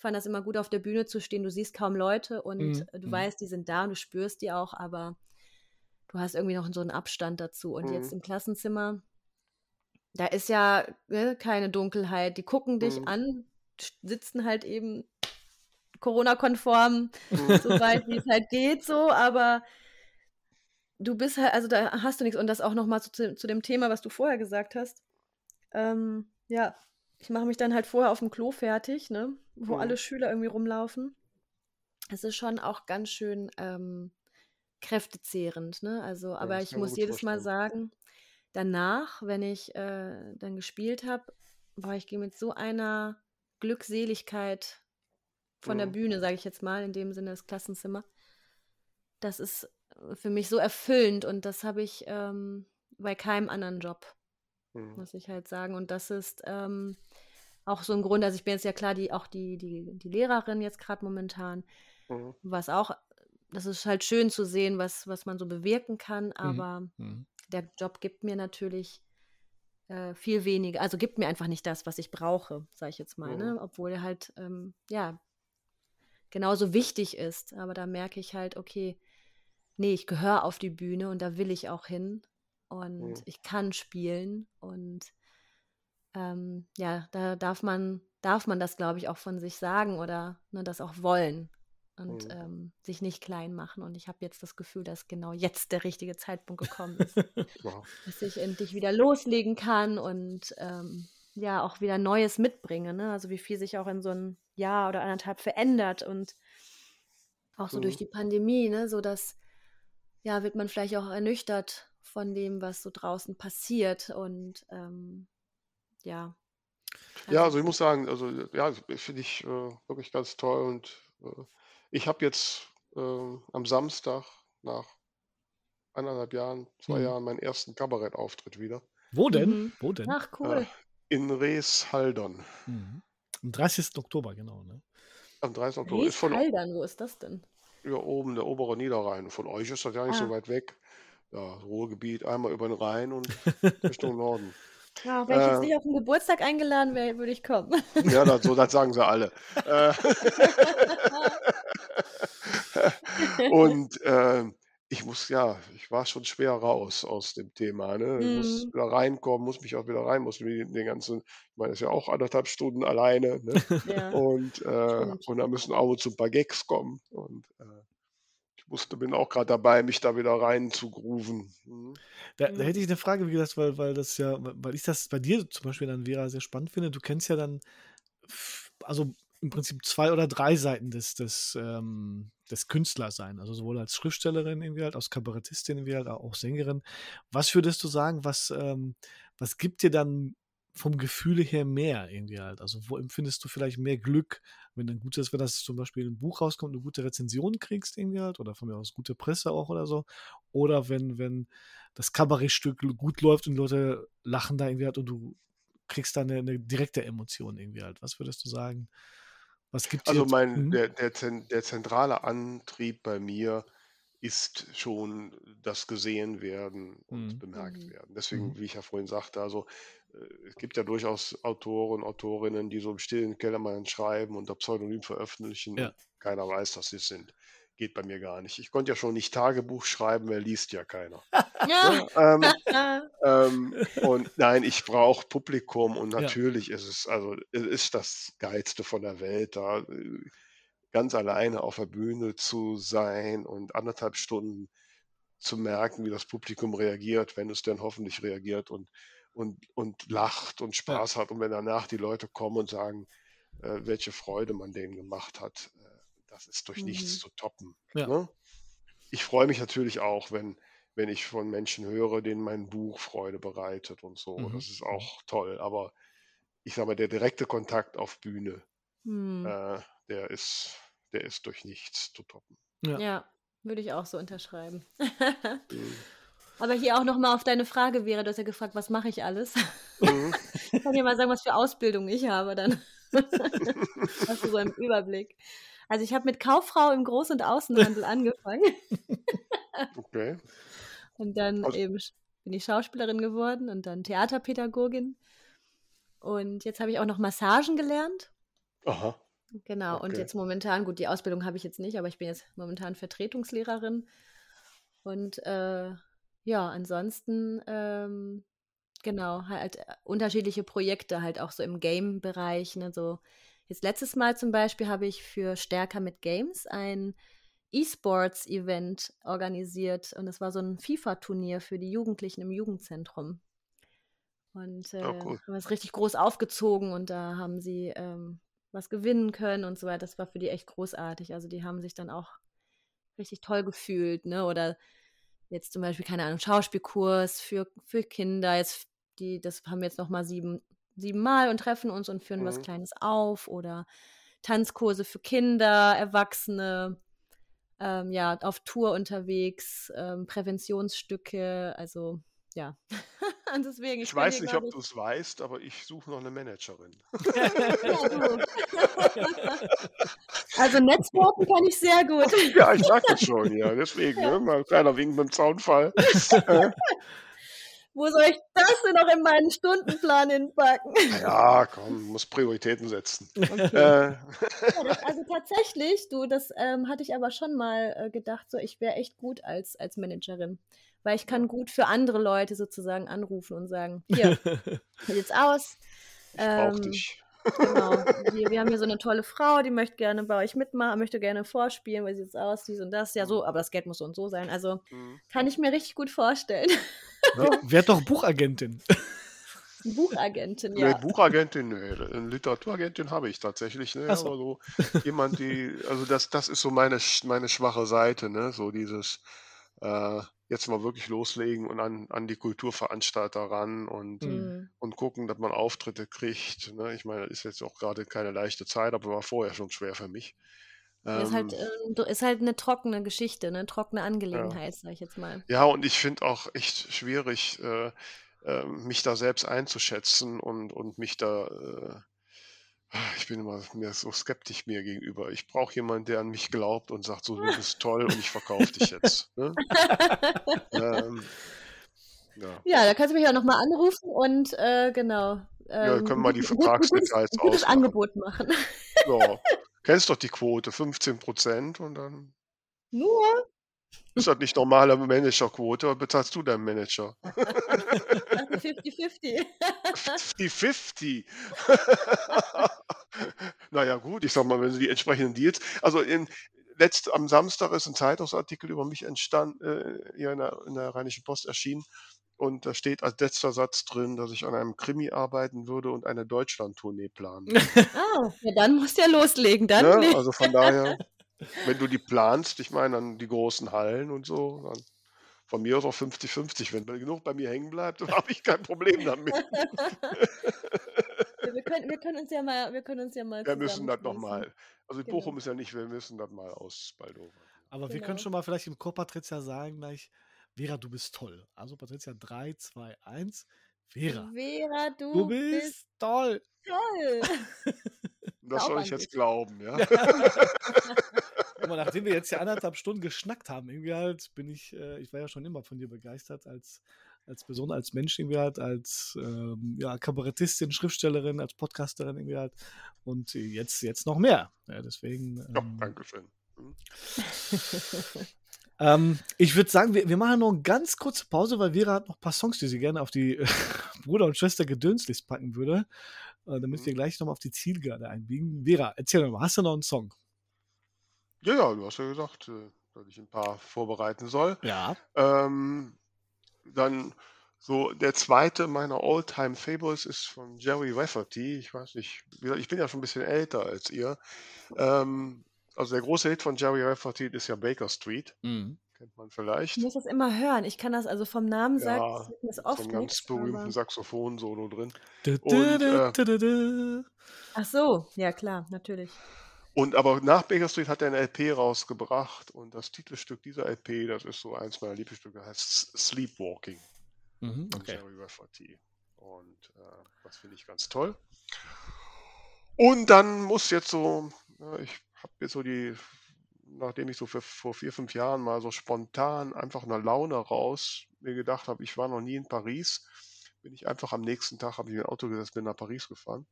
fand das immer gut, auf der Bühne zu stehen. Du siehst kaum Leute und mhm. du weißt, die sind da und du spürst die auch, aber du hast irgendwie noch so einen Abstand dazu. Und mhm. jetzt im Klassenzimmer, da ist ja ne, keine Dunkelheit. Die gucken dich mhm. an, sitzen halt eben Corona-konform, mhm. so weit wie es halt geht, so, aber du bist halt, also da hast du nichts. Und das auch nochmal zu, zu dem Thema, was du vorher gesagt hast. Ähm, ja, ich mache mich dann halt vorher auf dem Klo fertig, ne? Wo mhm. alle Schüler irgendwie rumlaufen. es ist schon auch ganz schön ähm, kräftezehrend, ne? Also, Ja, aber ich muss jedes Mal sagen, danach, wenn ich äh, dann gespielt habe, boah, ich gehe mit so einer Glückseligkeit von der Mhm. Bühne, sage ich jetzt mal, in dem Sinne das Klassenzimmer. Das ist äh, für mich so erfüllend und das habe ich ähm, bei keinem anderen Job, Mhm. muss ich halt sagen. Und das ist ähm, auch so ein Grund, also ich bin jetzt ja klar, die, auch die, die, die Lehrerin jetzt gerade momentan, Mhm. was auch, das ist halt schön zu sehen, was, was man so bewirken kann, Mhm. aber Mhm. der Job gibt mir natürlich äh, viel weniger, also gibt mir einfach nicht das, was ich brauche, sage ich jetzt mal, Mhm. ne? Obwohl er halt, ähm, ja, genauso wichtig ist. Aber da merke ich halt, okay, nee, ich gehöre auf die Bühne und da will ich auch hin und Mhm. ich kann spielen und ähm, ja, da darf man, darf man das, glaube ich, auch von sich sagen oder ne, das auch wollen und Mhm. ähm, sich nicht klein machen. Und ich habe jetzt das Gefühl, dass genau jetzt der richtige Zeitpunkt gekommen ist, *laughs* Ja. dass ich endlich wieder loslegen kann und ähm, ja, auch wieder Neues mitbringe. Ne? Also wie viel sich auch in so einem Jahr oder anderthalb verändert und auch so durch Mhm. die Pandemie, ne, so dass ja, wird man vielleicht auch ernüchtert von dem, was so draußen passiert und ähm, ja, Ja, also also ich muss sagen, also ja, finde ich äh, wirklich ganz toll und äh, ich habe jetzt äh, am Samstag nach eineinhalb Jahren, zwei Mhm. Jahren meinen ersten Kabarettauftritt wieder Wo denn? Mhm. Wo denn? Ach, äh, cool. in Rees-Haldern Mhm. Am 30. Oktober, genau, ne? am 30. Oktober. Ist von o- Rieshaldern, wo ist das denn? ja, oben der obere Niederrhein. Von euch ist das ja nicht so Ah, weit weg. Ja, Ruhrgebiet, einmal über den Rhein und *laughs* Richtung Norden. ja, wenn ich jetzt Äh, nicht auf den Geburtstag eingeladen wäre, würde ich kommen. ja, das, so, das sagen sie alle. Äh, *laughs* Und, *laughs* ähm, ich muss ja ich war schon schwer raus aus dem Thema, ne? Ich muss Mhm. wieder reinkommen, muss mich auch wieder rein, muss mir den ganzen ich meine, das ist ja auch 1,5 Stunden alleine, ne? *laughs* Ja, Und, äh, und da müssen auch und zu 'n paar Gags kommen und, äh, ich musste bin auch grad dabei, mich da wieder rein zu grooven. Mhm. Da da hätte Mhm. ich 'ne Frage, wie gesagt, weil weil das ja weil ich das bei dir zum Beispiel dann, Vera, sehr spannend finde. Du kennst ja dann also im Prinzip 2 oder 3 Seiten des des, ähm des Künstlersein. Also sowohl als Schriftstellerin irgendwie halt, als Kabarettistin irgendwie halt, auch Sängerin. Was würdest du sagen, was, ähm was gibt dir dann vom Gefühle her mehr irgendwie halt? Also, wo empfindest du vielleicht mehr Glück, wenn ein gutes wenn das zum Beispiel 'n Buch rauskommt, 'ne gute Rezension kriegst irgendwie halt oder von mir aus gute Presse auch oder so? Oder wenn wenn das Kabarettstück gut läuft und die Leute lachen da irgendwie halt und du kriegst da 'ne 'ne direkte Emotion irgendwie halt. Was würdest du sagen? Was gibt Also, mein mhm. der der der zentrale Antrieb bei mir ist schon das gesehen werden und Mhm. bemerkt Mhm. werden. Deswegen, Mhm. wie ich ja vorhin sagte, also, äh, es gibt ja durchaus Autoren, Autorinnen, die so im stillen Kämmerlein schreiben unter Pseudonym veröffentlichen Ja. und keiner weiß, dass sie's sind. Geht bei mir gar nicht. Ich konnte ja schon nicht Tagebuch schreiben, weil liest ja keiner. Ne? Ähm, *laughs* ähm, und nein, ich brauche Publikum und Ja. natürlich ist es also, es ist das Geilste von der Welt, da, äh, ganz alleine auf der Bühne zu sein und 1,5 Stunden zu merken, wie das Publikum reagiert, wenn es denn hoffentlich reagiert und und und lacht und Ja. Spaß hat und wenn danach die Leute kommen und sagen, äh, welche Freude man denen gemacht hat, äh, das ist durch nichts Mhm. zu toppen, Ja. ne? Ich freue mich natürlich auch, wenn wenn ich von Menschen höre, denen mein Buch Freude bereitet und so. Mhm. Das ist auch toll, aber ich sage mal, der direkte Kontakt auf Bühne, Mhm. äh, der ist der ist durch nichts zu toppen. Ja. Ja, würde ich auch so unterschreiben. Mhm. *laughs* Aber hier auch noch mal auf deine Frage, Vera, du hast ja gefragt: „Was mache ich alles?“ Mhm. *laughs* Ich kann dir mal sagen, was für Ausbildung ich habe, dann *laughs* hast du so einen Überblick. Also, ich habe mit Kauffrau im Groß und Außenhandel *laughs* angefangen. *laughs* Okay. Und dann Also eben bin ich Schauspielerin geworden und dann Theaterpädagogin. Und jetzt habe ich auch noch Massagen gelernt. Aha. Genau, und Okay. jetzt momentan gut, die Ausbildung habe ich jetzt nicht, aber ich bin jetzt momentan Vertretungslehrerin. Und, äh, ja, ansonsten, ähm, genau, halt, äh, unterschiedliche Projekte halt auch so im Game-Bereich, ne, so jetzt letztes Mal zum Beispiel habe ich für Stärker mit Games ein E-Sports-Event organisiert und das war so 'n FIFA-Turnier für die Jugendlichen im Jugendzentrum. Und, äh, Ja, cool. haben wir's richtig groß aufgezogen und da haben sie, ähm, was gewinnen können und so weiter. Das war für die echt großartig. Also die haben sich dann auch richtig toll gefühlt, ne? Oder jetzt zum Beispiel, keine Ahnung, Schauspielkurs für, für Kinder. Jetzt, die, das haben wir jetzt nochmal sieben, sieben Mal und treffen uns und führen mhm. was Kleines auf. Oder Tanzkurse für Kinder, Erwachsene, ähm, ja, auf Tour unterwegs, ähm, Präventionsstücke, also ja. *laughs* Und deswegen, ich, ich weiß nicht, ob du es weißt, aber ich suche noch eine Managerin. *laughs* also Netzwerken kann ich sehr gut. Ja, ich sag das schon, ja. *laughs* Deswegen, ja. Ne, mal ein kleiner Wink mit dem Zaunfall. Wo soll ich das denn noch in meinen Stundenplan hinpacken? Ja, komm, muss Prioritäten setzen. *laughs* Okay. Äh. Ja, das, also tatsächlich, du, das ähm, hatte ich aber schon mal äh, gedacht, so ich wäre echt gut als, als Managerin weil ich kann gut für andere Leute sozusagen anrufen und sagen, hier, *laughs* wie sieht's aus? Ich ähm, dich. Genau. *laughs* Wir, wir, haben hier so eine tolle Frau, die möchte gerne bei euch mitmachen, möchte gerne vorspielen, wie sieht's aus, dies und das. Ja, so, mhm. aber das Geld muss so und so sein. Also mhm. kann ich mir richtig gut vorstellen. Wer doch Buchagentin. Buchagentin, ja. Nee, Buchagentin, nee. Eine Literaturagentin habe ich tatsächlich, ne? So. Aber so jemand, die, also das, das ist so meine, meine schwache Seite, ne? So dieses, äh, jetzt mal wirklich loslegen und an, an die Kulturveranstalter ran und, mhm. und gucken, dass man Auftritte kriegt. Ne? Ich meine, das ist jetzt auch gerade keine leichte Zeit, aber war vorher schon schwer für mich. Ist, halt, ähm, äh, ist halt eine trockene Geschichte, eine trockene Angelegenheit, ja. sag ich jetzt mal. Ja, und ich finde auch echt schwierig, äh, äh, mich da selbst einzuschätzen und, und mich da äh, ich bin immer mehr so skeptisch mir gegenüber. Ich brauche jemanden, der an mich glaubt und sagt, so, du *laughs* bist toll und ich verkaufe dich jetzt. Ne? *laughs* ähm, ja. ja. da kannst du mich auch nochmal anrufen und äh, genau. Ähm, ja, können wir mal die Vertragsdetails ein gutes Angebot machen. ja, kennst doch die Quote, 15 Prozent und dann. Nur? Ist das nicht normale Managerquote oder bezahlst du deinen Manager? 50-50. 50-50. naja, gut, ich sag mal, wenn sie die entsprechenden Deals. Also in, letzt, am Samstag ist ein Zeitungsartikel über mich entstanden, äh, hier in der, in der Rheinischen Post erschienen. Und da steht als letzter Satz drin, dass ich an einem Krimi arbeiten würde und eine Deutschland-Tournee planen. *laughs* Ah, ja, dann musst du ja loslegen. Dann ja, ne? also von daher. Wenn du die planst, ich meine an die großen Hallen und so, dann von mir aus auch 50-50. Wenn genug bei mir hängen bleibt, *laughs* dann habe ich kein Problem damit. wir, können, wir können uns ja mal, wir können uns ja mal. Wir müssen das nochmal. Also genau. Bochum ist ja nicht, wir müssen das mal aus Baldover. Aber genau. wir können genau. schon mal vielleicht im Chor Patricia sagen gleich, Vera, du bist toll. Also Patricia 3, 2, 1. Vera. Vera, du, du bist, bist toll. Toll. *laughs* Das soll ich jetzt glauben, ja. Aber *laughs* nachdem wir jetzt ja anderthalb Stunden geschnackt haben, irgendwie halt bin ich, äh, ich war ja schon immer von dir begeistert als, als Person, als Mensch irgendwie halt, als ähm, ja, Kabarettistin, Schriftstellerin, als Podcasterin irgendwie halt und jetzt, jetzt noch mehr. Ja, deswegen. Ähm, ja, Dankeschön. *laughs* Hm. ähm, ich würde sagen, wir, wir machen noch eine ganz kurze Pause, weil Vera hat noch ein paar Songs, die sie gerne auf die *laughs* Bruder- und Schwester Gedönslist packen würde. Äh, damit mhm. wir gleich nochmal auf die Zielgerade einbiegen. Vera, erzähl doch mal, hast du noch einen Song? Ja, ja, du hast ja gesagt, äh, dass ich ein paar vorbereiten soll. Ja. Ähm, dann so der zweite meiner All-Time Favorites ist von Jerry Rafferty. Ich weiß nicht, ich bin ja schon ein bisschen älter als ihr. Ähm, also der große Hit von Jerry Rafferty ist ja Baker Street. Mhm. Kennt man vielleicht. Ich muss das immer hören. Ich kann das also vom Namen sagen, ja, das oft so ein ganz nichts, berühmten Saxophon-Solo drin. Und, äh, Ach so, ja klar, natürlich. Und aber nach Baker Street hat er eine LP rausgebracht und das Titelstück dieser LP, das ist so eins meiner Lieblingsstücke, heißt Sleepwalking mhm, okay. Jerry Rafferty. Und äh, das finde ich ganz toll. Und dann muss jetzt so, ich habe jetzt so die nachdem ich so für, vor vier, fünf Jahren mal so spontan einfach eine Laune raus mir gedacht habe, ich war noch nie in Paris, bin ich einfach am nächsten Tag, habe ich ein Auto gesetzt, bin nach Paris gefahren.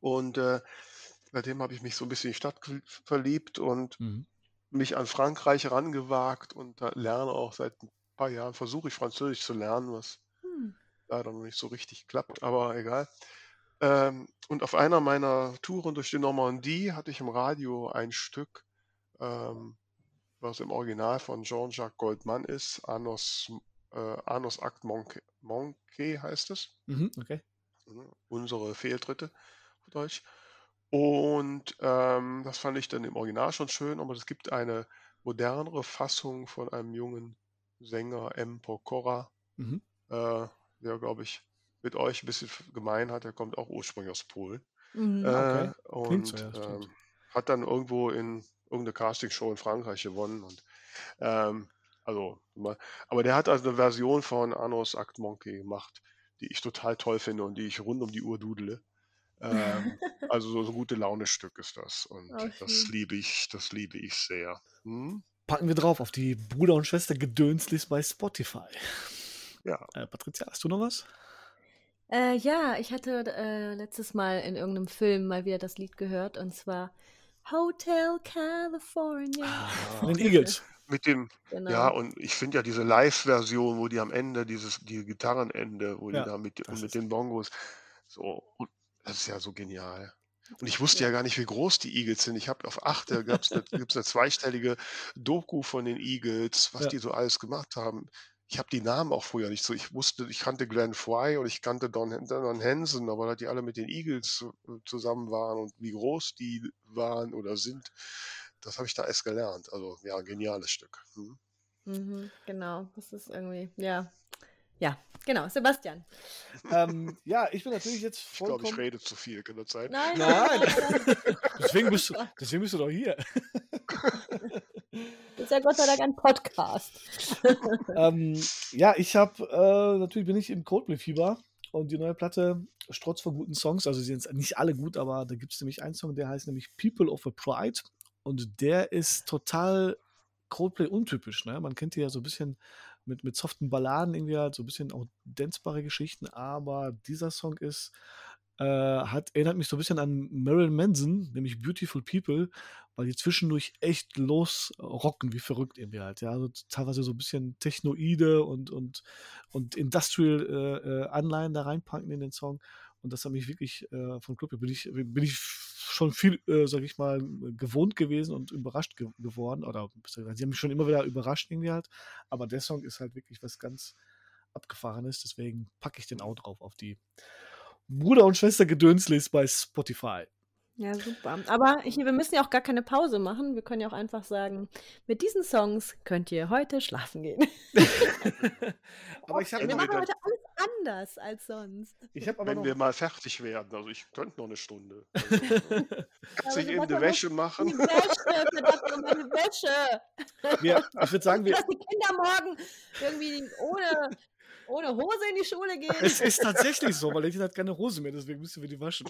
Und äh, seitdem habe ich mich so ein bisschen in die Stadt verliebt und mhm. mich an Frankreich herangewagt und lerne auch seit ein paar Jahren, versuche ich Französisch zu lernen, was mhm. leider noch nicht so richtig klappt, aber egal. Ähm, und auf einer meiner Touren durch die Normandie hatte ich im Radio ein Stück ähm, was im Original von Jean-Jacques Goldman ist. Anos, äh, Anos Act Monke, Monke heißt es. Mhm, okay. Mhm, unsere Fehltritte auf Deutsch. Und ähm, das fand ich dann im Original schon schön, aber es gibt eine modernere Fassung von einem jungen Sänger, M. Pokora, Mhm. äh, der, glaube ich, mit euch ein bisschen gemein hat. Der kommt auch ursprünglich aus Polen. Mhm. Okay. Äh, Klingt so, und ja, ähm, hat dann irgendwo in irgendeine Castingshow in Frankreich gewonnen. Und ähm, also, aber der hat also eine Version von Anos Act Monkey gemacht, die ich total toll finde und die ich rund um die Uhr dudele. Ähm, *laughs* also so ein gute Laune-Stück ist das. Und Oh, das liebe ich, das liebe ich sehr. Hm? Packen wir drauf auf die Bruder- und Schwester-Gedönslist bei Spotify. Ja. Äh, Patricia, hast du noch was? Äh, ja, ich hatte äh, letztes Mal in irgendeinem Film mal wieder das Lied gehört und zwar Hotel California. Ah, *laughs* von den Eagles. Mit dem, Genau. ja, und ich finde ja diese Live-Version, wo die am Ende, dieses, die Gitarrenende, wo die Ja, da mit, und mit den Bongos, so, und das ist ja so genial. Und ich wusste ja gar nicht, wie groß die Eagles sind. Ich habe auf acht, da gab's eine, gibt's eine zweistellige Doku von den Eagles, was Ja. die so alles gemacht haben. Ich habe die Namen auch früher nicht so. Ich wusste, ich kannte Glenn Fry und ich kannte Don, Don Hansen, aber dass die alle mit den Eagles zusammen waren und wie groß die waren oder sind, das habe ich da erst gelernt. Also ja, geniales Stück. Hm. Mhm, genau, das ist irgendwie, ja. Ja, genau, Sebastian. ähm, ja, ich bin natürlich jetzt Ich glaube, ich vollkommen. rede zu viel, kann das sein? Nein, Nein. nein, nein, nein. deswegen, bist du, deswegen bist du doch hier. *laughs* Ist ja Gott sei Dank ein Podcast. *laughs* ähm, ja, ich habe, äh, natürlich bin ich im Coldplay-Fieber und die neue Platte strotzt vor guten Songs. Also, sie sind nicht alle gut, aber da gibt es nämlich einen Song, der heißt nämlich People of a Pride und der ist total Coldplay untypisch. Ne? Man kennt die ja so ein bisschen mit, mit soften Balladen, irgendwie halt so ein bisschen auch dancerbare Geschichten, aber dieser Song ist, äh, hat, erinnert mich so ein bisschen an Marilyn Manson, nämlich Beautiful People, weil die zwischendurch echt losrocken, wie verrückt irgendwie halt. Ja, also teilweise so ein bisschen Technoide und, und, und Industrial-Anleihen da reinpacken in den Song. Und das hat mich wirklich äh, von Club bin ich, bin ich schon viel, äh, sag ich mal, gewohnt gewesen und überrascht ge geworden. Oder sie haben mich schon immer wieder überrascht irgendwie halt. Aber der Song ist halt wirklich was ganz Abgefahrenes. Deswegen packe ich den auch drauf auf die Bruder- und Schwester-Gedönslist bei Spotify. Ja, super. Aber hier, wir müssen ja auch gar keine Pause machen. Wir können ja auch einfach sagen, mit diesen Songs könnt ihr heute schlafen gehen. *laughs* aber ich habe wir machen heute alles anders als sonst. ich hab aber Wenn noch wir mal fertig werden, also ich könnte noch eine Stunde. *laughs* Also, kannst dich du eben musst die doch Wäsche Die machen. Wäsche, verdammt die Wäsche. wir, ich würde sagen, *laughs* wir, Dass die Kinder morgen irgendwie ohne, ohne Hose in die Schule gehen. es ist tatsächlich so, weil Letty hat keine Hose mehr, deswegen müssen wir die waschen.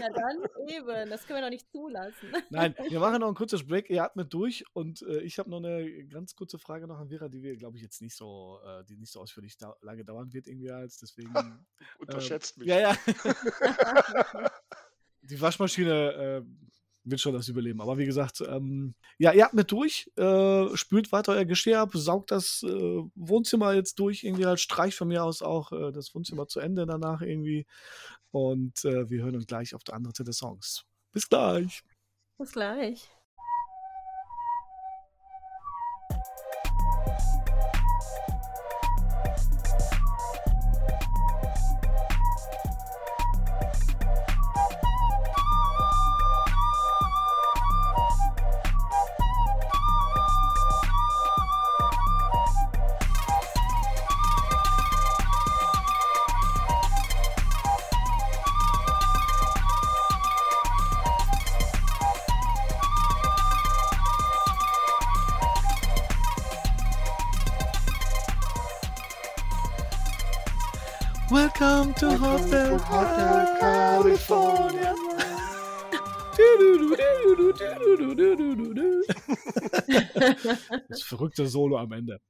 Ja, dann eben. Das können wir doch nicht zulassen. Nein, wir machen noch ein kurzes Break. Ihr atmet durch und äh, ich habe noch eine ganz kurze Frage noch an Vera, die wir, glaube ich, jetzt nicht so, äh, die nicht so ausführlich da lange dauern wird irgendwie als deswegen. *laughs* Unterschätzt mich. Ja, ja. *laughs* die Waschmaschine äh, wird schon das überleben. Aber wie gesagt, ähm, ja, ihr atmet durch, äh, spült weiter euer Geschirr ab, saugt das äh, Wohnzimmer jetzt durch, irgendwie halt streicht von mir aus auch äh, das Wohnzimmer zu Ende danach irgendwie. Und äh, wir hören uns gleich auf der anderen Seite des Songs. Bis gleich. Bis gleich. Verrückte Solo am Ende.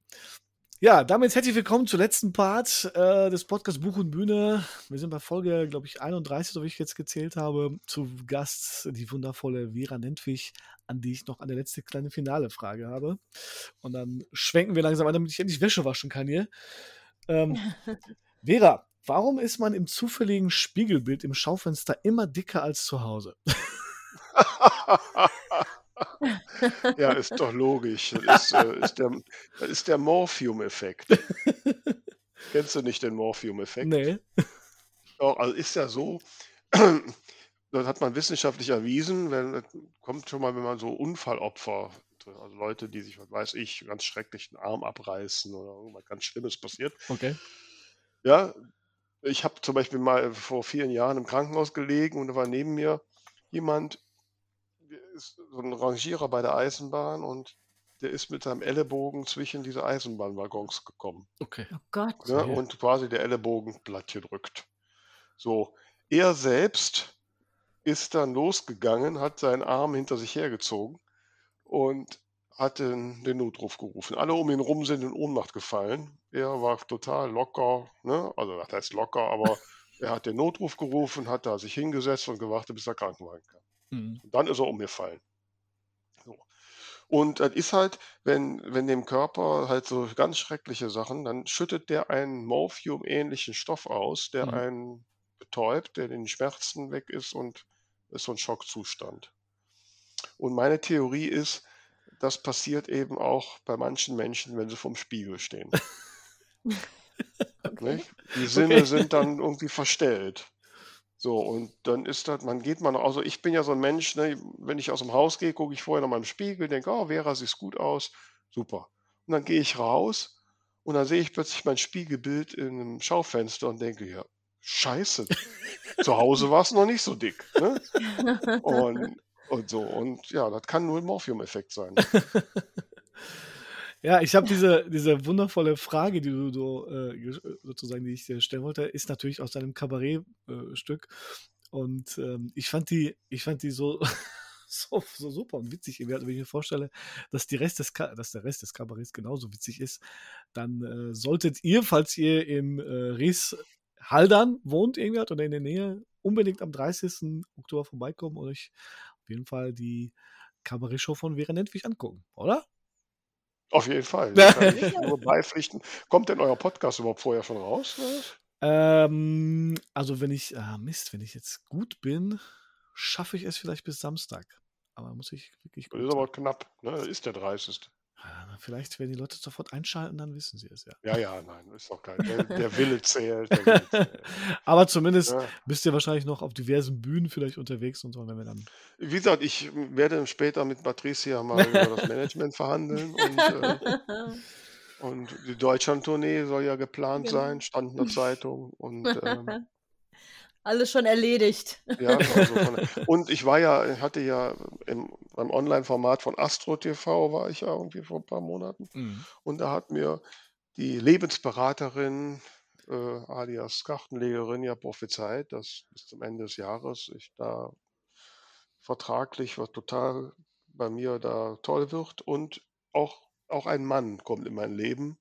Ja, damit herzlich willkommen zur letzten Part äh, des Podcasts Buch und Bühne. Wir sind bei Folge, glaube ich, 31, so wie ich jetzt gezählt habe. Zu Gast die wundervolle Vera Nentwich, an die ich noch eine letzte kleine finale Frage habe. Und dann schwenken wir langsam an, damit ich endlich Wäsche waschen kann hier. Ähm, *laughs* Vera, warum ist man im zufälligen Spiegelbild im Schaufenster immer dicker als zu Hause? *laughs* ja, ist doch logisch. Das ist, äh, ist der, ist der Morphium-Effekt. Kennst du nicht den Morphium-Effekt? Nee. Doch, also ist ja so, *clears throat* das hat man wissenschaftlich erwiesen, wenn das kommt schon mal, wenn man so Unfallopfer, also Leute, die sich, was weiß ich, ganz schrecklich 'n Arm abreißen oder irgendwas ganz Schlimmes passiert. Okay. Ja, ich habe zum Beispiel mal vor vielen Jahren im Krankenhaus gelegen und da war neben mir jemand, ist so 'n Rangierer bei der Eisenbahn und der ist mit seinem Ellenbogen zwischen diese Eisenbahnwaggons gekommen. Okay. Oh Gott. Ne, Ja. und quasi der Ellenbogen platt gedrückt. So, er selbst ist dann losgegangen, hat seinen Arm hinter sich hergezogen und hat den den Notruf gerufen. Alle um ihn rum sind in Ohnmacht gefallen. Er war total locker, ne? Also, was heißt locker, aber *laughs* er hat den Notruf gerufen, hat da sich hingesetzt und gewartet, bis der Krankenwagen kam. Mhm. Und dann ist er umgefallen. So. Und das ist halt, wenn wenn dem Körper halt so ganz schreckliche Sachen dann schüttet der einen morphiumähnlichen Stoff aus, der Mhm. einen betäubt, der den Schmerzen weg ist und ist so 'n Schockzustand. Und meine Theorie ist, das passiert eben auch bei manchen Menschen, wenn sie vorm Spiegel stehen. *laughs* Okay. Die Sinne Okay. sind dann irgendwie verstellt. So, und dann ist das man geht mal also, ich bin ja so 'n Mensch, ne, wenn ich aus'm Haus gehe, gucke ich vorher noch mal im Spiegel, denke: „Oh, Vera, siehst gut aus, super.“ Und dann gehe ich raus und dann sehe ich plötzlich mein Spiegelbild in 'nem Schaufenster und denke: „Ja, scheiße, *laughs* zu Hause warst du noch nicht so dick“, ne? *laughs* Und und so und ja, das kann nur 'n Morphium-Effekt sein. *laughs* Ja, ich habe diese diese wundervolle Frage, die du so, äh, sozusagen die ich dir stellen wollte, ist natürlich aus deinem Kabarett äh, Stück. Und, ähm, ich fand die ich fand die so *laughs* so so super und witzig. Wenn ich mir vorstelle, dass die Rest des dass der Rest des Kabaretts genauso witzig ist, dann, äh, solltet ihr, falls ihr in, äh, Ries-Haldern wohnt irgendwie halt oder in der Nähe, unbedingt am 30. Oktober vorbeikommen und euch auf jeden Fall die Kabarettshow von Vera Nentwich angucken, oder? Auf jeden Fall, da kann ich nur *laughs* beipflichten. Kommt denn euer Podcast überhaupt vorher schon raus? Ähm, also, wenn ich ah, Mist, wenn ich jetzt gut bin, schaffe ich es vielleicht bis Samstag. Aber muss ich wirklich Das gut ist sein. aber knapp, ne? Das ist der 30. Vielleicht, wenn die Leute sofort einschalten, dann wissen sie es ja. Ja, ja, nein, ist doch kein der *laughs* der Wille zählt, der Wille zählt. Aber zumindest Ja. bist ihr wahrscheinlich noch auf diversen Bühnen vielleicht unterwegs und so, wenn wir dann Wie gesagt, ich werde später mit Patricia mal über das Management verhandeln *laughs* und, äh und die Deutschlandtournee soll ja geplant Genau. sein, stand in der Zeitung und, ähm *laughs* Alles schon erledigt. Ja, *laughs* also von und ich war ja hatte ja im beim Onlineformat von Astro TV war ich ja irgendwie vor 'n paar Monaten. Mhm. Und da hat mir die Lebensberaterin, äh, alias Kartenlegerin ja prophezeit, dass bis zum Ende des Jahres ich da vertraglich was total bei mir da toll wird und auch auch ein Mann kommt in mein Leben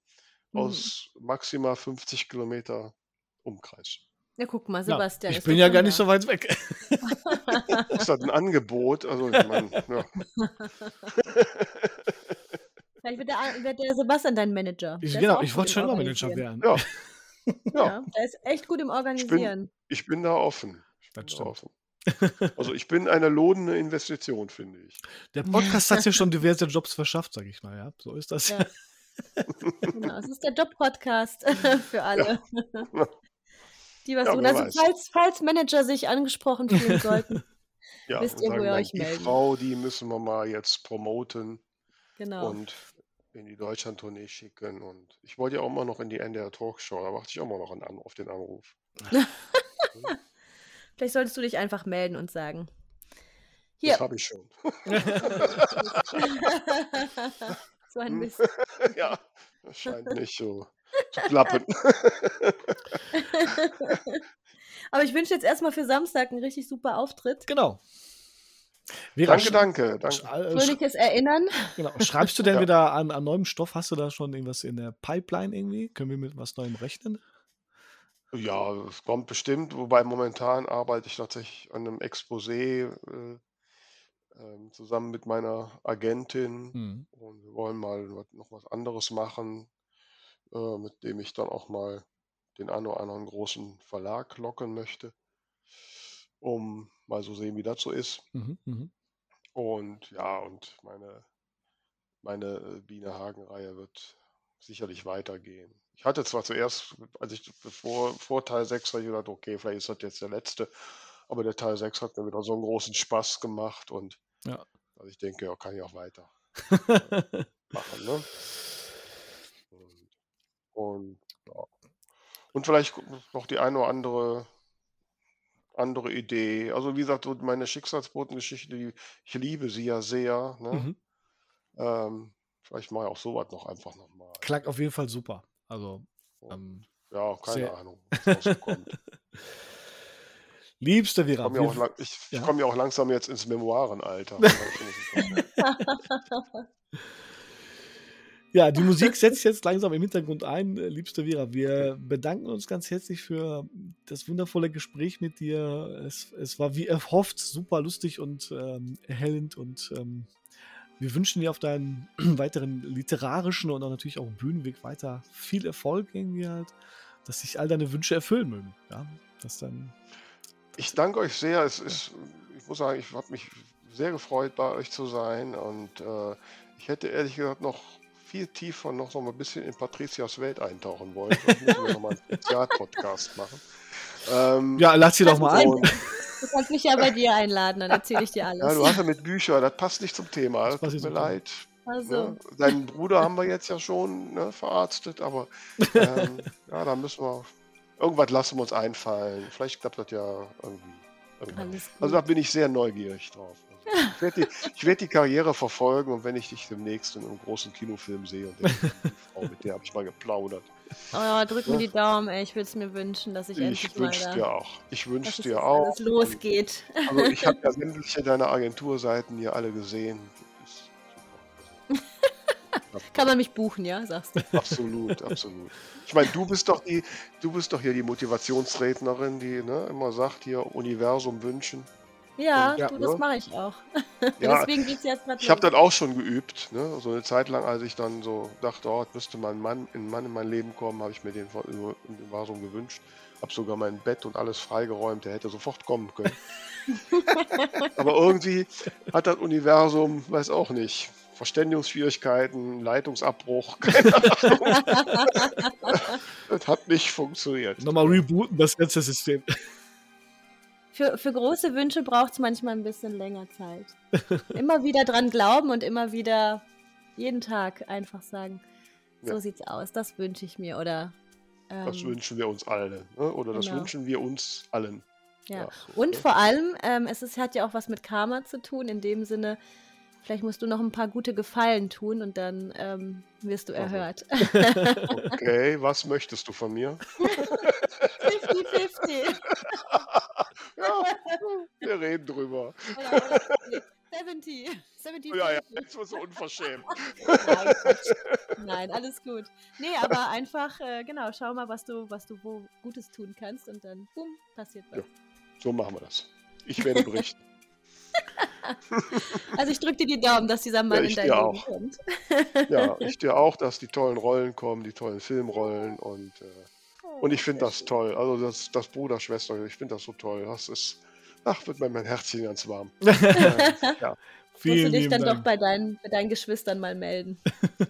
Mhm. aus maximal 50 Kilometer Umkreis. Ja, guck mal, Ja, Sebastian ich ist bin ja gar nicht da. so weit weg. *laughs* Ist das 'n Angebot? Also, ich meine, ja. *laughs* Vielleicht wird der wird der Sebastian dein Manager. Ich genau, ich wollte schon immer Manager Organisieren. werden. Ja. *laughs* Ja, Ja. der ist echt gut im Ich bin Organisieren. ich bin da offen. Ich Das bin da stimmt. offen. Also, ich bin eine lohnende Investition, finde ich. Der Podcast hat ja schon diverse Jobs verschafft, sage ich mal, ja. So ist das. Ja. Genau, es ist der Job-Podcast für alle, Ja. Die was Ja, tun. Also, weiß. falls falls Manager sich angesprochen fühlen *laughs* sollten, Ja, wisst ihr, wo ihr euch „Die melden Frau, die müssen wir mal jetzt promoten Genau. und in die Deutschlandtournee schicken.“ Und ich wollte ja auch immer noch in die NDR Talkshow, da warte ich auch immer noch An auf den Anruf. *laughs* Vielleicht solltest du dich einfach melden und sagen: Das „Hier“ habe ich schon. *laughs* So ein Hm. Mist. Ja, das scheint nicht so zu klappen. *laughs* Aber ich wünsche jetzt erst mal für Samstag 'n richtig super Auftritt. Genau. Vera, Danke, danke, danke. äh, Fröhliches Erinnern. genau. Schreibst du denn *laughs* Ja. wieder an an neuem Stoff? Hast du da schon irgendwas in der Pipeline irgendwie? Können wir mit was Neuem rechnen? Ja, es kommt bestimmt, wobei momentan arbeite ich tatsächlich an 'nem Exposé, äh, ähm, zusammen mit meiner Agentin Mhm. und wir wollen mal noch was anderes machen, äh, mit dem ich dann auch mal den einen oder anderen großen Verlag locken möchte, um mal so sehen, wie das so ist. Mhm, mhm. Und ja, und meine meine, äh, Biene Hagen-Reihe wird sicherlich weitergehen. Ich hatte zwar zuerst, als ich vor vor Teil 6 habe ich gedacht: „Okay, vielleicht ist das jetzt der letzte.“ Aber der Teil 6 hat mir wieder so einen großen Spaß gemacht und Ja. also ich denke, ja, kann ich auch weiter *laughs* machen. Ne? Und, ja. und vielleicht noch die eine oder andere andere Idee. Also wie gesagt, so meine Schicksalsbotengeschichte, ich liebe sie ja sehr. Ne? Mhm. Ähm, vielleicht mache ich auch sowas noch einfach nochmal. Klang auf jeden Fall super. Also, ähm, Ja, keine Sehr- Ahnung, was rauskommt. *laughs* liebste Ich Vera, komme ja, auch wir, lang- ich, ich ja. komm ja auch langsam jetzt ins Memoirenalter. *laughs* *laughs* Also ich muss es sagen. Ja, die Musik setzt jetzt langsam im Hintergrund ein. Äh, Liebste Vera, wir bedanken uns ganz herzlich für das wundervolle Gespräch mit dir. Es, es war wie erhofft super lustig und ähm, erhellend und ähm, wir wünschen dir auf deinen *clears throat* weiteren literarischen und auch natürlich auch Bühnenweg weiter viel Erfolg irgendwie halt, dass sich all deine Wünsche erfüllen mögen. Ja, dass dann Ich danke euch sehr. Es ist, ich muss sagen, ich habe mich sehr gefreut, bei euch zu sein. Und äh, ich hätte ehrlich gesagt noch viel tiefer noch so ein bisschen in Patrizias Welt eintauchen wollen. Vielleicht müssen wir nochmal einen Spezialpodcast machen. Ähm, ja, lass sie doch mal ein. und, Du kannst mich ja bei dir einladen, dann erzähle ich dir alles. ja, du hast ja mit Büchern, das passt nicht zum Thema. Das Das tut mir leid. also, Ne? Deinen Bruder haben wir jetzt ja schon ne, verarztet, aber ähm, ja, da müssen wir. Irgendwas lassen wir uns einfallen. Vielleicht klappt das ja irgendwie. gut. Also da bin ich sehr neugierig drauf. Ich werde die, ich werd die Karriere verfolgen und wenn ich dich demnächst in einem großen Kinofilm sehe und denke, die Frau, mit der habe ich mal geplaudert. oh, drück mir die Daumen, ey. Ich würde es mir wünschen, dass ich, endlich Ich mal wünsche da, dir auch. Ich dass wünsche es dir auch. alles losgeht. Also ich habe *laughs* ja sämtliche deiner Agenturseiten hier alle gesehen. Kann man mich buchen, ja, sagst du. Absolut, absolut. Ich meine, du bist doch die, du bist doch hier die Motivationsrednerin, die ne, immer sagt, hier Universum wünschen. Ja, Ja, du, das ne? mache ich auch. *laughs* Ja, Deswegen geht's jetzt gerade Ich habe das auch schon geübt, ne? So eine Zeit lang, als ich dann so dachte, oh, müsste mal ein Mann, ein Mann in mein Leben kommen, habe ich mir den vor- im Universum gewünscht. Habe sogar mein Bett und alles freigeräumt, der hätte sofort kommen können. *laughs* Aber irgendwie hat das Universum, weiß auch nicht, Verständigungsschwierigkeiten, Leitungsabbruch, *laughs* keine Ahnung. das hat nicht funktioniert. Nochmal rebooten das ganze System. Für, für große Wünsche braucht es manchmal ein bisschen länger Zeit. *laughs* Immer wieder dran glauben und immer wieder jeden Tag einfach sagen, so Ja. sieht's aus, das wünsche ich mir. Oder Das ähm, wünschen wir uns alle. Ne? Oder das genau. wünschen wir uns allen. ja. Ja, Und vor allem, ähm, es ist, hat ja auch was mit Karma zu tun, in dem Sinne, vielleicht musst du noch ein paar gute Gefallen tun und dann ähm, wirst du erhört. Okay, *laughs* was möchtest du von mir? 50-50. *laughs* Ja, *laughs* wir reden drüber. Oder, oder 70. 70 Ja, ja, jetzt wirst du unverschämt. Nein. Nein, alles gut. Nee, aber einfach, äh, genau, schau mal, was du, was du wo Gutes tun kannst und dann, bumm, passiert was. Ja. So machen wir das. Ich werde berichten. *laughs* Also ich drücke dir die Daumen, dass dieser Mann Ja, in dein Leben auch. kommt. Ja, *laughs* ich dir auch, dass die tollen Rollen kommen, die tollen Filmrollen und, äh, und ich finde das toll. Also das, das Bruder, Schwester, ich finde das so toll. Das ist, ach, wird mir mein Herzchen ganz warm. *laughs* ja. Musst du Vielen dich dann doch Dank. bei deinen, bei deinen Geschwistern mal melden.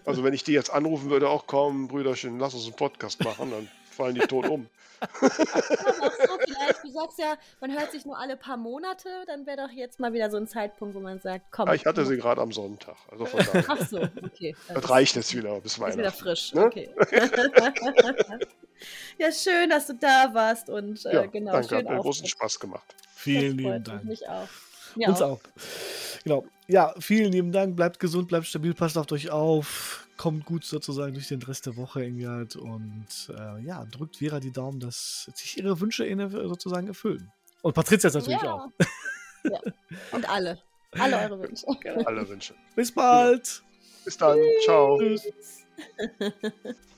Also wenn ich die jetzt anrufen würde, auch kaum, Brüderchen, lass uns einen Podcast machen, dann fallen die tot um. Aber *laughs* auch so vielleicht, du sagst ja, man hört sich nur alle paar Monate, dann wäre doch jetzt mal wieder so ein Zeitpunkt, wo man sagt, komm. Ja, ich hatte sie gerade am Sonntag. Also von daher. Ach so, okay. Dann Das reicht jetzt wieder bis Ist wieder Weihnachten. frisch, Ne? okay. *laughs* ja, schön, dass du da warst und äh, Ja, genau, danke, schön hat mir auch. großen Spaß gemacht. Vielen Das lieben Dank. Mich auch. Mir Uns auch. auch. Genau. Ja, vielen lieben Dank. Bleibt gesund, bleibt stabil, passt auf euch auf. Kommt gut sozusagen durch den Rest der Woche irgendwie halt. Und äh, ja, drückt Vera die Daumen, dass sich ihre Wünsche in- sozusagen erfüllen. Und Patricia natürlich ja. auch. ja. Und alle. Alle eure Wünsche. *laughs* Alle Wünsche. Bis bald. Bis dann. Ciao. Tschüss. *laughs*